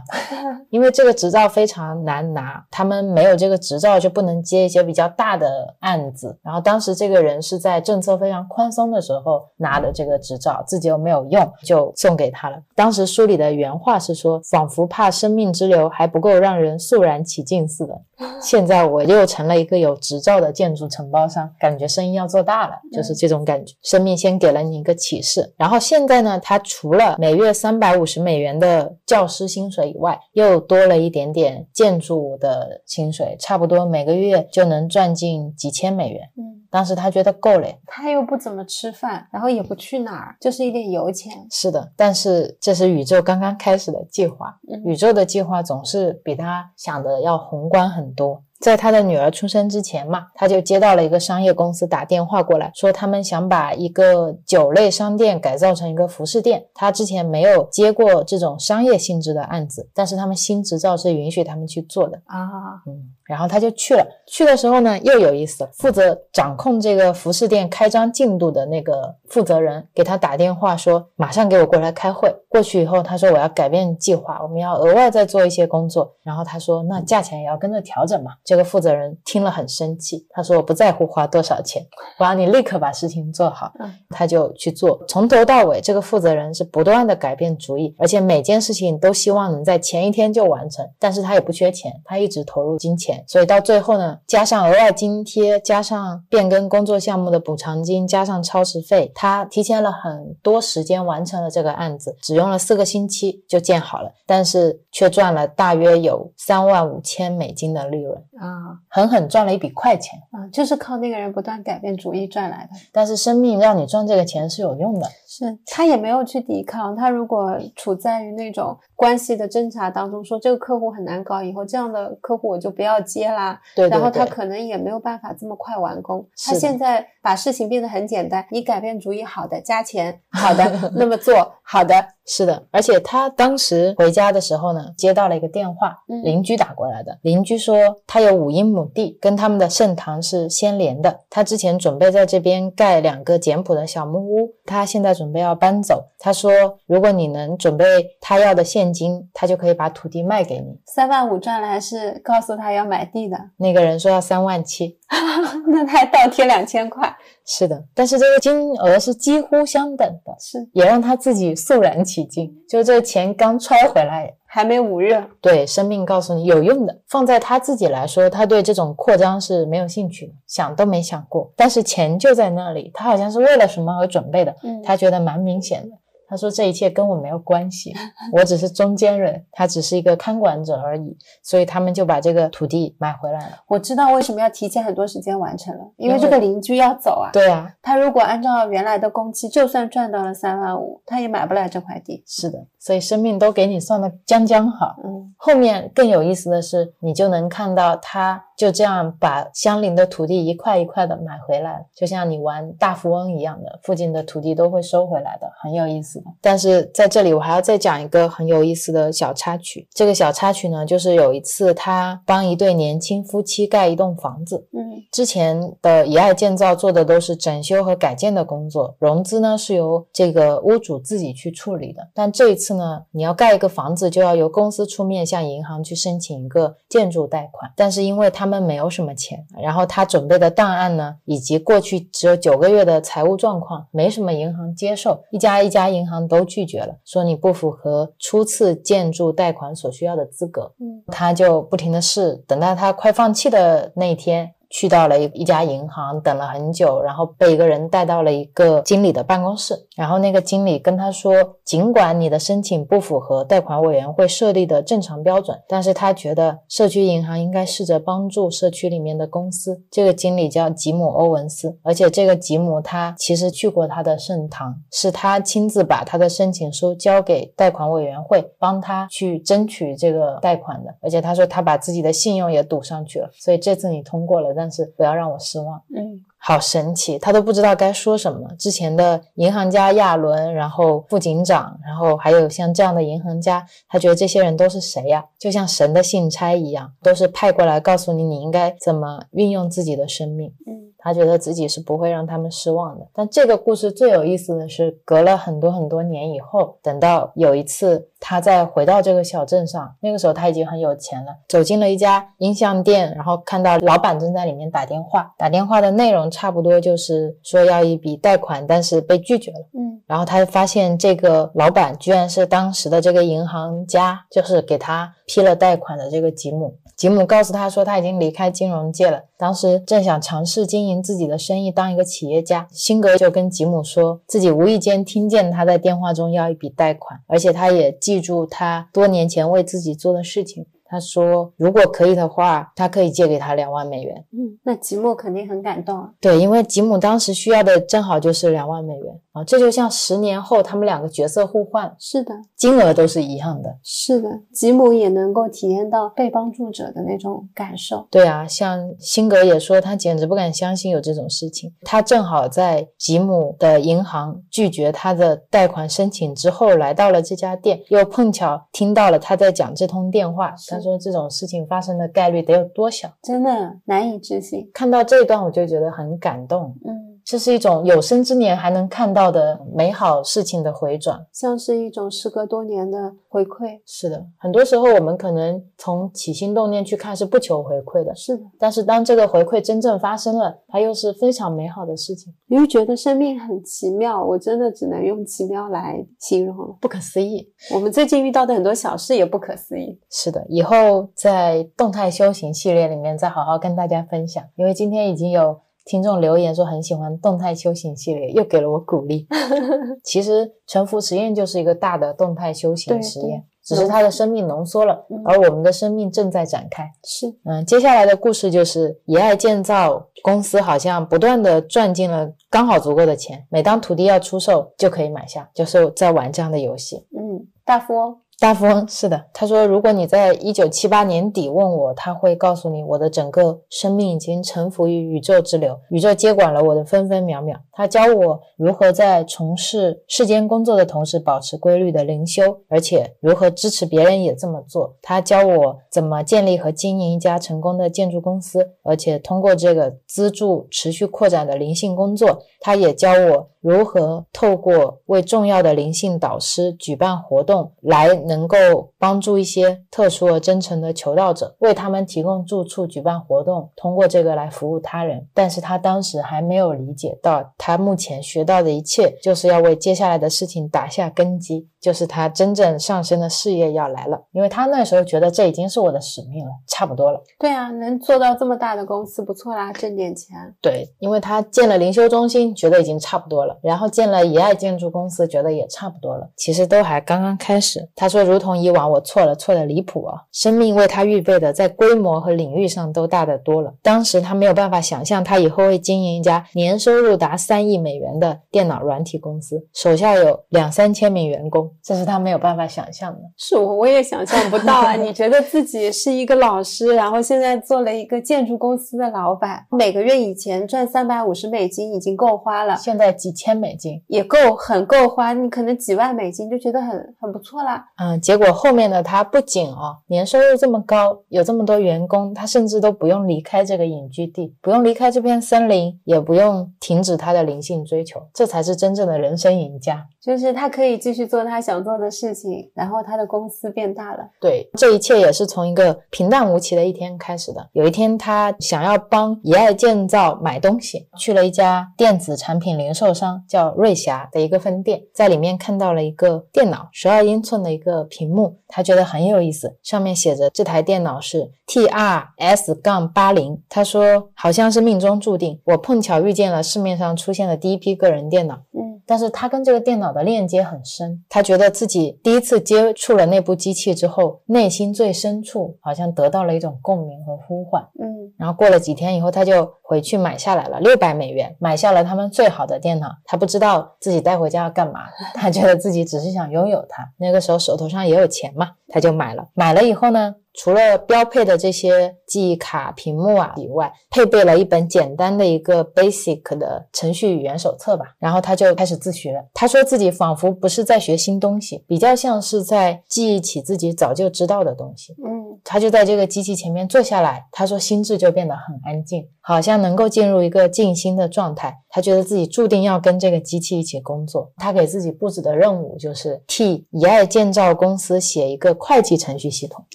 <laughs> 因为这个执照非常难拿，他们没有这个执照就不能接一些比较大的案子。然后当时这个人是在政策非常宽松的时候拿的这个执照，自己又没有用，就送给他了。当时书里的原话是说：“仿佛怕生命之流还不够让人肃然起敬似的。<laughs> ”现在我又成了一个有执照的建筑承包商，感觉生意要做大了，就是这种感觉。生命先给了你一个启示，然后现在呢，他除了每月三百五十美元的教师薪水以外，又多了一点点建筑的薪水，差不多每个月就能赚进几千美元。嗯。当时他觉得够了，他又不怎么吃饭，然后也不去哪儿，就是一点油钱。是的，但是这是宇宙刚刚开始的计划，宇宙的计划总是比他想的要宏观很多。在他的女儿出生之前嘛，他就接到了一个商业公司打电话过来，说他们想把一个酒类商店改造成一个服饰店。他之前没有接过这种商业性质的案子，但是他们新执照是允许他们去做的啊。嗯，然后他就去了。去的时候呢，又有意思，负责掌控这个服饰店开张进度的那个负责人给他打电话说，马上给我过来开会。过去以后，他说我要改变计划，我们要额外再做一些工作。然后他说，那价钱也要跟着调整嘛。这个负责人听了很生气，他说我不在乎花多少钱，<laughs> 我要你立刻把事情做好。他就去做，从头到尾，这个负责人是不断的改变主意，而且每件事情都希望能在前一天就完成。但是他也不缺钱，他一直投入金钱，所以到最后呢，加上额外津贴，加上变更工作项目的补偿金，加上超时费，他提前了很多时间完成了这个案子，只用了四个星期就建好了，但是却赚了大约有三万五千美金的利润啊，狠狠赚了一笔快钱。啊，就是靠那个人不断改变主意赚来的。但是生命让你赚这个钱是有用的，是他也没有去抵抗，他如果处在于那种关系的挣扎当中，说这个客户很难搞，以后这样的客户我就不要接啦。对，然后他可能也没有办法这么快完工。他现在把事情变得很简单，你改变主意，好的，加钱，好的，<laughs> 那么做好的。是的，而且他当时回家的时候呢，接到了一个电话，邻居打过来的。邻居说他有五英亩地，跟他们的圣堂是相连的。他之前准备在这边盖两个简朴的小木屋，他现在准备要搬走。他说，如果你能准备他要的现金，他就可以把土地卖给你。三万五赚了，还是告诉他要买地的。那个人说要三万七，<laughs> 那他还倒贴两千块。是的，但是这个金额是几乎相等的，是也让他自己肃然起敬。就这个钱刚揣回来，还没捂热。对，生命告诉你有用的。放在他自己来说，他对这种扩张是没有兴趣的，想都没想过。但是钱就在那里，他好像是为了什么而准备的，他觉得蛮明显的。他说：“这一切跟我没有关系，<laughs> 我只是中间人，他只是一个看管者而已。所以他们就把这个土地买回来了。我知道为什么要提前很多时间完成了，因为这个邻居要走啊。对啊，他如果按照原来的工期，就算赚到了三万五，他也买不来这块地。是的，所以生命都给你算的将将好。嗯，后面更有意思的是，你就能看到他。”就这样把相邻的土地一块一块的买回来，就像你玩大富翁一样的，附近的土地都会收回来的，很有意思的。但是在这里我还要再讲一个很有意思的小插曲。这个小插曲呢，就是有一次他帮一对年轻夫妻盖一栋房子，嗯，之前的以爱建造做的都是整修和改建的工作，融资呢是由这个屋主自己去处理的。但这一次呢，你要盖一个房子，就要由公司出面向银行去申请一个建筑贷款，但是因为他们。们没有什么钱，然后他准备的档案呢，以及过去只有九个月的财务状况，没什么银行接受，一家一家银行都拒绝了，说你不符合初次建筑贷款所需要的资格。嗯，他就不停的试，等到他快放弃的那一天。去到了一家银行，等了很久，然后被一个人带到了一个经理的办公室。然后那个经理跟他说，尽管你的申请不符合贷款委员会设立的正常标准，但是他觉得社区银行应该试着帮助社区里面的公司。这个经理叫吉姆·欧文斯，而且这个吉姆他其实去过他的圣堂，是他亲自把他的申请书交给贷款委员会，帮他去争取这个贷款的。而且他说他把自己的信用也赌上去了，所以这次你通过了。但是不要让我失望。嗯，好神奇，他都不知道该说什么。之前的银行家亚伦，然后副警长，然后还有像这样的银行家，他觉得这些人都是谁呀？就像神的信差一样，都是派过来告诉你你应该怎么运用自己的生命。嗯，他觉得自己是不会让他们失望的。但这个故事最有意思的是，隔了很多很多年以后，等到有一次。他再回到这个小镇上，那个时候他已经很有钱了。走进了一家音像店，然后看到老板正在里面打电话。打电话的内容差不多就是说要一笔贷款，但是被拒绝了。嗯，然后他发现这个老板居然是当时的这个银行家，就是给他批了贷款的这个吉姆。吉姆告诉他说他已经离开金融界了，当时正想尝试经营自己的生意，当一个企业家。辛格就跟吉姆说自己无意间听见他在电话中要一笔贷款，而且他也记住他多年前为自己做的事情。他说，如果可以的话，他可以借给他两万美元。嗯，那吉姆肯定很感动啊。对，因为吉姆当时需要的正好就是两万美元。啊，这就像十年后他们两个角色互换，是的，金额都是一样的。是的，吉姆也能够体验到被帮助者的那种感受。对啊，像辛格也说，他简直不敢相信有这种事情。他正好在吉姆的银行拒绝他的贷款申请之后，来到了这家店，又碰巧听到了他在讲这通电话。他说这种事情发生的概率得有多小？真的难以置信。看到这一段，我就觉得很感动。嗯，这是一种有生之年还能看到的美好事情的回转。像是一种时隔多年的回馈。是的，很多时候我们可能从起心动念去看是不求回馈的，是的，但是当这个回馈真正发生了，它又是非常美好的事情，你会觉得生命很奇妙。我真的只能用奇妙来形容了。不可思议。我们最近遇到的很多小事也不可思议。是的，以后在动态修行系列里面再好好跟大家分享，因为今天已经有听众留言说很喜欢动态修行系列，又给了我鼓励。<laughs> 其实沉浮实验就是一个大的动态修行实验，只是它的生命浓缩了嗯，而我们的生命正在展开。是，嗯，接下来的故事就是以爱建造公司好像不断的赚进了刚好足够的钱，每当土地要出售就可以买下，就是在玩这样的游戏。嗯，大富翁。大富翁是的，他说，如果你在一九七八年底问我，他会告诉你，我的整个生命已经臣服于宇宙之流，宇宙接管了我的分分秒秒。他教我如何在从事世间工作的同时保持规律的灵修，而且如何支持别人也这么做。他教我怎么建立和经营一家成功的建筑公司，而且通过这个资助持续扩展的灵性工作。他也教我如何透过为重要的灵性导师举办活动，来能够帮助一些特殊而真诚的求道者，为他们提供住处、举办活动，通过这个来服务他人。但是他当时还没有理解到，他目前学到的一切，就是要为接下来的事情打下根基，就是他真正上升的事业要来了。因为他那时候觉得这已经是我的使命了，差不多了。对啊，能做到这么大的公司不错啦，挣点钱。对，因为他建了灵修中心，觉得已经差不多了，然后建了以爱建筑公司，觉得也差不多了。其实都还刚刚开始。他说，如同以往，我错了，错的离谱啊！生命为他预备的，在规模和领域上都大得多了。当时他没有办法想象，他以后会经营一家年收入达三亿美元的电脑软体公司，手下有两三千名员工，这是他没有办法想象的。是我，我也想象不到啊！<laughs> 你觉得自己是一个老师，然后现在做了一个建筑公司的老板，每个月以前赚三百五十美金已经够花了，现在几千美金，也够很够花，你可能几万美金就觉得很很不错啦。嗯，结果后面的他不仅哦年收入这么高，有这么多员工，他甚至都不用离开这个隐居地，不用离开这片森林，也不用停止他的灵性追求，这才是真正的人生赢家。就是他可以继续做他想做的事情，然后他的公司变大了。对，这一切也是从一个平淡无奇的一天开始的。有一天，他想要帮以爱建造买东西，去了一家电子产品零售商叫瑞霞的一个分店，在里面看到了一个电脑，十二英寸的一个屏幕，他觉得很有意思，上面写着这台电脑是 TRS 杠八零。他说好像是命中注定，我碰巧遇见了市面上出现的第一批个人电脑。嗯，但是他跟这个电脑的链接很深，他觉得自己第一次接触了那部机器之后，内心最深处好像得到了一种共鸣和呼唤。嗯，然后过了几天以后，他就回去买下来了六百美元，买下了他们最好的电脑。他不知道自己带回家要干嘛，<laughs> 他觉得自己只是想拥有它。那个时候手头上也有钱嘛，他就买了。买了以后呢，除了标配的这些记忆卡、屏幕啊以外，配备了一本简单的一个 basic 的程序语言手册吧。然后他就开始自学。他说自己仿佛不是在学新东西，比较像是在记忆起自己早就知道的东西。嗯，他就在这个机器前面坐下来，他说心智就变得很安静，好像能够进入一个静心的状态。他觉得自己注定要跟这个机器一起工作。他给自己布置的任务就是替以爱建造公司写一个会计程序系统。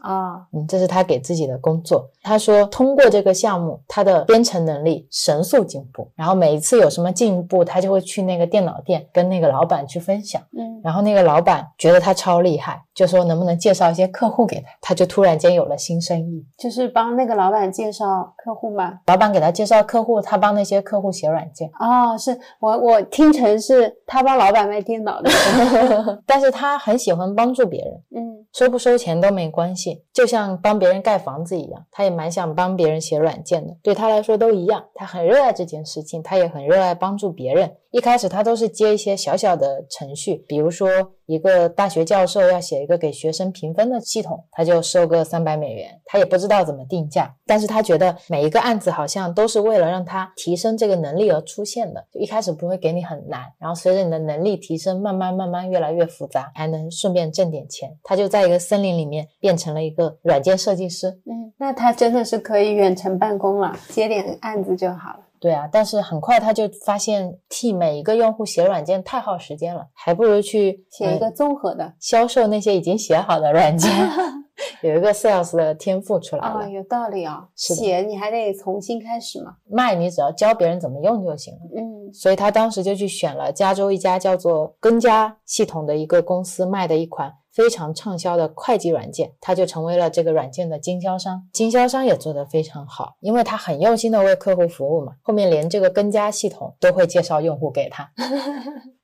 啊，嗯，这是他给自己的工作。他说，通过这个项目，他的编程能力神速进步。然后每一次有什么进步，他就会去那个电脑店跟那个老板去分享。嗯，然后那个老板觉得他超厉害，就说能不能介绍一些客户给他。他就突然间有了新生意。就是帮那个老板介绍客户嘛。老板给他介绍客户，他帮那些客户写软件。哦，是我我听成是他帮老板卖电脑的。<laughs> 但是他很喜欢帮助别人，嗯收不收钱都没关系，就像帮别人盖房子一样，他也蛮想帮别人写软件的，对他来说都一样。他很热爱这件事情，他也很热爱帮助别人。一开始他都是接一些小小的程序，比如说一个大学教授要写一个给学生评分的系统，他就收个三百美元，他也不知道怎么定价，但是他觉得每一个案子好像都是为了让他提升这个能力而出现的，就一开始不会给你很难，然后随着你的能力提升，慢慢慢慢越来越复杂，还能顺便挣点钱。他就在一个森林里面变成了一个软件设计师，嗯，那他真的是可以远程办公了，接点案子就好了。对啊，但是很快他就发现替每一个用户写软件太耗时间了，还不如去写一个综合的销售那些已经写好的软件。<laughs> 有一个 sales 的天赋出来了，啊，有道理啊。是写你还得重新开始嘛。卖你只要教别人怎么用就行了。嗯所以他当时就去选了加州一家叫做根家系统的一个公司卖的一款非常畅销的会计软件，他就成为了这个软件的经销商。经销商也做得非常好，因为他很用心的为客户服务嘛，后面连这个跟家系统都会介绍用户给他。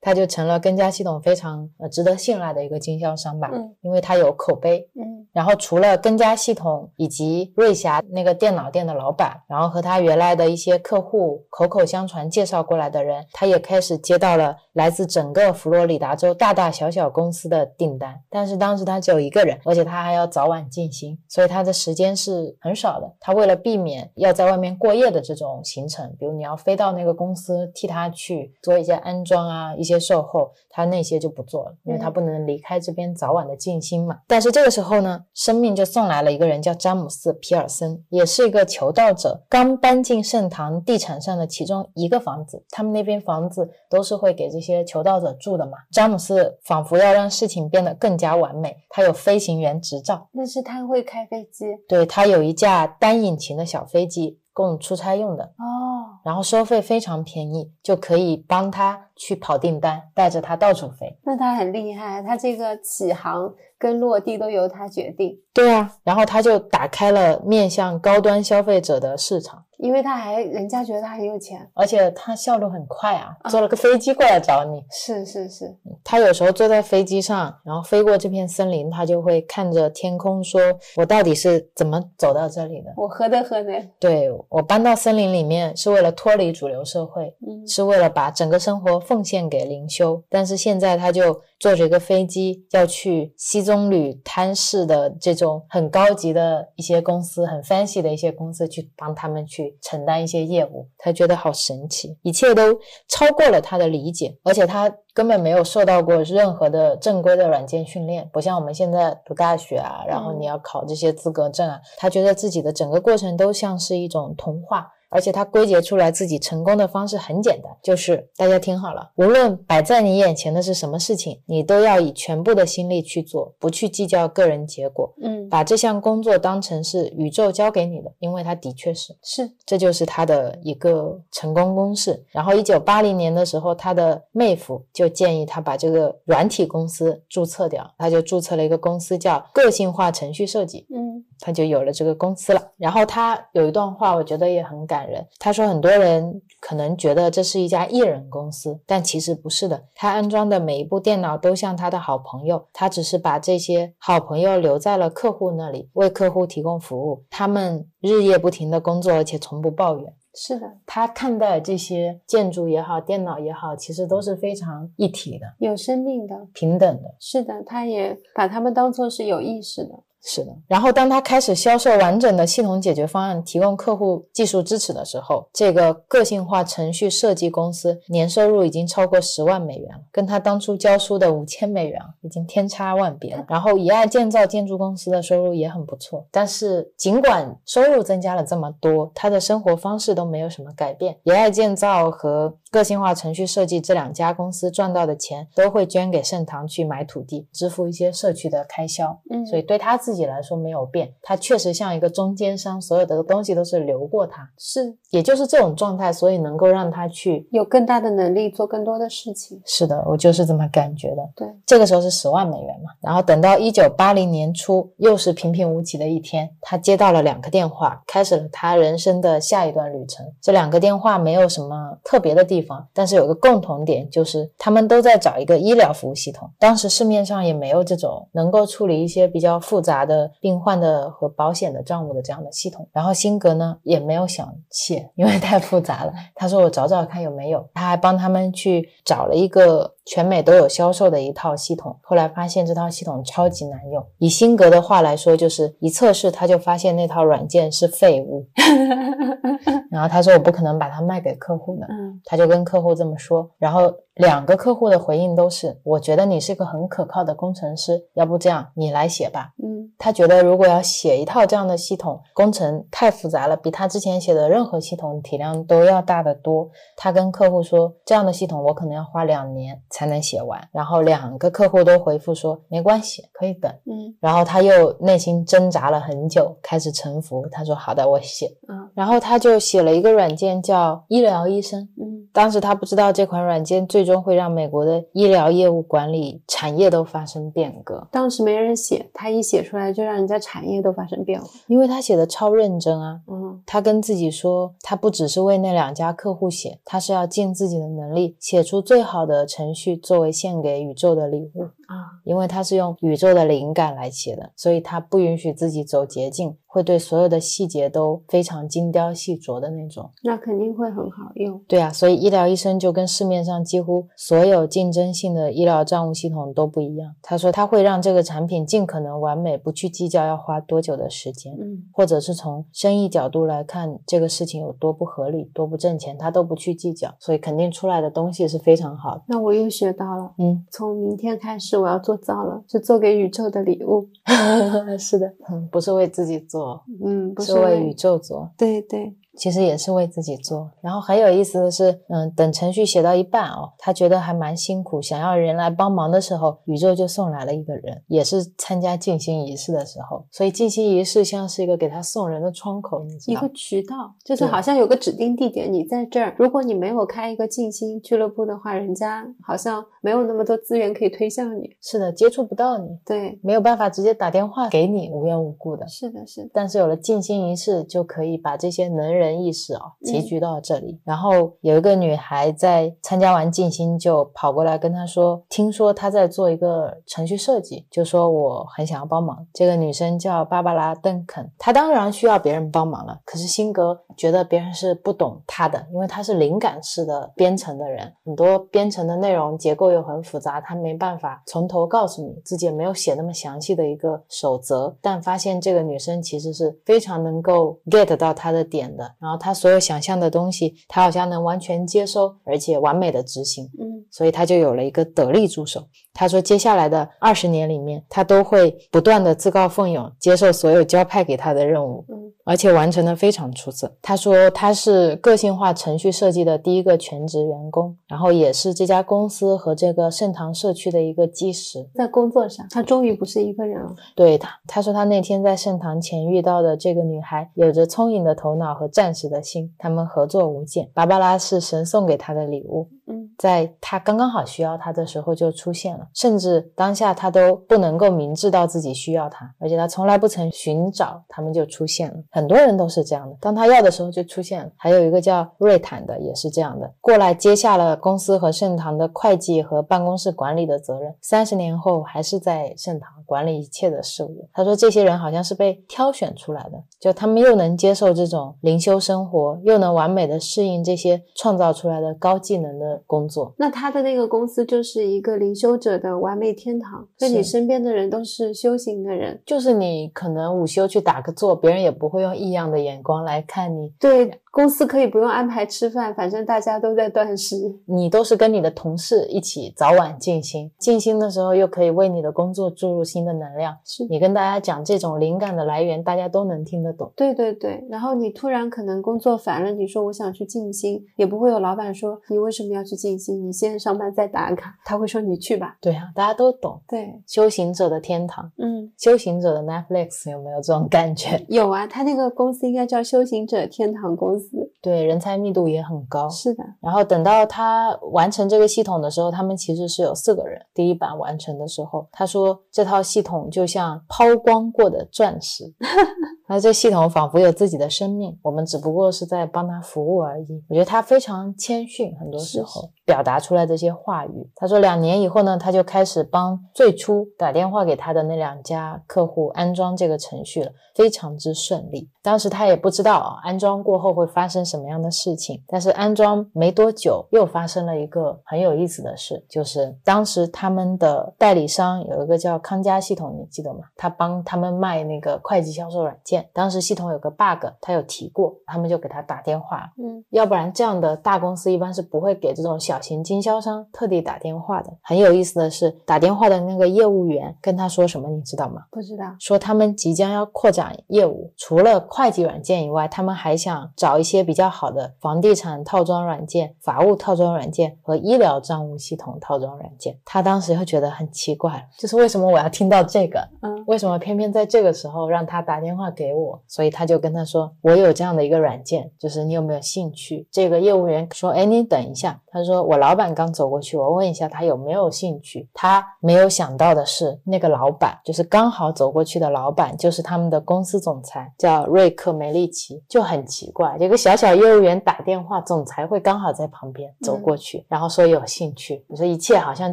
他就成了跟家系统非常呃值得信赖的一个经销商吧，嗯因为他有口碑，嗯然后除了跟家系统以及瑞霞那个电脑店的老板，然后和他原来的一些客户口口相传介绍过来的人，他也开始接到了来自整个佛罗里达州大大小小公司的订单。但是当时他只有一个人，而且他还要早晚进行，所以他的时间是很少的。他为了避免要在外面过夜的这种行程，比如你要飞到那个公司替他去做一些安装啊、一些售后，他那些就不做了，因为他嗯不能离开这边早晚的静心嘛。但是这个时候呢，生命就送来了一个人，叫詹姆斯·皮尔森，也是一个求道者，刚搬进圣堂地产上的其中一个房子。他们那边房子都是会给这些求道者住的嘛。詹姆斯仿佛要让事情变得更加完美，他有飞行员执照，那是他会开飞机对他有一架单引擎的小飞机供出差用的。哦，然后收费非常便宜，就可以帮他去跑订单，带着他到处飞。那他很厉害，他这个起航跟落地都由他决定，对啊，然后他就打开了面向高端消费者的市场，因为他还人家觉得他很有钱。而且他效率很快啊，坐了个飞机过来找你。是是是，他有时候坐在飞机上，然后飞过这片森林，他就会看着天空说：“我到底是怎么走到这里的？我何德何能？对我搬到森林里面是为了脱离主流社会，嗯是为了把整个生活奉献给灵修，但是现在他就坐着一个飞机要去西棕榈滩市的这种很高级的一些公司，很 fancy 的一些公司去帮他们去承担一些业务，他觉得好神奇，一切都超过了他的理解，而且他根本没有受到过任何的正规的软件训练，不像我们现在读大学啊，然后你要考这些资格证啊，他觉得自己的整个过程都像是一种童话。而且他归结出来自己成功的方式很简单，就是大家听好了，无论摆在你眼前的是什么事情，你都要以全部的心力去做，不去计较个人结果，嗯，把这项工作当成是宇宙交给你的，因为它的确是。是这就是他的一个成功公式。然后，一九八零年的时候，他的妹夫就建议他把这个软体公司注册掉，他就注册了一个公司叫个性化程序设计。嗯他就有了这个公司了。然后他有一段话，我觉得也很感人。他说，很多人可能觉得这是一家艺人公司，但其实不是的。他安装的每一部电脑都像他的好朋友，他只是把这些好朋友留在了客户那里，为客户提供服务。他们日夜不停的工作，而且从不抱怨。是的，他看待这些建筑也好，电脑也好，其实都是非常一体的、有生命的，平等的。是的，他也把他们当做是有意识的。是的，然后当他开始销售完整的系统解决方案，提供客户技术支持的时候，这个个性化程序设计公司年收入已经超过十万美元了，跟他当初教书的五千美元啊已经天差万别了。然后以爱建造建筑公司的收入也很不错，但是尽管收入增加了这么多，他的生活方式都没有什么改变。以爱建造和个性化程序设计这两家公司赚到的钱都会捐给盛唐去买土地，支付一些社区的开销。嗯，所以对他自己来说没有变，他确实像一个中间商，所有的东西都是流过他，是也就是这种状态，所以能够让他去。有更大的能力做更多的事情。是的，我就是这么感觉的。对，这个时候是十万美元嘛，然后等到一九八零年初，又是平平无奇的一天，他接到了两个电话，开始了他人生的下一段旅程。这两个电话没有什么特别的地方，但是有个共同点，就是他们都在找一个医疗服务系统。当时市面上也没有这种能够处理一些比较复杂杂的病患的和保险的账务的这样的系统。然后辛格呢也没有想卸，因为太复杂了。他说我找找看有没有，他还帮他们去找了一个。全美都有销售的一套系统，后来发现这套系统超级难用。以辛格的话来说，就是一测试他就发现那套软件是废物。<laughs> 然后他说我不可能把它卖给客户的，他就跟客户这么说。然后两个客户的回应都是，我觉得你是个很可靠的工程师，要不这样你来写吧。嗯，他觉得如果要写一套这样的系统，工程太复杂了，比他之前写的任何系统体量都要大得多。他跟客户说，这样的系统我可能要花两年。才能写完，然后两个客户都回复说没关系，可以等。嗯，然后他又内心挣扎了很久，开始臣服。他说好的，我写。嗯，然后他就写了一个软件叫医疗医生。嗯，当时他不知道这款软件最终会让美国的医疗业务管理产业都发生变革。当时没人写，他一写出来就让人家产业都发生变化，因为他写的超认真啊。嗯，他跟自己说，他不只是为那两家客户写，他是要尽自己的能力写出最好的程序。作为献给宇宙的礼物啊，因为他是用宇宙的灵感来写的，所以他不允许自己走捷径。会对所有的细节都非常精雕细琢的那种，那肯定会很好用。对啊，所以医疗医生就跟市面上几乎所有竞争性的医疗账务系统都不一样。他说他会让这个产品尽可能完美，不去计较要花多久的时间，嗯，或者是从生意角度来看这个事情有多不合理、多不挣钱，他都不去计较，所以肯定出来的东西是非常好的。那我又学到了，嗯，从明天开始我要做造了，是做给宇宙的礼物。<laughs> 是的，嗯，不是为自己做，嗯。是为宇宙做，对对。其实也是为自己做，然后很有意思的是，嗯，等程序写到一半哦，他觉得还蛮辛苦，想要人来帮忙的时候，宇宙就送来了一个人，也是参加静心仪式的时候，所以静心仪式像是一个给他送人的窗口，你知道一个？渠道，就是好像有个指定地点，你在这儿，如果你没有开一个静心俱乐部的话，人家好像没有那么多资源可以推向你，是的，接触不到你，对，没有办法直接打电话给你，无缘无故的，是的，是的，但是有了静心仪式，就可以把这些能人异士哦。集聚到这里，然后有一个女孩在参加完静心，就跑过来跟他说：“听说他在做一个程序设计，就说我很想要帮忙。”这个女生叫芭芭拉·邓肯，她当然需要别人帮忙了。可是辛格觉得别人是不懂她的，因为她是灵感式的编程的人，很多编程的内容结构又很复杂，他没办法从头告诉你，自己也没有写那么详细的一个守则。但发现这个女生其实是非常能够 get 到他的点的，然后他所有想。象的东西，他好像能完全接收，而且完美的执行。嗯，所以他就有了一个得力助手。他说，接下来的二十年里面，他都会不断的自告奋勇，接受所有交派给他的任务。嗯。而且完成的非常出色。他说他是个性化程序设计的第一个全职员工，然后也是这家公司和这个盛唐社区的一个基石。在工作上，他终于不是一个人了。对他，他说他那天在盛唐前遇到的这个女孩，有着聪颖的头脑和战士的心，他们合作无间。芭芭拉是神送给他的礼物。在他刚刚好需要他的时候就出现了，甚至当下他都不能够明知道自己需要他，而且他从来不曾寻找，他们就出现了。很多人都是这样的，当他要的时候就出现了。还有一个叫瑞坦的也是这样的，过来接下了公司和盛唐的会计和办公室管理的责任，三十年后还是在盛唐管理一切的事务。他说这些人好像是被挑选出来的，就他们又能接受这种灵修生活，又能完美的适应这些创造出来的高技能的。工作，那他的那个公司就是一个灵修者的完美天堂。那你身边的人都是修行的人，就是你可能午休去打个坐，别人也不会用异样的眼光来看你。对。公司可以不用安排吃饭，反正大家都在断食。你都是跟你的同事一起早晚静心，静心的时候又可以为你的工作注入新的能量。是你跟大家讲这种灵感的来源，大家都能听得懂。对对对，然后你突然可能工作烦了，你说我想去静心，也不会有老板说你为什么要去静心？你先上班再打卡，他会说你去吧。对啊，大家都懂。对，修行者的天堂。嗯，修行者的 Netflix 有没有这种感觉？有啊，他那个公司应该叫修行者天堂公司。对，人才密度也很高。是的，然后等到他完成这个系统的时候，他们其实是有四个人。第一版完成的时候，他说这套系统就像抛光过的钻石。<laughs> 那这系统仿佛有自己的生命，我们只不过是在帮他服务而已。我觉得他非常谦逊，很多时候表达出来这些话语。他说，两年以后呢，他就开始帮最初打电话给他的那两家客户安装这个程序了，非常之顺利。当时他也不知道啊，安装过后会发生什么样的事情。但是安装没多久，又发生了一个很有意思的事，就是当时他们的代理商有一个叫康佳系统，你记得吗？他帮他们卖那个会计销售软件。当时系统有个 bug，他有提过，他们就给他打电话。嗯，要不然这样的大公司一般是不会给这种小型经销商特地打电话的。很有意思的是，打电话的那个业务员跟他说什么，你知道吗？不知道。说他们即将要扩展业务，除了会计软件以外，他们还想找一些比较好的房地产套装软件、法务套装软件和医疗账务系统套装软件。他当时又觉得很奇怪，就是为什么我要听到这个？嗯，为什么偏偏在这个时候让他打电话给我？所以他就跟他说：“我有这样的一个软件，就是你有没有兴趣？”这个业务员说：“哎，你等一下。”他说：“我老板刚走过去，我问一下他有没有兴趣。”他没有想到的是，那个老板就是刚好走过去的老板，就是他们的公司总裁，叫瑞克梅利奇，就很奇怪，一个小小业务员打电话，总裁会刚好在旁边走过去，然后说有兴趣。你说一切好像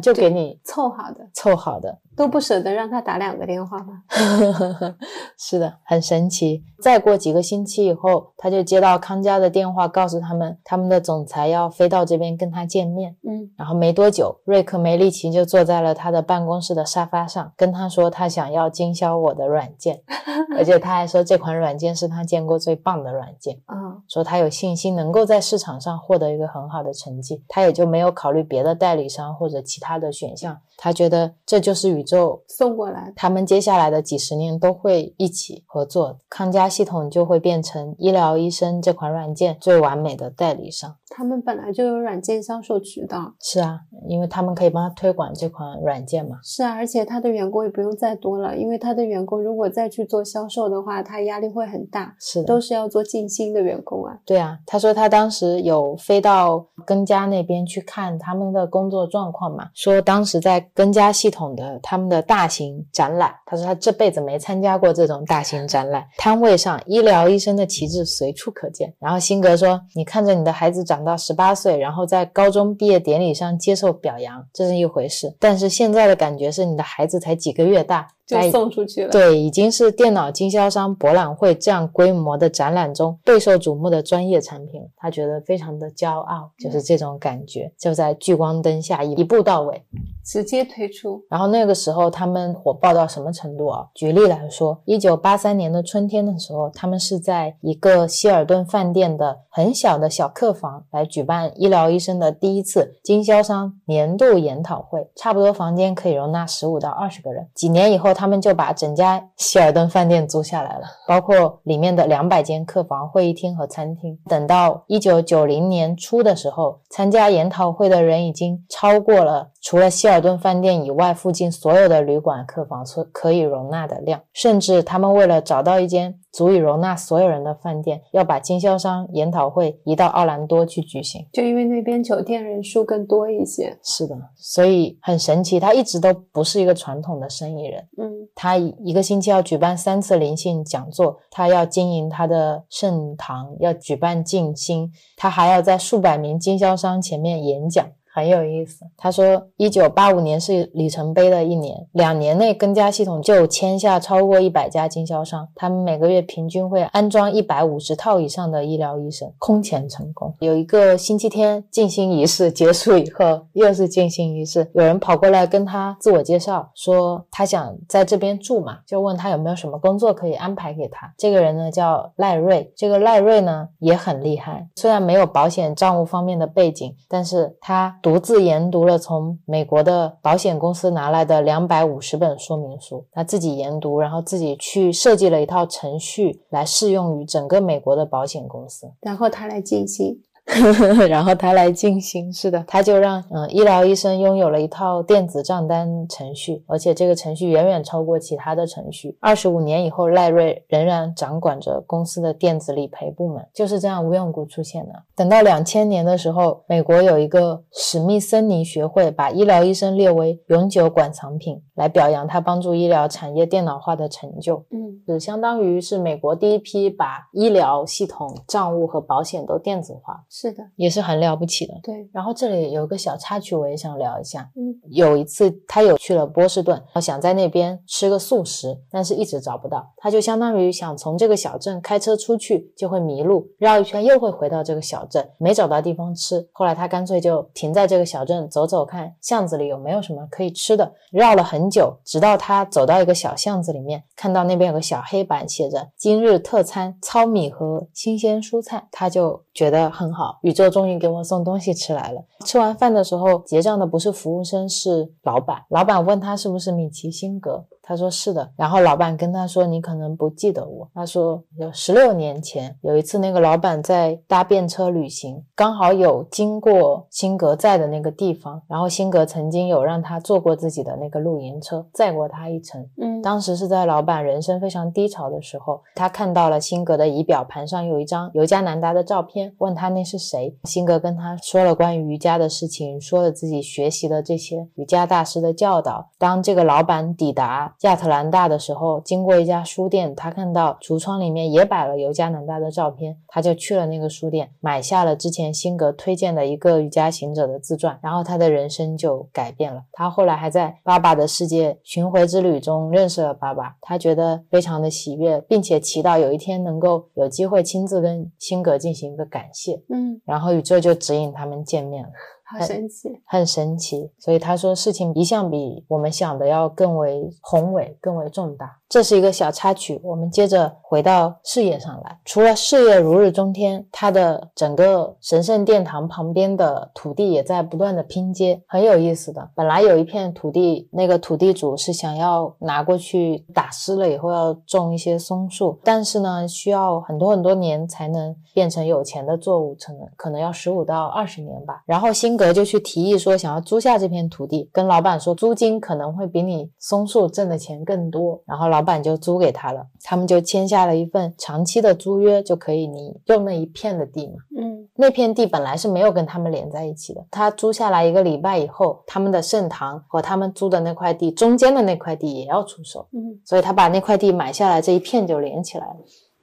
就给你凑好的，凑好的。都不舍得让他打两个电话吗？<laughs> 是的，很神奇。再过几个星期以后，他就接到康佳的电话，告诉他们他们的总裁要飞到这边跟他见面。嗯，然后没多久，瑞克梅利奇就坐在了他的办公室的沙发上，跟他说他想要经销我的软件，<laughs> 而且他还说这款软件是他见过最棒的软件。嗯，说他有信心能够在市场上获得一个很好的成绩，他也就没有考虑别的代理商或者其他的选项。他觉得这就是宇宙送过来，他们接下来的几十年都会一起合作，康佳系统就会变成医疗医生这款软件最完美的代理商。他们本来就有软件销售渠道。是啊，因为他们可以帮他推广这款软件嘛。是啊，而且他的员工也不用再多了，因为他的员工如果再去做销售的话，他压力会很大。是的，都是要做尽心的员工啊。对啊，他说他当时有飞到根家那边去看他们的工作状况嘛，说当时在根家系统的他们的大型展览，他说他这辈子没参加过这种大型展览，摊位上医疗医生的旗帜随处可见。然后辛格说，你看着你的孩子长到十八岁，然后在高中毕业典礼上接受表扬，这是一回事，但是现在的感觉是你的孩子才几个月大。就送出去了。对，已经是电脑经销商博览会这样规模的展览中备受瞩目的专业产品，他觉得非常的骄傲，就是这种感觉，就在聚光灯下一步到位，直接推出。然后那个时候他们火爆到什么程度啊？举例来说，一九八三年的春天的时候，他们是在一个希尔顿饭店的很小的小客房来举办医疗医生的第一次经销商年度研讨会，差不多房间可以容纳十五到二十个人。几年以后。他们就把整家希尔顿饭店租下来了，包括里面的两百间客房、会议厅和餐厅。等到一九九零年初的时候，参加研讨会的人已经超过了除了希尔顿饭店以外附近所有的旅馆客房所可以容纳的量。甚至他们为了找到一间足以容纳所有人的饭店，要把经销商研讨会移到奥兰多去举行，就因为那边酒店人数更多一些。是的，所以很神奇，他一直都不是一个传统的生意人。嗯，他一个星期要举办三次灵性讲座，他要经营他的圣堂，要举办静心，他还要在数百名经销商前面演讲。很有意思，他说，一九八五年是里程碑的一年，两年内更加系统就签下超过一百家经销商，他们每个月平均会安装一百五十套以上的医疗医生，空前成功。有一个星期天静心仪式结束以后，又是静心仪式，有人跑过来跟他自我介绍，说他想在这边住嘛，就问他有没有什么工作可以安排给他。这个人呢叫赖瑞，这个赖瑞呢也很厉害，虽然没有保险账务方面的背景，但是他。独自研读了从美国的保险公司拿来的两百五十本说明书，他自己研读，然后自己去设计了一套程序来适用于整个美国的保险公司。然后他来进行，<laughs> 然后他来进行。是的，他就让嗯医疗医生拥有了一套电子账单程序，而且这个程序远远超过其他的程序。二十五年以后，赖瑞仍然掌管着公司的电子理赔部门，就是这样无缘无故出现的。等到两千年的时候，美国有一个史密森尼学会把医疗医生列为永久馆藏品，来表扬他帮助医疗产业电脑化的成就。嗯，是相当于是美国第一批把医疗系统、账务和保险都电子化，是的，也是很了不起的。对，然后这里有个小插曲，我也想聊一下。嗯，有一次他有去了波士顿，想在那边吃个素食，但是一直找不到。他就相当于想从这个小镇开车出去，就会迷路，绕一圈又会回到这个小镇，没找到地方吃。后来他干脆就停在这个小镇走走看，巷子里有没有什么可以吃的。绕了很久，直到他走到一个小巷子里面，看到那边有个小黑板写着“今日特餐：糙米和新鲜蔬菜”，他就觉得很好，宇宙终于给我送东西吃来了。吃完饭的时候，结账的不是服务生，是老板。老板问他是不是米奇辛格。他说是的，然后老板跟他说：“你可能不记得我。”他说：“有十六年前有一次，那个老板在搭便车旅行，刚好有经过辛格在的那个地方，然后辛格曾经有让他坐过自己的那个露营车，载过他一程。嗯，当时是在老板人生非常低潮的时候，他看到了辛格的仪表盘上有一张尤加南达的照片，问他那是谁。辛格跟他说了关于瑜伽的事情，说了自己学习的这些瑜伽大师的教导。当这个老板抵达。亚特兰大的时候，经过一家书店，他看到橱窗里面也摆了尤加南大的照片，他就去了那个书店，买下了之前辛格推荐的一个瑜伽行者的自传，然后他的人生就改变了。他后来还在爸爸的世界巡回之旅中认识了爸爸，他觉得非常的喜悦，并且祈祷有一天能够有机会亲自跟辛格进行一个感谢。嗯，然后宇宙就指引他们见面了。好神奇，很神奇。所以他说，事情一向比我们想的要更为宏伟、更为重大。这是一个小插曲，我们接着回到事业上来。除了事业如日中天，他的整个神圣殿堂旁边的土地也在不断的拼接，很有意思的。本来有一片土地，那个土地主是想要拿过去打湿了以后要种一些松树，但是呢，需要很多很多年才能变成有钱的作物，可能可能要十五到二十年吧。然后辛格就去提议说，想要租下这片土地，跟老板说租金可能会比你松树挣的钱更多。然后老板就租给他了，他们就签下了一份长期的租约，就可以你用那一片的地嘛。嗯。那片地本来是没有跟他们连在一起的，他租下来一个礼拜以后，他们的盛唐和他们租的那块地中间的那块地也要出售，嗯，所以他把那块地买下来，这一片就连起来了，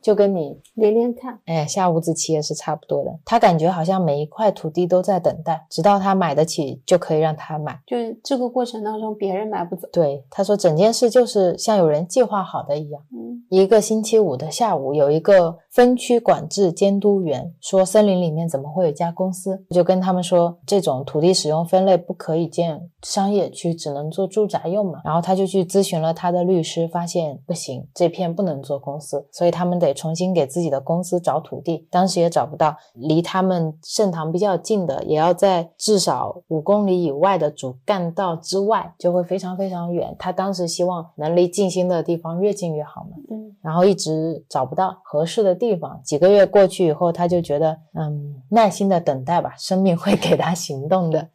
就跟你连连看，哎下五子棋也是差不多的。他感觉好像每一块土地都在等待，直到他买得起就可以让他买。就是这个过程当中别人买不走。对，他说整件事就是像有人计划好的一样。嗯一个星期五的下午，有一个分区管制监督员说，森林里面怎么会有一家公司？就跟他们说，这种土地使用分类不可以建商业区，只能做住宅用嘛。然后他就去咨询了他的律师，发现不行，这片不能做公司，所以他们得重新给自己的公司找土地。当时也找不到，离他们盛唐比较近的，也要在至少五公里以外的主干道之外，就会非常非常远。他当时希望能离静心的地方越近越好嘛。嗯然后一直找不到合适的地方。几个月过去以后，他就觉得，嗯，耐心的等待吧，生命会给他行动的。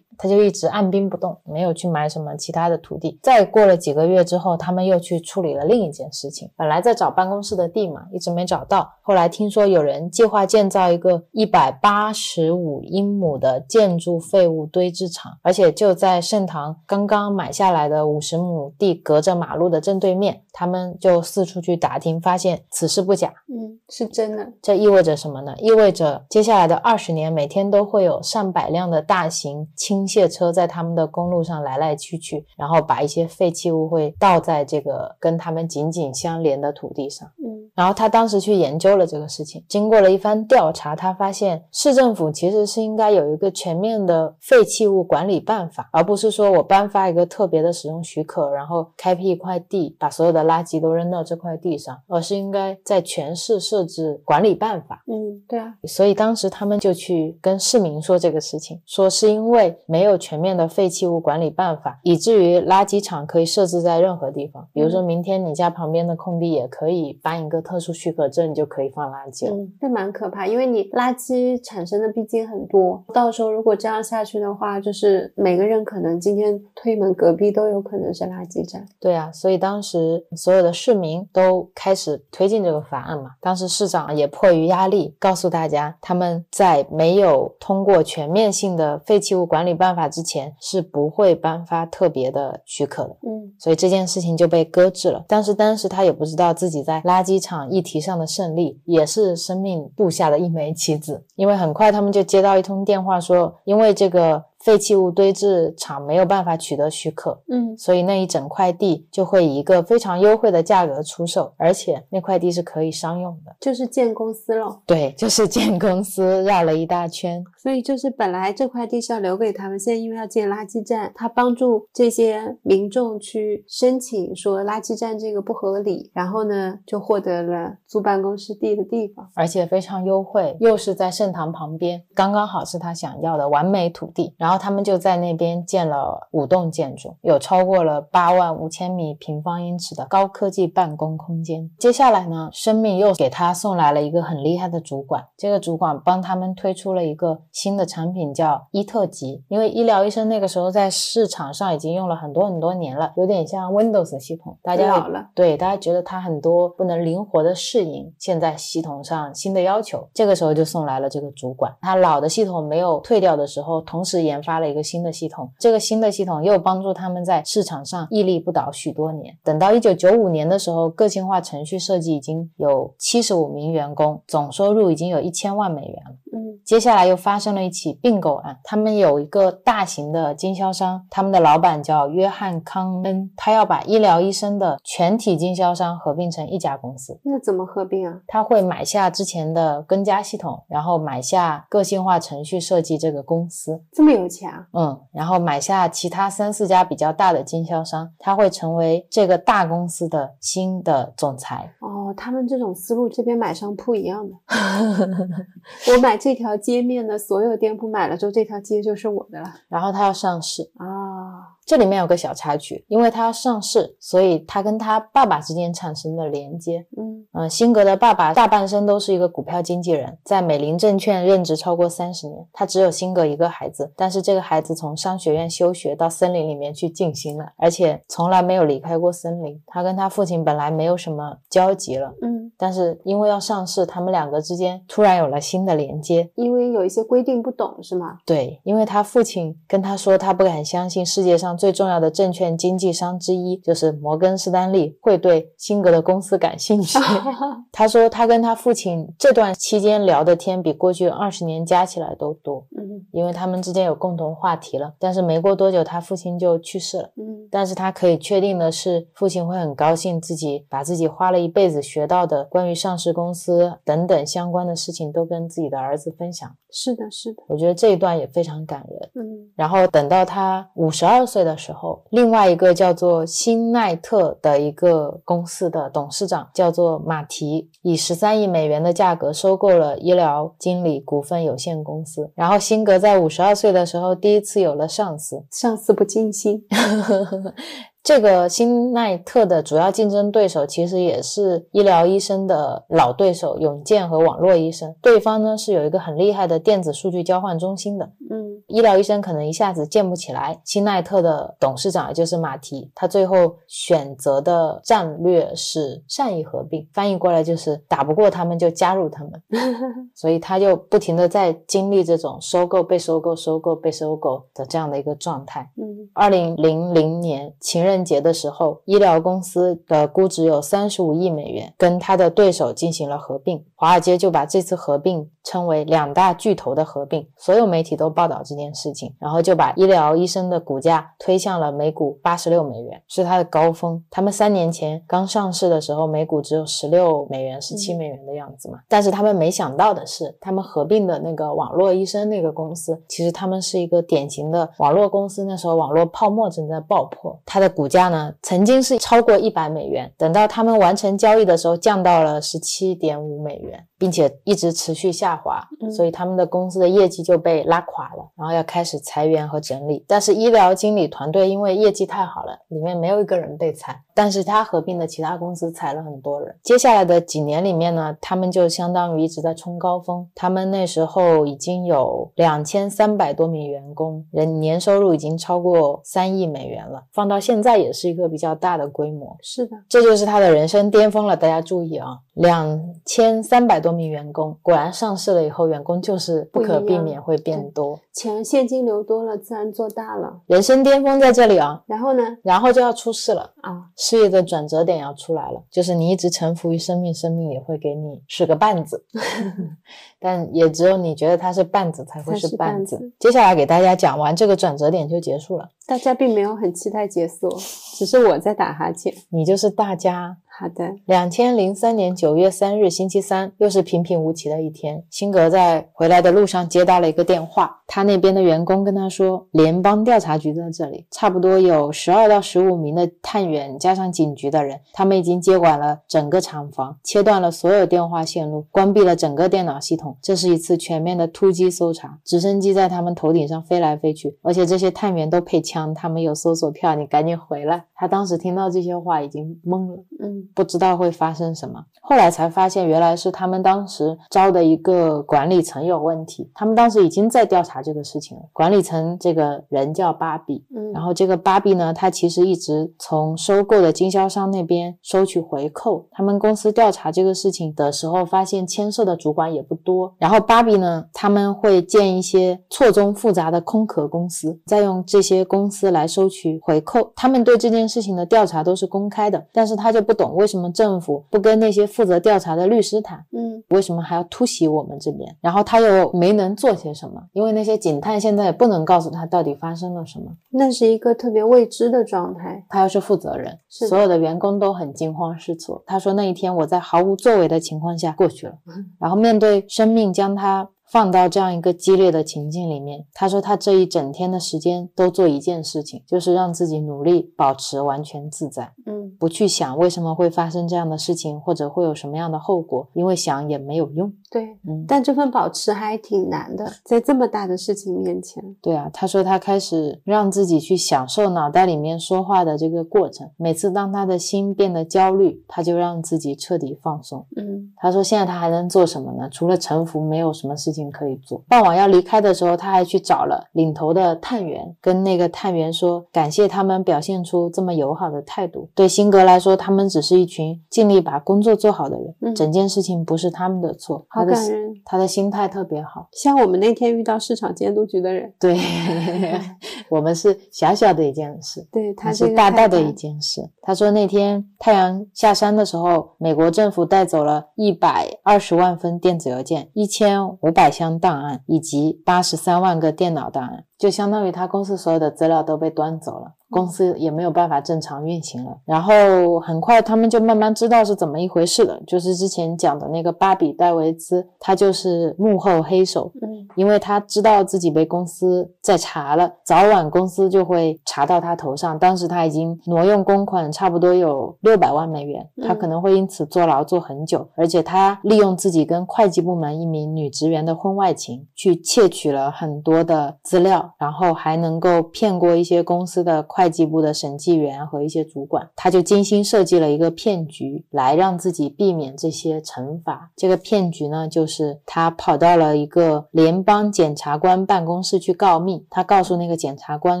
他就一直按兵不动，没有去买什么其他的土地。再过了几个月之后，他们又去处理了另一件事情。本来在找办公室的地嘛，一直没找到。后来听说有人计划建造一个一百八十五英亩的建筑废物堆置场，而且就在盛唐刚刚买下来的五十亩地隔着马路的正对面。他们就四处去打听，发现此事不假。嗯，是真的。这意味着什么呢？意味着接下来的二十年，每天都会有上百辆的大型倾卸车在他们的公路上来来去去，然后把一些废弃物会倒在这个跟他们紧紧相连的土地上。嗯然后他当时去研究了这个事情，经过了一番调查，他发现市政府其实是应该有一个全面的废弃物管理办法，而不是说我颁发一个特别的使用许可，然后开辟一块地，把所有的垃圾都扔到这块地上，而是应该在全市设置管理办法。嗯，对啊，所以当时他们就去跟市民说这个事情，说是因为没有全面的废弃物管理办法，以至于垃圾场可以设置在任何地方。比如说明天你家旁边的空地也可以搬一个特殊许可证就可以放垃圾了。嗯，这蛮可怕，因为你垃圾产生的毕竟很多，到时候如果这样下去的话，就是每个人可能今天推门隔壁都有可能是垃圾站。对啊，所以当时所有的市民都开始推进这个法案嘛。当时市长也迫于压力，告诉大家他们在没有通过全面性的废弃物管理办法之前是不会颁发特别的许可的。嗯所以这件事情就被搁置了。但是当时他也不知道自己在垃圾场议题上的胜利，也是生命布下的一枚棋子。因为很快他们就接到一通电话说，因为这个废弃物堆置厂没有办法取得许可，嗯所以那一整块地就会以一个非常优惠的价格出售，而且那块地是可以商用的。就是建公司了，对，就是建公司绕了一大圈。所以就是本来这块地是要留给他们，现在因为要建垃圾站，他帮助这些民众去申请说垃圾站这个不合理，然后呢就获得了租办公室地的地方。而且非常优惠，又是在盛唐旁边，刚刚好是他想要的完美土地。然后他们就在那边建了五栋建筑，有超过了八万五千米平方英尺的高科技办公空间。接下来呢，生命又给他送来了一个很厉害的主管，这个主管帮他们推出了一个新的产品，叫伊特吉。因为医疗医生那个时候在市场上已经用了很多很多年了，有点像 Windows 系统，大家老了，对，大家觉得它很多不能灵活的适应现在系统上新的要求，这个时候就送来了这个主管。他老的系统没有退掉的时候，同时研发了一个新的系统，这个新的系统又帮助他们在市场上屹立不倒许多年。等到一九九五年的时候，个性化程序设计已经有七十五名员工，总收入已经有一千万美元了。嗯接下来又发生了一起并购案，他们有一个大型的经销商，他们的老板叫约翰康恩，他要把医疗医生的全体经销商合并成一家公司。那怎么合并啊？他会买下之前的跟家系统，然后买下个性化程序设计这个公司，这么有钱啊？嗯，然后买下其他三四家比较大的经销商，他会成为这个大公司的新的总裁。哦，他们这种思路这边买商铺一样的。<laughs> 我买这条街面的所有店铺买了之后，这条街就是我的了然后它要上市，啊。这里面有个小插曲，因为他要上市，所以他跟他爸爸之间产生了连接。嗯嗯，辛格的爸爸大半生都是一个股票经纪人，在美林证券任职超过三十年。他只有辛格一个孩子，但是这个孩子从商学院休学到森林里面去静心了，而且从来没有离开过森林。他跟他父亲本来没有什么交集了，嗯，但是因为要上市，他们两个之间突然有了新的连接。因为有一些规定不懂是吗？对，因为他父亲跟他说，他不敢相信世界上最重要的证券经纪商之一就是摩根士丹利会对辛格的公司感兴趣。<laughs> 他说，他跟他父亲这段期间聊的天比过去二十年加起来都多，嗯因为他们之间有共同话题了。但是没过多久，他父亲就去世了。嗯但是他可以确定的是，父亲会很高兴自己把自己花了一辈子学到的关于上市公司等等相关的事情都跟自己的儿子分享。是的，是的，我觉得这一段也非常感人。嗯然后等到他五十二岁的时候，另外一个叫做新奈特的一个公司的董事长叫做马提，以十三亿美元的价格收购了医疗经理股份有限公司。然后辛格在五十二岁的时候，第一次有了上司。上司不尽心。<laughs> 这个新奈特的主要竞争对手其实也是医疗医生的老对手永健和网络医生，对方呢是有一个很厉害的电子数据交换中心的。嗯医疗医生可能一下子建不起来。新奈特的董事长也就是马蹄，他最后选择的战略是善意合并，翻译过来就是打不过他们就加入他们。<laughs> 所以他就不停的在经历这种收购、被收购、收购、被收购的这样的一个状态。嗯二零零零年情人节的时候，医疗公司的估值有三十五亿美元，跟他的对手进行了合并。华尔街就把这次合并称为两大巨头的合并，所有媒体都报道这件事情，然后就把医疗医生的股价推向了每股八十六美元，是它的高峰。他们三年前刚上市的时候，每股只有十六美元、十七美元的样子嘛。但是他们没想到的是，他们合并的那个网络医生那个公司，其实他们是一个典型的网络公司。那时候网络泡沫正在爆破，它的股股价呢，曾经是超过一百美元，等到他们完成交易的时候，降到了十七点五美元。并且一直持续下滑，所以他们的公司的业绩就被拉垮了，然后要开始裁员和整理。但是医疗经理团队因为业绩太好了，里面没有一个人被裁，但是他合并的其他公司裁了很多人。接下来的几年里面呢，他们就相当于一直在冲高峰。他们那时候已经有两千三百多名员工，人年收入已经超过三亿美元了，放到现在也是一个比较大的规模。是的，这就是他的人生巅峰了。大家注意啊，两千三百多。名员工果然上市了以后，员工就是不可避免会变多，钱现金流多了，自然做大了。人生巅峰在这里啊，然后呢？然后就要出事了啊！事业的转折点要出来了，就是你一直臣服于生命，生命也会给你使个绊子，<laughs> <laughs> 但也只有你觉得它是绊子才会是绊子。接下来给大家讲完这个转折点就结束了，大家并没有很期待结束，<laughs> 只是我在打哈欠，你就是大家。好的，两千零三年九月三日星期三，又是平平无奇的一天。辛格在回来的路上接到了一个电话，他那边的员工跟他说，联邦调查局在这里，差不多有十二到十五名的探员加上警局的人，他们已经接管了整个厂房，切断了所有电话线路，关闭了整个电脑系统。这是一次全面的突击搜查，直升机在他们头顶上飞来飞去，而且这些探员都配枪，他们有搜索票，你赶紧回来。他当时听到这些话已经懵了，嗯。不知道会发生什么，后来才发现原来是他们当时招的一个管理层有问题。他们当时已经在调查这个事情了。管理层这个人叫芭比，嗯，然后这个芭比呢，他其实一直从收购的经销商那边收取回扣。他们公司调查这个事情的时候，发现牵涉的主管也不多。然后芭比呢，他们会建一些错综复杂的空壳公司，再用这些公司来收取回扣。他们对这件事情的调查都是公开的，但是他就不懂。为什么政府不跟那些负责调查的律师谈？嗯，为什么还要突袭我们这边？然后他又没能做些什么？因为那些警探现在也不能告诉他到底发生了什么。那是一个特别未知的状态。他又是负责人，所有的员工都很惊慌失措。他说那一天我在毫无作为的情况下过去了，<laughs> 然后面对生命将他。放到这样一个激烈的情境里面，他说他这一整天的时间都做一件事情，就是让自己努力保持完全自在，嗯，不去想为什么会发生这样的事情，或者会有什么样的后果，因为想也没有用。对，嗯，但这份保持还挺难的，在这么大的事情面前。对啊，他说他开始让自己去享受脑袋里面说话的这个过程，每次当他的心变得焦虑，他就让自己彻底放松。嗯，他说现在他还能做什么呢？除了臣服，没有什么事情。可以做。傍晚要离开的时候，他还去找了领头的探员，跟那个探员说，感谢他们表现出这么友好的态度。对辛格来说，他们只是一群尽力把工作做好的人，嗯，整件事情不是他们的错。好感人，他的心态特别好，像我们那天遇到市场监督局的人，对 <laughs> <laughs> 我们是小小的一件事，对他是大大的一件事。他说那天太阳下山的时候，美国政府带走了一百二十万封电子邮件，一千五百。箱档案以及八十三万个电脑档案，就相当于他公司所有的资料都被端走了。公司也没有办法正常运行了，然后很快他们就慢慢知道是怎么一回事了。就是之前讲的那个巴比戴维兹，他就是幕后黑手，嗯，因为他知道自己被公司在查了，早晚公司就会查到他头上。当时他已经挪用公款差不多有六百万美元，他可能会因此坐牢坐很久。而且他利用自己跟会计部门一名女职员的婚外情，去窃取了很多的资料，然后还能够骗过一些公司的会。计部的审计员和一些主管，他就精心设计了一个骗局，来让自己避免这些惩罚。这个骗局呢，就是他跑到了一个联邦检察官办公室去告密。他告诉那个检察官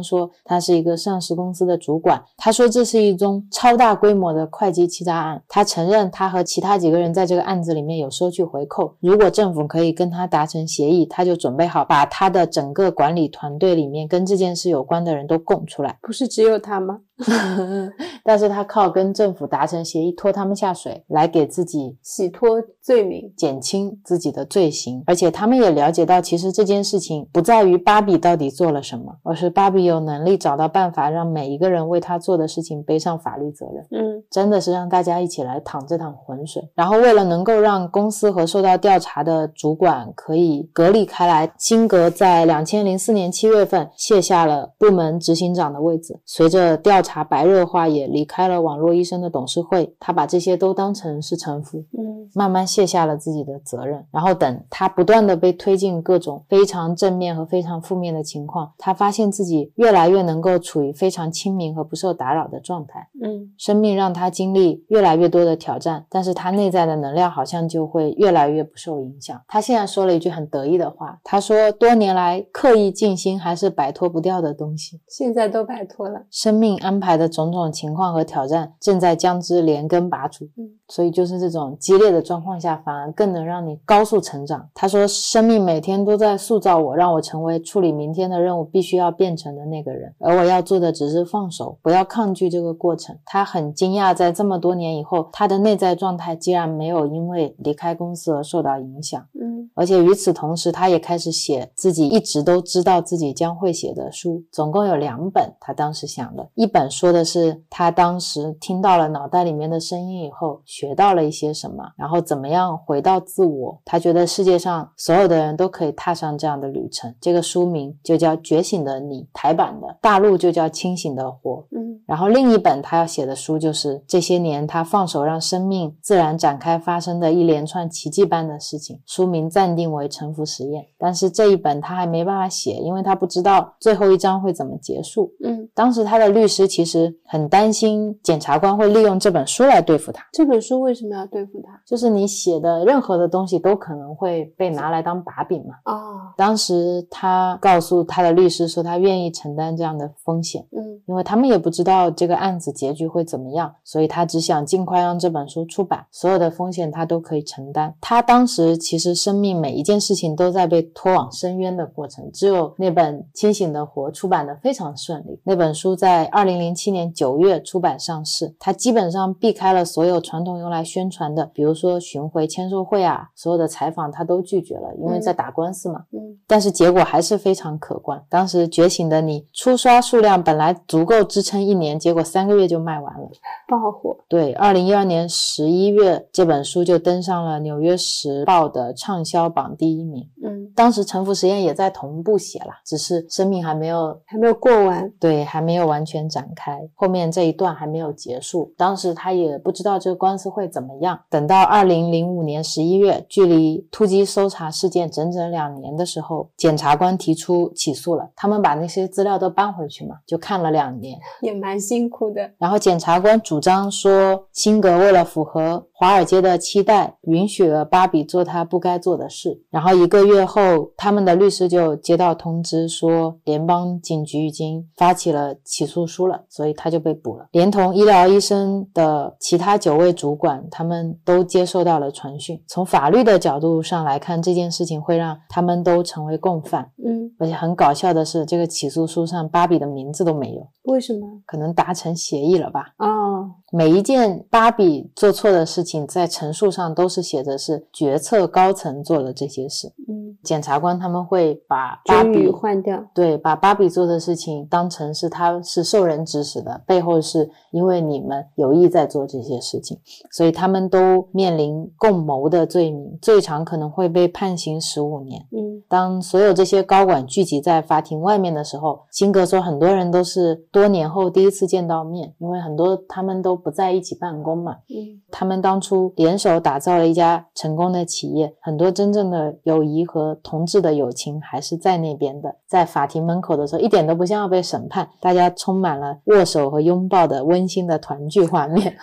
说，他是一个上市公司的主管。他说这是一宗超大规模的会计欺诈案。他承认他和其他几个人在这个案子里面有收取回扣。如果政府可以跟他达成协议，他就准备好把他的整个管理团队里面跟这件事有关的人都供出来，不是。只有他吗？<laughs> 但是他靠跟政府达成协议，拖他们下水，来给自己洗脱罪名，减轻自己的罪行。而且他们也了解到，其实这件事情不在于芭比到底做了什么，而是芭比有能力找到办法，让每一个人为他做的事情背上法律责任。嗯，真的是让大家一起来淌这趟浑水。然后为了能够让公司和受到调查的主管可以隔离开来，辛格在两千零四年七。七月份卸下了部门执行长的位置，随着调查白热化，也离开了网络医生的董事会。他把这些都当成是臣服，嗯慢慢卸下了自己的责任。然后等他不断的被推进各种非常正面和非常负面的情况，他发现自己越来越能够处于非常清明和不受打扰的状态。嗯生命让他经历越来越多的挑战，但是他内在的能量好像就会越来越不受影响。他现在说了一句很得意的话，他说：“多年来刻意静心还是摆脱不掉的东西。现在都摆脱了。生命安排的种种情况和挑战正在将之连根拔除。嗯，所以就是这种激烈的状况下，反而更能让你高速成长。他说，生命每天都在塑造我，让我成为处理明天的任务必须要变成的那个人，而我要做的只是放手，不要抗拒这个过程。他很惊讶，在这么多年以后，他的内在状态竟然没有因为离开公司而受到影响。嗯而且与此同时，他也开始写自己一直都知道自己将会写的书，总共有两本。他当时想的，一本说的是他当时听到了脑袋里面的声音以后，学到了一些什么，然后怎么样回到自我。他觉得世界上所有的人都可以踏上这样的旅程。这个书名就叫《觉醒的你》，台版的，大陆就叫《清醒的活》。嗯然后另一本他要写的书就是这些年他放手让生命自然展开发生的一连串奇迹般的事情，书名暂定为《沉浮实验》。但是这一本他还没办法写，因为他不知道最后一章会怎么结束。嗯，当时他的律师其实很担心检察官会利用这本书来对付他，这本书为什么要对付他？就是你写的任何的东西都可能会被拿来当把柄嘛。哦，当时他告诉他的律师说，他愿意承担这样的风险。嗯因为他们也不知道这个案子结局会怎么样，所以他只想尽快让这本书出版，所有的风险他都可以承担。他当时其实生命每一件事情都在被拖往深渊的过程，只有那本《清醒的活》出版的非常顺利。那本书在二零零七年九月出版上市，他基本上避开了所有传统用来宣传的，比如说巡回签售会啊，所有的采访他都拒绝了，因为在打官司嘛。嗯但是结果还是非常可观。当时《觉醒的你》初刷数量本来足够支撑一年，结果三个月就卖完了。爆火。对，二零一二年十一月，这本书就登上了《纽约时报》的畅销榜第一名。嗯，当时沉浮实验也在同步写了，只是生命还没有还没有过完。对，还没有完全展开，后面这一段还没有结束。当时他也不知道这个官司会怎么样。等到二零零五年十一月，距离突击搜查事件整整两年的时候，检察官提出起诉了。他们把那些资料都搬回去嘛，就看了两年。<laughs> 也蛮辛苦的。然后检察官主张说，辛格为了符合华尔街的期待，允许了芭比做他不该做的事。然后一个月后，他们的律师就接到通知说，联邦警局已经发起了起诉书了，所以他就被捕了，连同医疗医生的其他九位主管，他们都接受到了传讯。从法律的角度上来看，这件事情会让他们都成为共犯。嗯，而且很搞笑的是，这个起诉书上芭比的名字都没有，为什么？可能达成协议了吧。哦，每一件芭比做错的事情，在陈述上都是写着是决策高层做了这些事。嗯，检察官他们会把芭比换掉。对把芭比做的事情当成是他是受人指使的，背后是因为你们有意在做这些事情，所以他们都面临共谋的罪名，最长可能会被判刑十五年。嗯当所有这些高管聚集在法庭外面的时候，辛格说，很多人都是多年后第一次见到面，因为很多他们都不在一起办公嘛。嗯他们当初联手打造了一家成功的企业，很多真正的友谊和同志的友情还是在那边在法庭门口的时候，一点都不像要被审判，大家充满了握手和拥抱的温馨的团聚画面。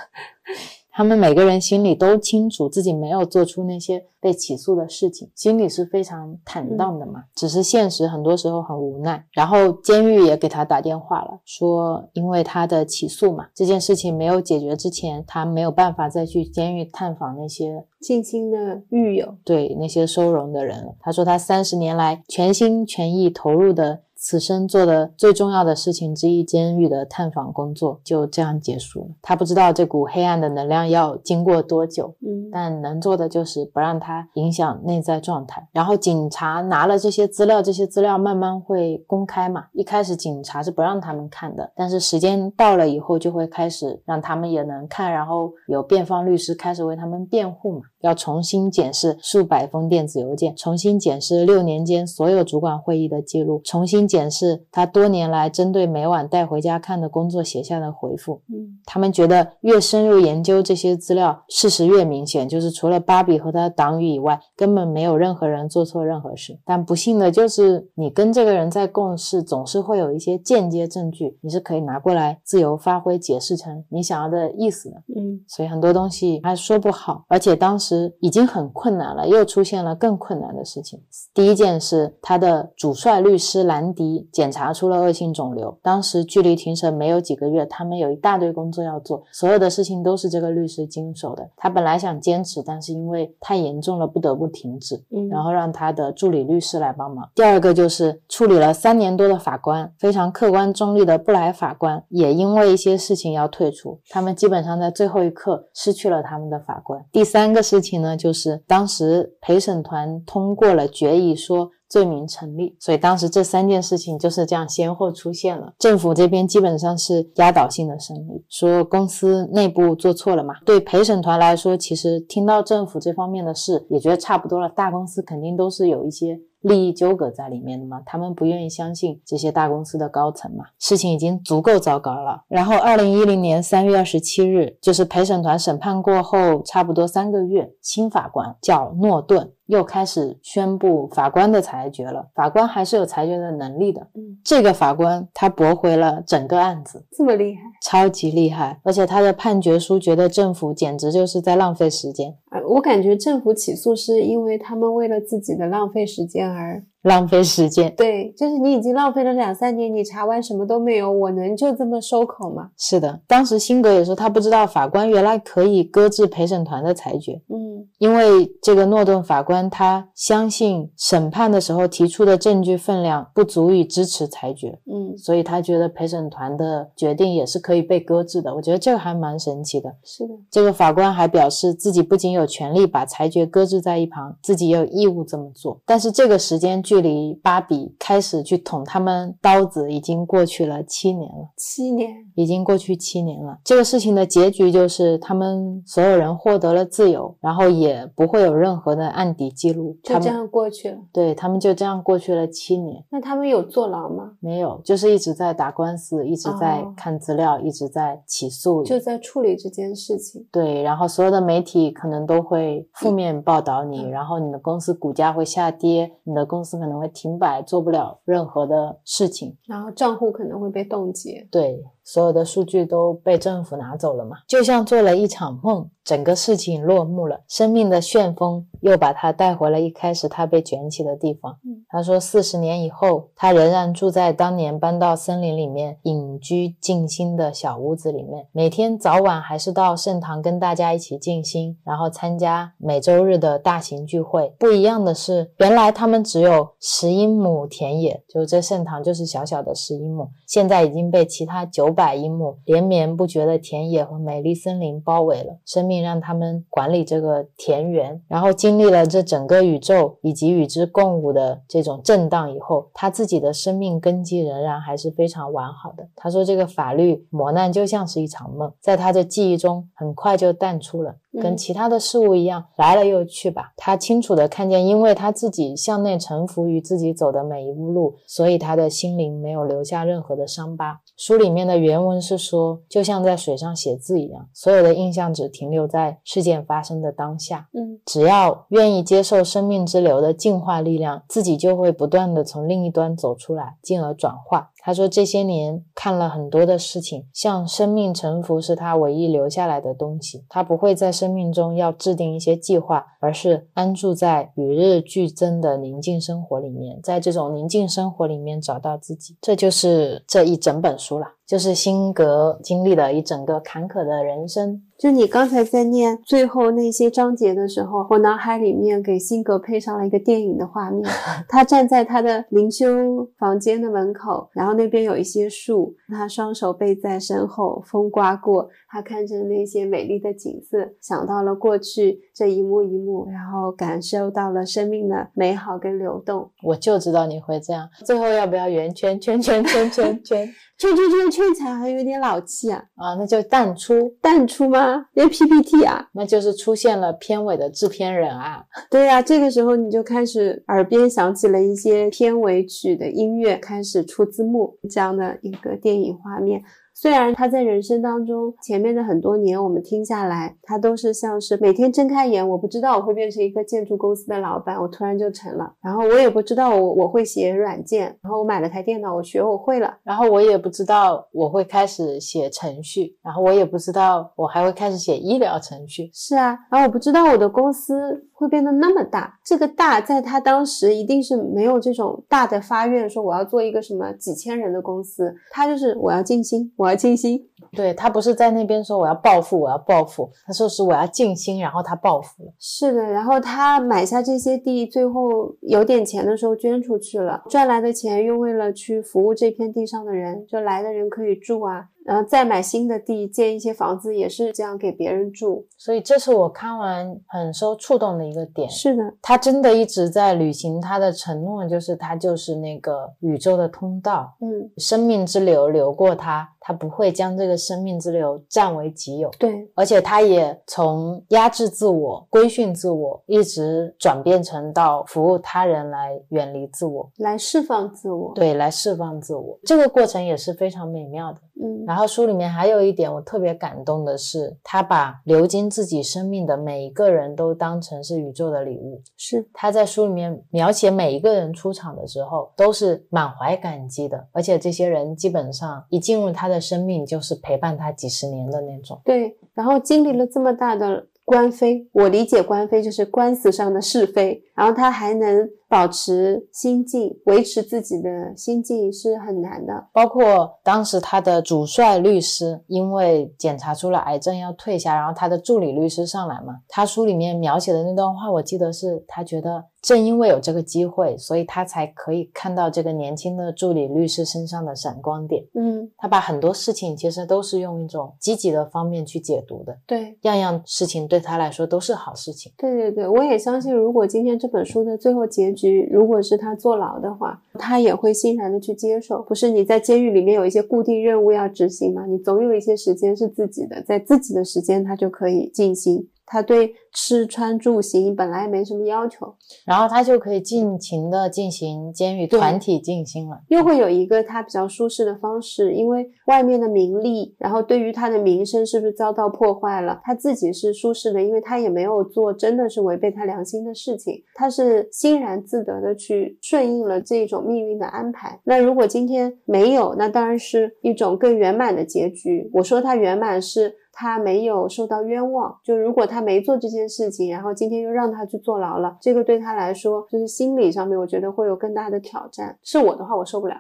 他们每个人心里都清楚自己没有做出那些被起诉的事情，心里是非常坦荡的嘛。只是现实很多时候很无奈。然后监狱也给他打电话了，说因为他的起诉嘛，这件事情没有解决之前，他没有办法再去监狱探访那些近亲的狱友。对那些收容的人了。他说他三十年来全心全意投入的此生做的最重要的事情之一，监狱的探访工作就这样结束了。他不知道这股黑暗的能量要经过多久，嗯但能做的就是不让它影响内在状态。然后警察拿了这些资料，这些资料慢慢会公开嘛。一开始警察是不让他们看的，但是时间到了以后，就会开始让他们也能看，然后有辩方律师开始为他们辩护嘛。要重新检视数百封电子邮件，重新检视六年间所有主管会议的记录，重新检是他多年来针对每晚带回家看的工作写下的回复。嗯他们觉得越深入研究这些资料，事实越明显，就是除了芭比和他的党羽以外，根本没有任何人做错任何事。但不幸的就是，你跟这个人在共事，总是会有一些间接证据，你是可以拿过来自由发挥，解释成你想要的意思的。嗯所以很多东西还说不好，而且当时已经很困难了，又出现了更困难的事情。第一件是他的主帅律师兰迪检查出了恶性肿瘤，当时距离庭审没有几个月，他们有一大堆工作要做，所有的事情都是这个律师经手的。他本来想坚持，但是因为太严重了，不得不停止。嗯，然后让他的助理律师来帮忙。第二个就是处理了三年多的法官，非常客观中立的布莱法官，也因为一些事情要退出，他们基本上在最后一刻失去了他们的法官。第三个事情呢，就是当时陪审团通过了决议说。罪名成立，所以当时这三件事情就是这样先后出现了。政府这边基本上是压倒性的胜利，说公司内部做错了嘛。对陪审团来说，其实听到政府这方面的事，也觉得差不多了。大公司肯定都是有一些利益纠葛在里面的嘛，他们不愿意相信这些大公司的高层嘛，事情已经足够糟糕了。然后，二零一零年三月二十七日，就是陪审团审判过后差不多三个月，新法官叫诺顿。又开始宣布法官的裁决了，法官还是有裁决的能力的。嗯，这个法官他驳回了整个案子，这么厉害超级厉害，而且他的判决书觉得政府简直就是在浪费时间，啊！我感觉政府起诉是因为他们为了自己的浪费时间而浪费时间。对，就是你已经浪费了两三年，你查完什么都没有，我能就这么收口吗？是的，当时辛格也说他不知道法官原来可以搁置陪审团的裁决，嗯因为这个诺顿法官他相信审判的时候提出的证据分量不足以支持裁决，嗯，所以他觉得陪审团的决定也是可以被搁置的。我觉得这个还蛮神奇的。是的，这个法官还表示自己不仅有权利把裁决搁置在一旁，自己也有义务这么做。但是这个时间距离芭比开始去捅他们刀子已经过去了七年了。七年，已经过去七年了，这个事情的结局就是他们所有人获得了自由，然后也不会有任何的案底记录。就这样过去了。对他们就这样过去了七年，那他们有坐牢吗？没有，就是一直在打官司，一直在哦看资料，一直在起诉。就在处理这件事情。对，然后所有的媒体可能都会负面报道你，嗯然后你的公司股价会下跌，你的公司可能会停摆，做不了任何的事情。然后账户可能会被冻结。对，所有的数据都被政府拿走了嘛，就像做了一场梦，整个事情落幕了，生命的旋风又把他带回了一开始他被卷起的地方。嗯他说，四十年以后，他仍然住在当年搬到森林里面隐居静心的小屋子里面，每天早晚还是到圣堂跟大家一起静心，然后参加每周日的大型聚会。不一样的是，原来他们只有十英亩田野，就这圣堂就是小小的十英亩，现在已经被其他九百英亩连绵不绝的田野和美丽森林包围了。生命让他们管理这个田园，然后经历了这整个宇宙以及与之共舞的这种震荡以后，他自己的生命根基仍然还是非常完好的。他说，这个法律磨难就像是一场梦，在他的记忆中很快就淡出了。跟嗯其他的事物一样，来了又去吧。他清楚的看见，因为他自己向内臣服于自己走的每一步路，所以他的心灵没有留下任何的伤疤。书里面的原文是说，就像在水上写字一样，所有的印象只停留在事件发生的当下。嗯只要愿意接受生命之流的净化力量，自己就会不断的从另一端走出来，进而转化。他说，这些年看了很多的事情，像生命沉浮是他唯一留下来的东西。他不会在生命中要制定一些计划，而是安住在与日俱增的宁静生活里面，在这种宁静生活里面找到自己。这就是这一整本书了，就是辛格经历了一整个坎坷的人生。就你刚才在念最后那些章节的时候，我脑海里面给辛格配上了一个电影的画面。<laughs> 他站在他的灵修房间的门口，然后那边有一些树，他双手背在身后，风刮过，他看着那些美丽的景色，想到了过去这一幕一幕，然后感受到了生命的美好跟流动。我就知道你会这样。最后要不要圆圈圈圈圈圈圈？圈圈圈 <laughs> 听起来还有点老气啊。啊，那就淡出，淡出吗？连 PPT 啊？那就是出现了片尾的制片人啊。对呀、这个时候你就开始耳边响起了一些片尾曲的音乐，开始出字幕这样的一个电影画面。虽然他在人生当中前面的很多年，我们听下来，他都是像是每天睁开眼，我不知道我会变成一个建筑公司的老板，我突然就成了。然后我也不知道我我会写软件，然后我买了台电脑，我学我会了。然后我也不知道我会开始写程序，然后我也不知道我还会开始写医疗程序。是啊，然后我不知道我的公司会变得那么大，这个大在他当时一定是没有这种大的发愿，说我要做一个什么几千人的公司，他就是我要尽心，我要尽心。对他不是在那边说我要暴富，我要暴富，他说是我要静心，然后他暴富了。是的，然后他买下这些地，最后有点钱的时候捐出去了，赚来的钱又为了去服务这片地上的人，就来的人可以住啊，然后再买新的地，建一些房子，也是这样给别人住。所以这是我看完很受触动的一个点。是的，他真的一直在履行他的承诺，就是他就是那个宇宙的通道，嗯，生命之流流过他，他不会将这个生命之流占为己有。对，而且他也从压制自我、规训自我，一直转变成到服务他人来远离自我，来释放自我。对，来释放自我。这个过程也是非常美妙的。嗯，然后书里面还有一点我特别感动的是，他把流经自己生命的每一个人都当成是宇宙的礼物。是他在书里面描写每一个人出场的时候，都是满怀感激的，而且这些人基本上一进入他的生命，就是陪伴他几十年的那种。对，然后经历了这么大的官非，我理解官非就是官司上的是非，然后他还能保持心境，维持自己的心境是很难的。包括当时他的主帅律师因为检查出了癌症要退下，然后他的助理律师上来嘛，他书里面描写的那段话，我记得是他觉得正因为有这个机会，所以他才可以看到这个年轻的助理律师身上的闪光点。嗯，他把很多事情其实都是用一种积极的方面去解读的，对。样样事情对他来说都是好事情。对对对，我也相信，如果今天这本书的最后结局，如果是他坐牢的话，他也会欣然的去接受。不是你在监狱里面有一些固定任务要执行吗？你总有一些时间是自己的，在自己的时间他就可以进行。他对吃穿住行本来没什么要求，然后他就可以尽情的进行监狱团体静心了。又会有一个他比较舒适的方式，因为外面的名利，然后对于他的名声是不是遭到破坏了，他自己是舒适的，因为他也没有做真的是违背他良心的事情，他是欣然自得的去顺应了这种命运的安排。那如果今天没有，那当然是一种更圆满的结局。我说他圆满是。他没有受到冤枉，就如果他没做这件事情，然后今天又让他去坐牢了，这个对他来说就是心理上面，我觉得会有更大的挑战。是我的话，我受不了，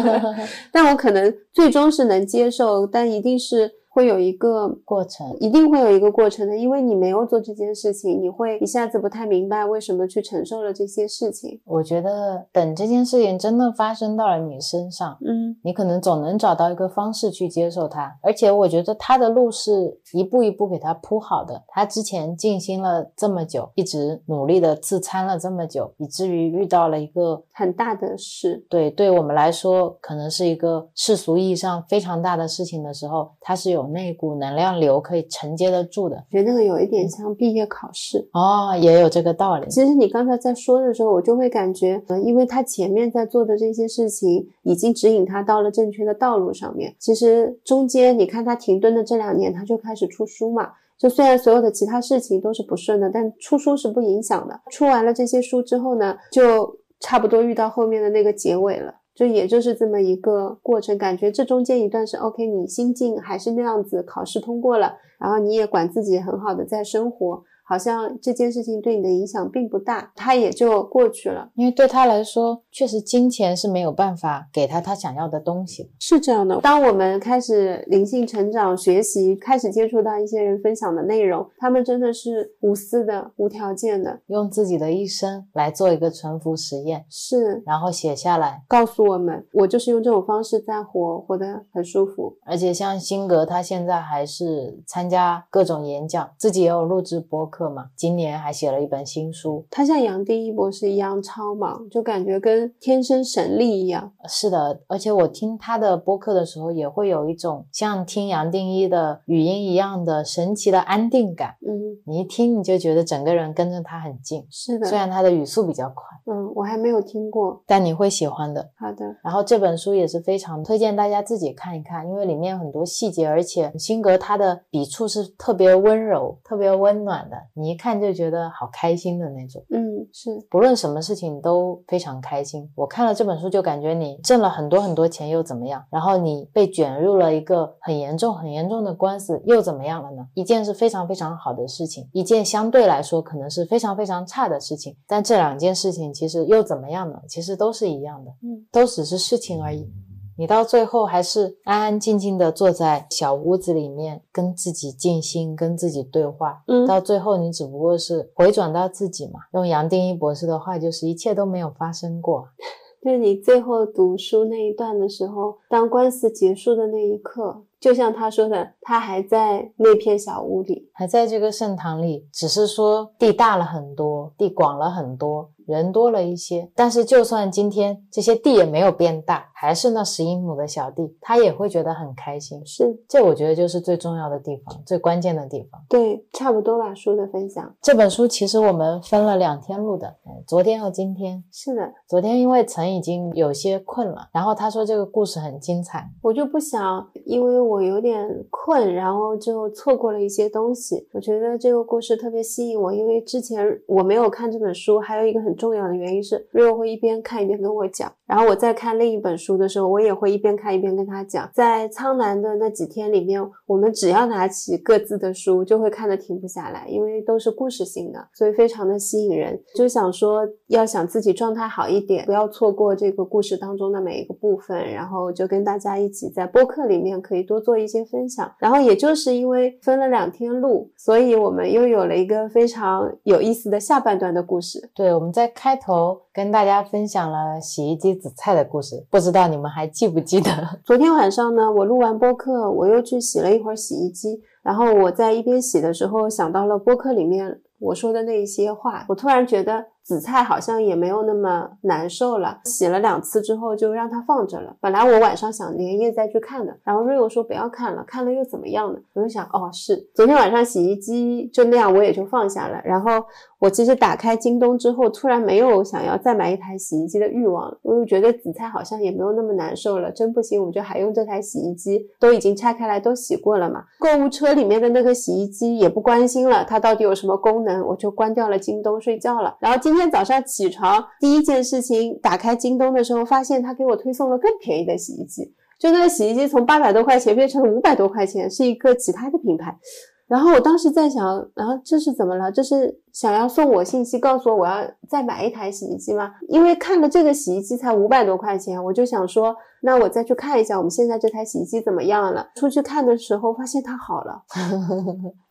<laughs> 但我可能最终是能接受，但一定是会有一个过程一定会有一个过程的，因为你没有做这件事情，你会一下子不太明白为什么去承受了这些事情。我觉得等这件事情真的发生到了你身上，嗯，你可能总能找到一个方式去接受它。而且我觉得他的路是一步一步给他铺好的。他之前静心了这么久，一直努力的自参了这么久，以至于遇到了一个很大的事。对对我们来说可能是一个世俗意义上非常大的事情的时候，他是有那股能量流可以承接得住的。觉得那个有一点像毕业考试。哦，也有这个道理。其实你刚才在说的时候，我就会感觉，呃，因为他前面在做的这些事情，已经指引他到了正确的道路上面。其实中间你看他停顿的这两年，他就开始出书嘛。就虽然所有的其他事情都是不顺的，但出书是不影响的。出完了这些书之后呢，就差不多遇到后面的那个结尾了。就也就是这么一个过程，感觉这中间一段是 OK，你心境还是那样子，考试通过了，然后你也管自己很好的在生活，好像这件事情对你的影响并不大，他也就过去了。因为对他来说，确实金钱是没有办法给他他想要的东西。是这样的，当我们开始灵性成长、学习，开始接触到一些人分享的内容，他们真的是无私的、无条件的，用自己的一生来做一个沉浮实验，是然后写下来。告诉我们，我就是用这种方式在活，活得很舒服。而且像辛格，他现在还是参加各种演讲，自己也有录制博客。客嘛，今年还写了一本新书。他像杨定一博士一样超忙，就感觉跟天生神力一样。是的，而且我听他的播客的时候，也会有一种像听杨定一的语音一样的神奇的安定感。嗯，你一听你就觉得整个人跟着他很近，是的。虽然他的语速比较快，嗯，我还没有听过，但你会喜欢的。好的。然后这本书也是非常推荐大家自己看一看，因为里面很多细节，而且辛格他的笔触是特别温柔、特别温暖的，你一看就觉得好开心的那种。嗯，是，不论什么事情都非常开心。我看了这本书就感觉你挣了很多很多钱又怎么样？然后你被卷入了一个很严重、很严重的官司又怎么样了呢？一件是非常非常好的事情，一件相对来说可能是非常非常差的事情，但这两件事情其实又怎么样呢？其实都是一样的，嗯，都只是事情而已。你到最后还是安安静静的坐在小屋子里面，跟自己静心，跟自己对话。嗯，到最后你只不过是回转到自己嘛。用杨定一博士的话，就是一切都没有发生过。<laughs> 就是你最后读书那一段的时候，当官司结束的那一刻，就像他说的，他还在那片小屋里，还在这个圣堂里，只是说地大了很多，地广了很多。人多了一些，但是就算今天这些地也没有变大，还是那十英亩的小地，他也会觉得很开心。是，这我觉得就是最重要的地方，最关键的地方。对，差不多吧。书的分享，这本书其实我们分了两天录的，昨天和今天。是的，昨天因为曾已经有些困了，然后他说这个故事很精彩，我就不想，因为我有点困，然后就错过了一些东西。我觉得这个故事特别吸引我，因为之前我没有看这本书，还有一个很重要的原因是瑞欧会一边看一边跟我讲，然后我再看另一本书的时候，我也会一边看一边跟他讲。在苍南的那几天里面，我们只要拿起各自的书，就会看得停不下来，因为都是故事性的，所以非常的吸引人。就想说，要想自己状态好一点，不要错过这个故事当中的每一个部分，然后就跟大家一起在播客里面可以多做一些分享。然后也就是因为分了两天录，所以我们又有了一个非常有意思的下半段的故事。对，我们在开头跟大家分享了洗衣机紫菜的故事，不知道你们还记不记得？<laughs> 昨天晚上呢，我录完播客，我又去洗了一会儿洗衣机，然后我在一边洗的时候想到了播客里面我说的那一些话，我突然觉得。紫菜好像也没有那么难受了，洗了两次之后就让它放着了。本来我晚上想连夜再去看的，然后瑞欧说不要看了，看了又怎么样呢？我就想，哦，是昨天晚上洗衣机就那样，我也就放下了。然后我其实打开京东之后，突然没有想要再买一台洗衣机的欲望了。我就觉得紫菜好像也没有那么难受了，真不行我就还用这台洗衣机，都已经拆开来都洗过了嘛。购物车里面的那个洗衣机也不关心了，它到底有什么功能，我就关掉了京东睡觉了。然后今天天早上起床第一件事情，打开京东的时候，发现他给我推送了更便宜的洗衣机，就那个洗衣机从八百多块钱变成了五百多块钱，是一个其他的品牌。然后我当时在想，然后这是怎么了？这是想要送我信息，告诉我我要再买一台洗衣机吗？因为看了这个洗衣机才五百多块钱，我就想说，那我再去看一下我们现在这台洗衣机怎么样了。出去看的时候，发现它好了。<laughs>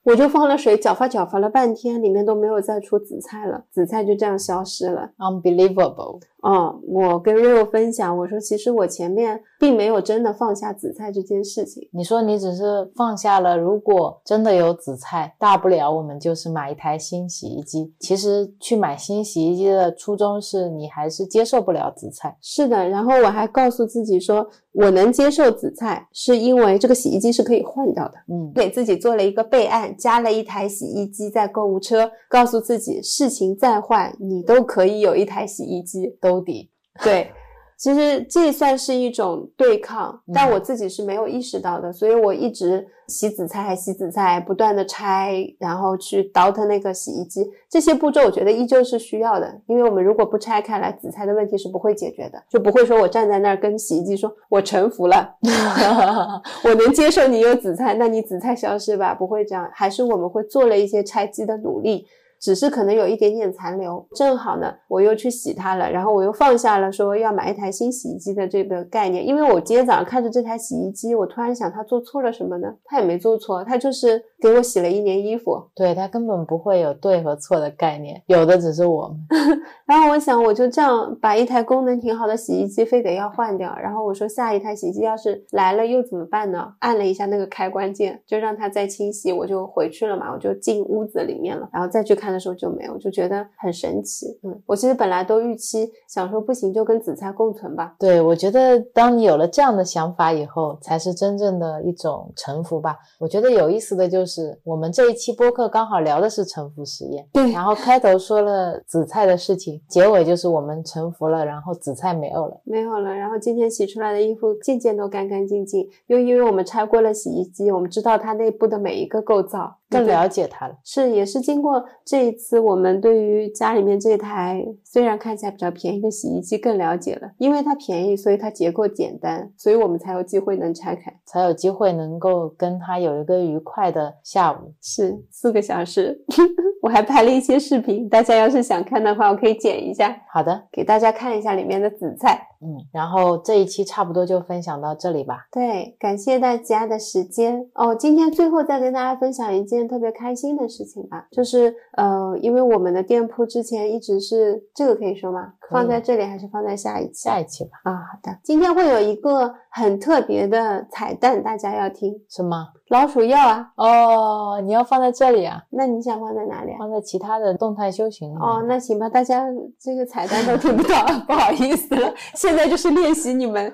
我就放了水搅发搅发了半天，里面都没有再出紫菜了，紫菜就这样消失了，unbelievable。哦，我跟 Rio 分享，我说其实我前面并没有真的放下紫菜这件事情。你说你只是放下了，如果真的有紫菜，大不了我们就是买一台新洗衣机。其实去买新洗衣机的初衷是你还是接受不了紫菜。是的，然后我还告诉自己说，我能接受紫菜，是因为这个洗衣机是可以换掉的。嗯，给自己做了一个备案。加了一台洗衣机在购物车，告诉自己事情再坏，你都可以有一台洗衣机兜底。对。其实这算是一种对抗，但我自己是没有意识到的，所以我一直洗紫菜还洗紫菜，不断的拆，然后去倒腾那个洗衣机，这些步骤我觉得依旧是需要的，因为我们如果不拆开来，紫菜的问题是不会解决的，就不会说我站在那儿跟洗衣机说我臣服了，<laughs> 我能接受你有紫菜，那你紫菜消失吧，不会这样，还是我们会做了一些拆机的努力。只是可能有一点点残留。正好呢，我又去洗它了，然后我又放下了说要买一台新洗衣机的这个概念，因为我今天早上看着这台洗衣机，我突然想，它做错了什么呢？它也没做错，它就是给我洗了一年衣服。对它根本不会有对和错的概念，有的只是我们。<laughs> 然后我想，我就这样把一台功能挺好的洗衣机非得要换掉。然后我说，下一台洗衣机要是来了又怎么办呢？按了一下那个开关键，就让它再清洗，我就回去了嘛，我就进屋子里面了。然后再去看的时候就没有，就觉得很神奇。嗯，我其实本来都预期想说不行就跟紫菜共存吧。对，我觉得当你有了这样的想法以后，才是真正的一种臣服吧。我觉得有意思的就是，我们这一期播客刚好聊的是臣服实验，对。然后开头说了紫菜的事情，结尾就是我们臣服了，然后紫菜没有了，没有了。然后今天洗出来的衣服件件都干干净净，又因为我们拆过了洗衣机，我们知道它内部的每一个构造。更了解它了，是也是经过这一次，我们对于家里面这台虽然看起来比较便宜的洗衣机更了解了，因为它便宜，所以它结构简单，所以我们才有机会能拆开，才有机会能够跟它有一个愉快的下午，是四个小时。<laughs> 我还拍了一些视频，大家要是想看的话，我可以剪一下。好的，给大家看一下里面的紫菜。嗯，然后这一期差不多就分享到这里吧。对，感谢大家的时间哦。今天最后再跟大家分享一件特别开心的事情吧，就是呃，因为我们的店铺之前一直是这个可以说吗？放在这里还是放在下一期？下一期吧。啊，好的。今天会有一个很特别的彩蛋，大家要听什么？老鼠药啊！哦，你要放在这里啊？那你想放在哪里？啊放在其他的动态修行哦，那行吧，大家这个彩蛋都听不到，<laughs> 不好意思了。现在就是练习你们，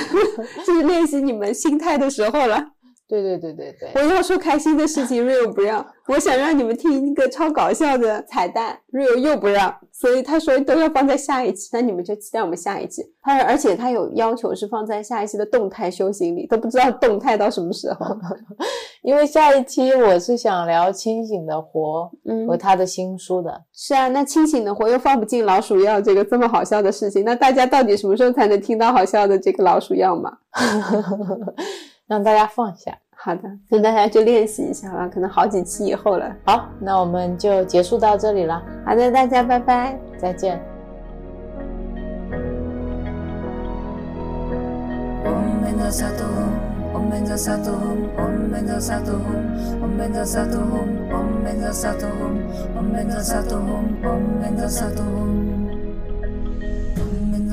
<laughs> 就是练习你们心态的时候了。对对对对对，我要说开心的事情，Rio 不让。我想让你们听一个超搞笑的彩蛋，Rio 又不让，所以他说都要放在下一期，那你们就期待我们下一期。他而且他有要求是放在下一期的动态修行里，都不知道动态到什么时候。<laughs> 因为下一期我是想聊清醒的活和他的新书的。是啊，那清醒的活又放不进老鼠药这个这么好笑的事情，那大家到底什么时候才能听到好笑的这个老鼠药嘛？<laughs> 让大家放下，好的，那大家就练习一下吧，可能好几期以后了。好，那我们就结束到这里了。好的，大家拜拜，再见。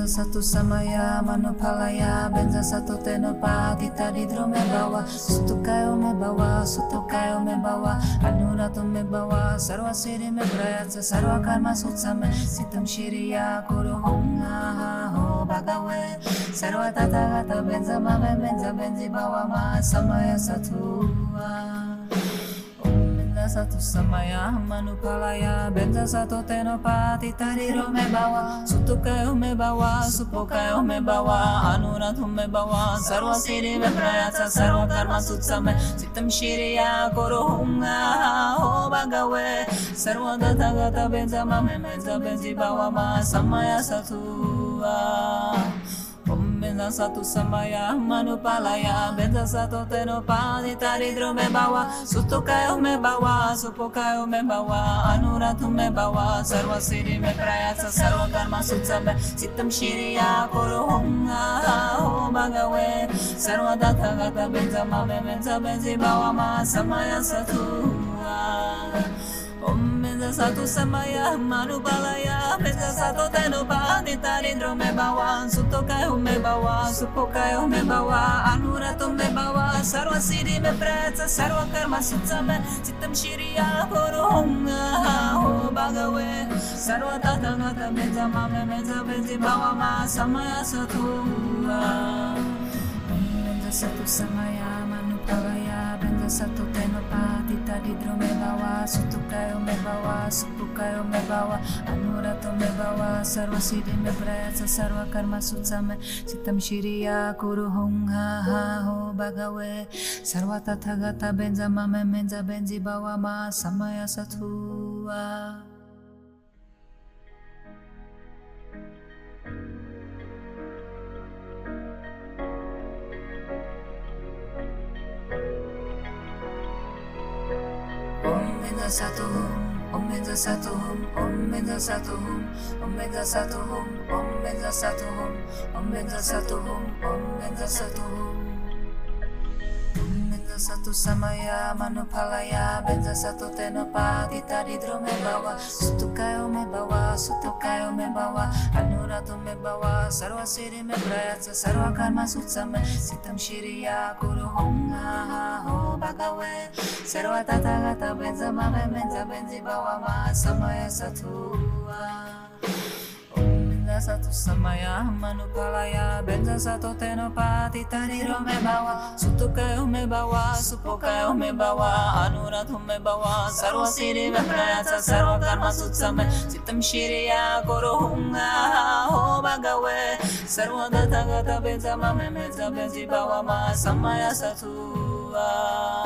benza satu samaya manupalaya benza satu tenopa titaridro mebawa sutukayo mebawa sutukayo mebawa anurato mebawa sarva siri mebrayatsa sarwa karma sutsame sitam shiriya kuru hum ho bagawe sarwa tata gata benza mame benza benzi ma samaya satu satu samaya manupalaya benza satu tenopati tariro me bawa sutukayo me bawa supokayo me bawa anuradhu me bawa sarva siri me prayatsa sarva karma sutsame sitam shiriya koro hunga ho bhagave sarva data gata benza mame benza benzi bawa ma samaya satu benza satu samaya manupalaya benza satu tenopani taridro me bawa sutukayo me bawa supokayo me bawa anuratu me bawa sarva siri me prayatsa sarva karma sutsame sitam shiriya koro hunga ho bhagave sarva data gata benza mame benza benzi bawa ma samaya satu Om Benza satu samaya manubalaya Benza satu tenoba Nitarindro me bawa. Sutokayo me bawa Supokayo me bawa. Anurato me bawa Sarva siddhi me pretsa Sarva karma sutsame Citam shiriya Korohunga Ho bhagave. Sarva tata gata Benza mame Benza benzi bawa ma Samaya satu Benza satu samaya manubalaya Benza satu pati tadi me bawa sutukayo me bawa supukayo me bawa anurato me bawa sarva siddhi me prayatsa sarva karma sutsame sitam shiriya kuru hung ha ha ho bhagave sarva tathagata benza mame menza benzi bawa ma samaya Omega satu Omega satu Omega satu Omega satu Omega satu Omega satu Omega satu Benza satu samaya manupalaya benza satu tenopa tita di drome bawa. Sutukayo me bawa sutukayo me bawa. Anuratu me bawa sarva siri me prayatsa sarva karma sutsame sitam shiriya guru hum ha ho bhagave sarva tata gata benza mame benza benzi bawa ma. Samaya satu benza satu samaya manupalaya benza satu tenopati tariro me bawa. Sutukayo me bawa supokayo me bawa. Anuradhu me bawa sarva siri me prayasa sarva karma sutsame. Chitam shiriya guru hunga ho bhagave sarva data gata benza mame benza benzi bawa ma samaya satu ah.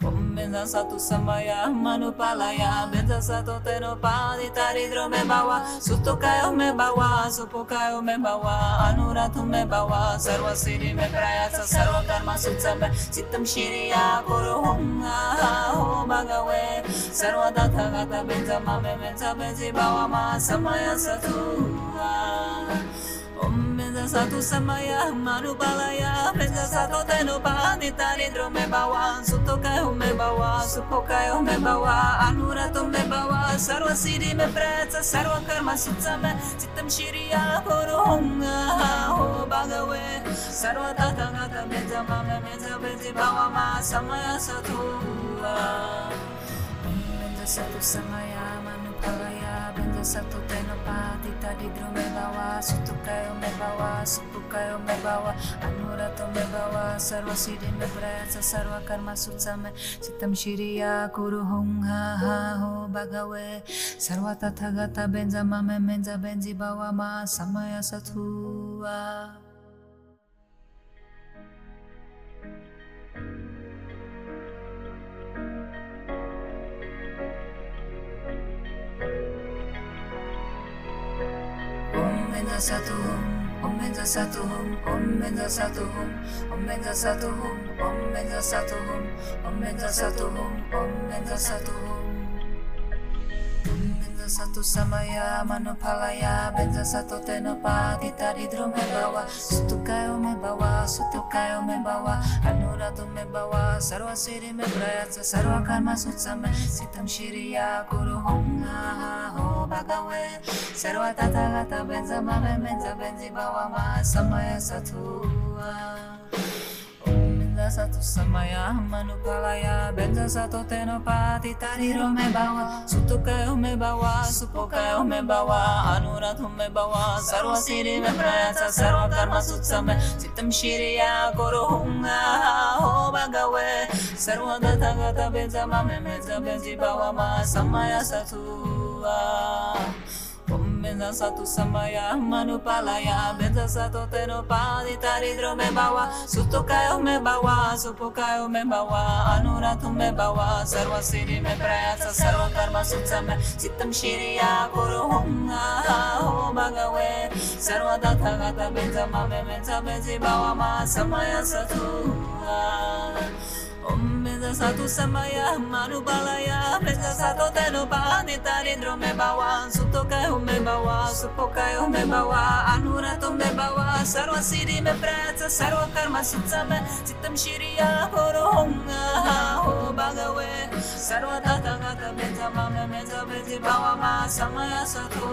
Om benza satu samaya manupalaya benza satu tenopadi taridro me bawa sutukayo me bawa supokayo me bawa anuratu me bawa sarva siri me prayasa sarva karma sutsame chitam shiriya guru hunga ho bhagave sarva data gata benza mame benza benzi bawa ma samaya satu Om Satu samaya manu balaya Fresca sato teno pani tarindro me bawa Suto kayo me bawa Supo kayo me bawa Anura to me bawa Sarva siddhi me preca Sarva karma sutsa me Sittam shiriya korunga Ho bhagave Sarva tata gata me jama me me jabeti bhava ma Samaya sato Satu samaya manu balaya Ono sa tu tenopá, ty tady dromevala, su tu kajo mevala, su tu kajo mevala, anura to mevala, sarva sidi mebreca, sarva karma sutsame, sitam shiriya kuru hong ha ha ho bhagave, sarva tathagata benza mame menza benzi bhavama, samaya sathuva. Satuhum, Om Meda Satuhum, satu samaya manupalaya benza satu tenopati taridro me bawa sutukayo me bawa sutukayo me bawa anuratu me bawa sarva siri me prayatsa sarva karma sutsame sitam shiriya guru hum ha ho bhagave sarva tata gata benza mame benza benzi bawa ma samaya satu benza satu samaya manupalaya benza satu tenopati tariro me bawa sutukayo me bawa supokayo me bawa anuratu me bawa sarva siri me prayatsa sarva karma sutsame chitam shiriya guru hunga ho bhagave sarva data gata benza mame benza benzi bawa ma samaya satu Om benza satu samaya manupalaya benza satu tenopadi taridro me bawa sutukayo me bawa supokayo me bawa anuratu me bawa sarva siri me prayasa sarva karma sutsame chitam shiriya guru hunga ho bhagave sarva data gata benza mame benza benzi bawa ma samaya satu Om benza satu samaya manupalaya benza satu tenopadi taridro me bawa sutokayo me bawa supokayo me bawa anurato me bawa sarva siri me sarva karma sutsame chitam shiriya horunga ho bhagave sarva tata gata benza mame benza benzi bawa ma samaya satu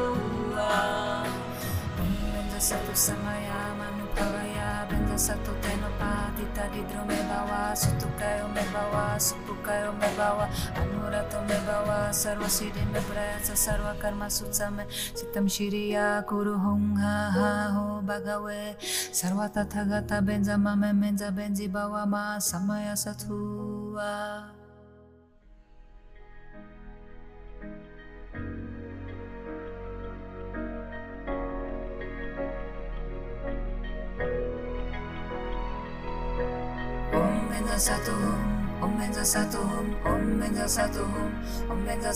Om benza satu samaya kawaya benda satu tenopa tita di drume bawa sutu kayo me bawa supu kayo me bawa anura to me bawa sarwa siri me praya sarwa karma sutsa me sitam shiri ya kuru hunga ha ho bagawe. Sarwa tathagata benza mame menza benzi bawa ma samaya satua Om Om Menda Satuhum, Om Menda Satuhum, Om Menda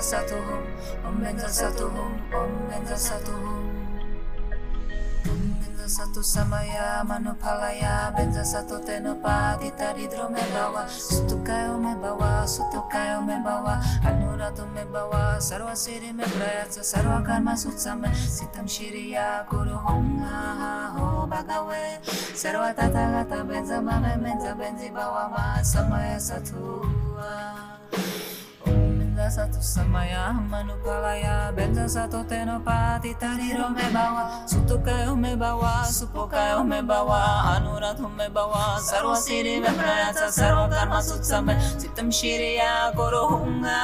Satuhum, Om Menda Satuhum, Om Benza sato samaya manupalaya Benza sato tenopa ditaridro mebawa Sutukayo mebawa, sutukayo mebawa Anurado mebawa, sarwa siri mebrayatsa sarwa karma sutsame, sitam shiriya guru hum ha ho sarwa tata gata benza mame menza benzi bawa ma samaya satua satu samaya manupalaya Benza satu tenopati tariro me bawa. Sutukayo me bawa Supokayo me bawa. Anuradhu me bawa Sarva siri me prayatsa Sarva karma sutsame. Sitam shiriya koro hunga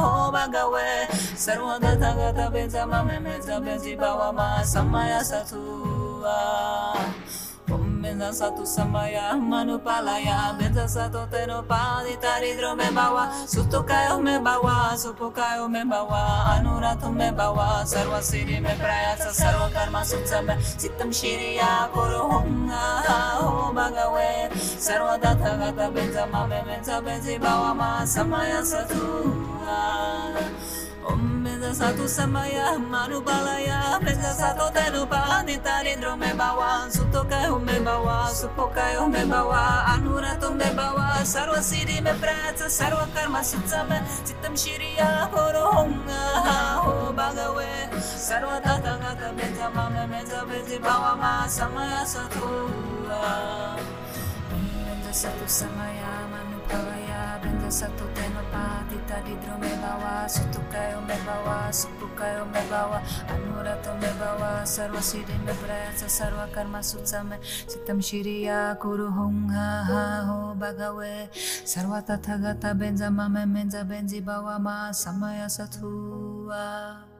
Ho bhagave Sarva data gata benza mame benza benzi bawa ma. Samaya satu Om benza satu samaya manupalaya benza satu tenopadi taridro me bawa sutukayo me bawa supukayo me bawa anuratu me bawa sarva siri me prayatsa sarva karma sutsame sitam shiriya kuru hunga ho sarva data gata benza mame benza benzi bawa ma samaya satu Om dansa tu samaya manu balaya Pensa sato tenu pa nitaro me bawa. Sutokayo me bawa Supokayo me bawa. Anurato me bawa. Sarva siri me pratsa Sarva karma sutsame Chitam shiriya koro honga Ho bhagave. Sarva tata gata beta mame meta beti bawa ma samaya sato Pensa sato samaya ma Kawa benza benda satu tenapa di tadi drome bawa satu kayo me bawa suku kayo me bawa anura to karma sutsa me sitam kuru hunga ha ho bagawe sarwa tathagata benza mame menza benzi bawa ma samaya satua.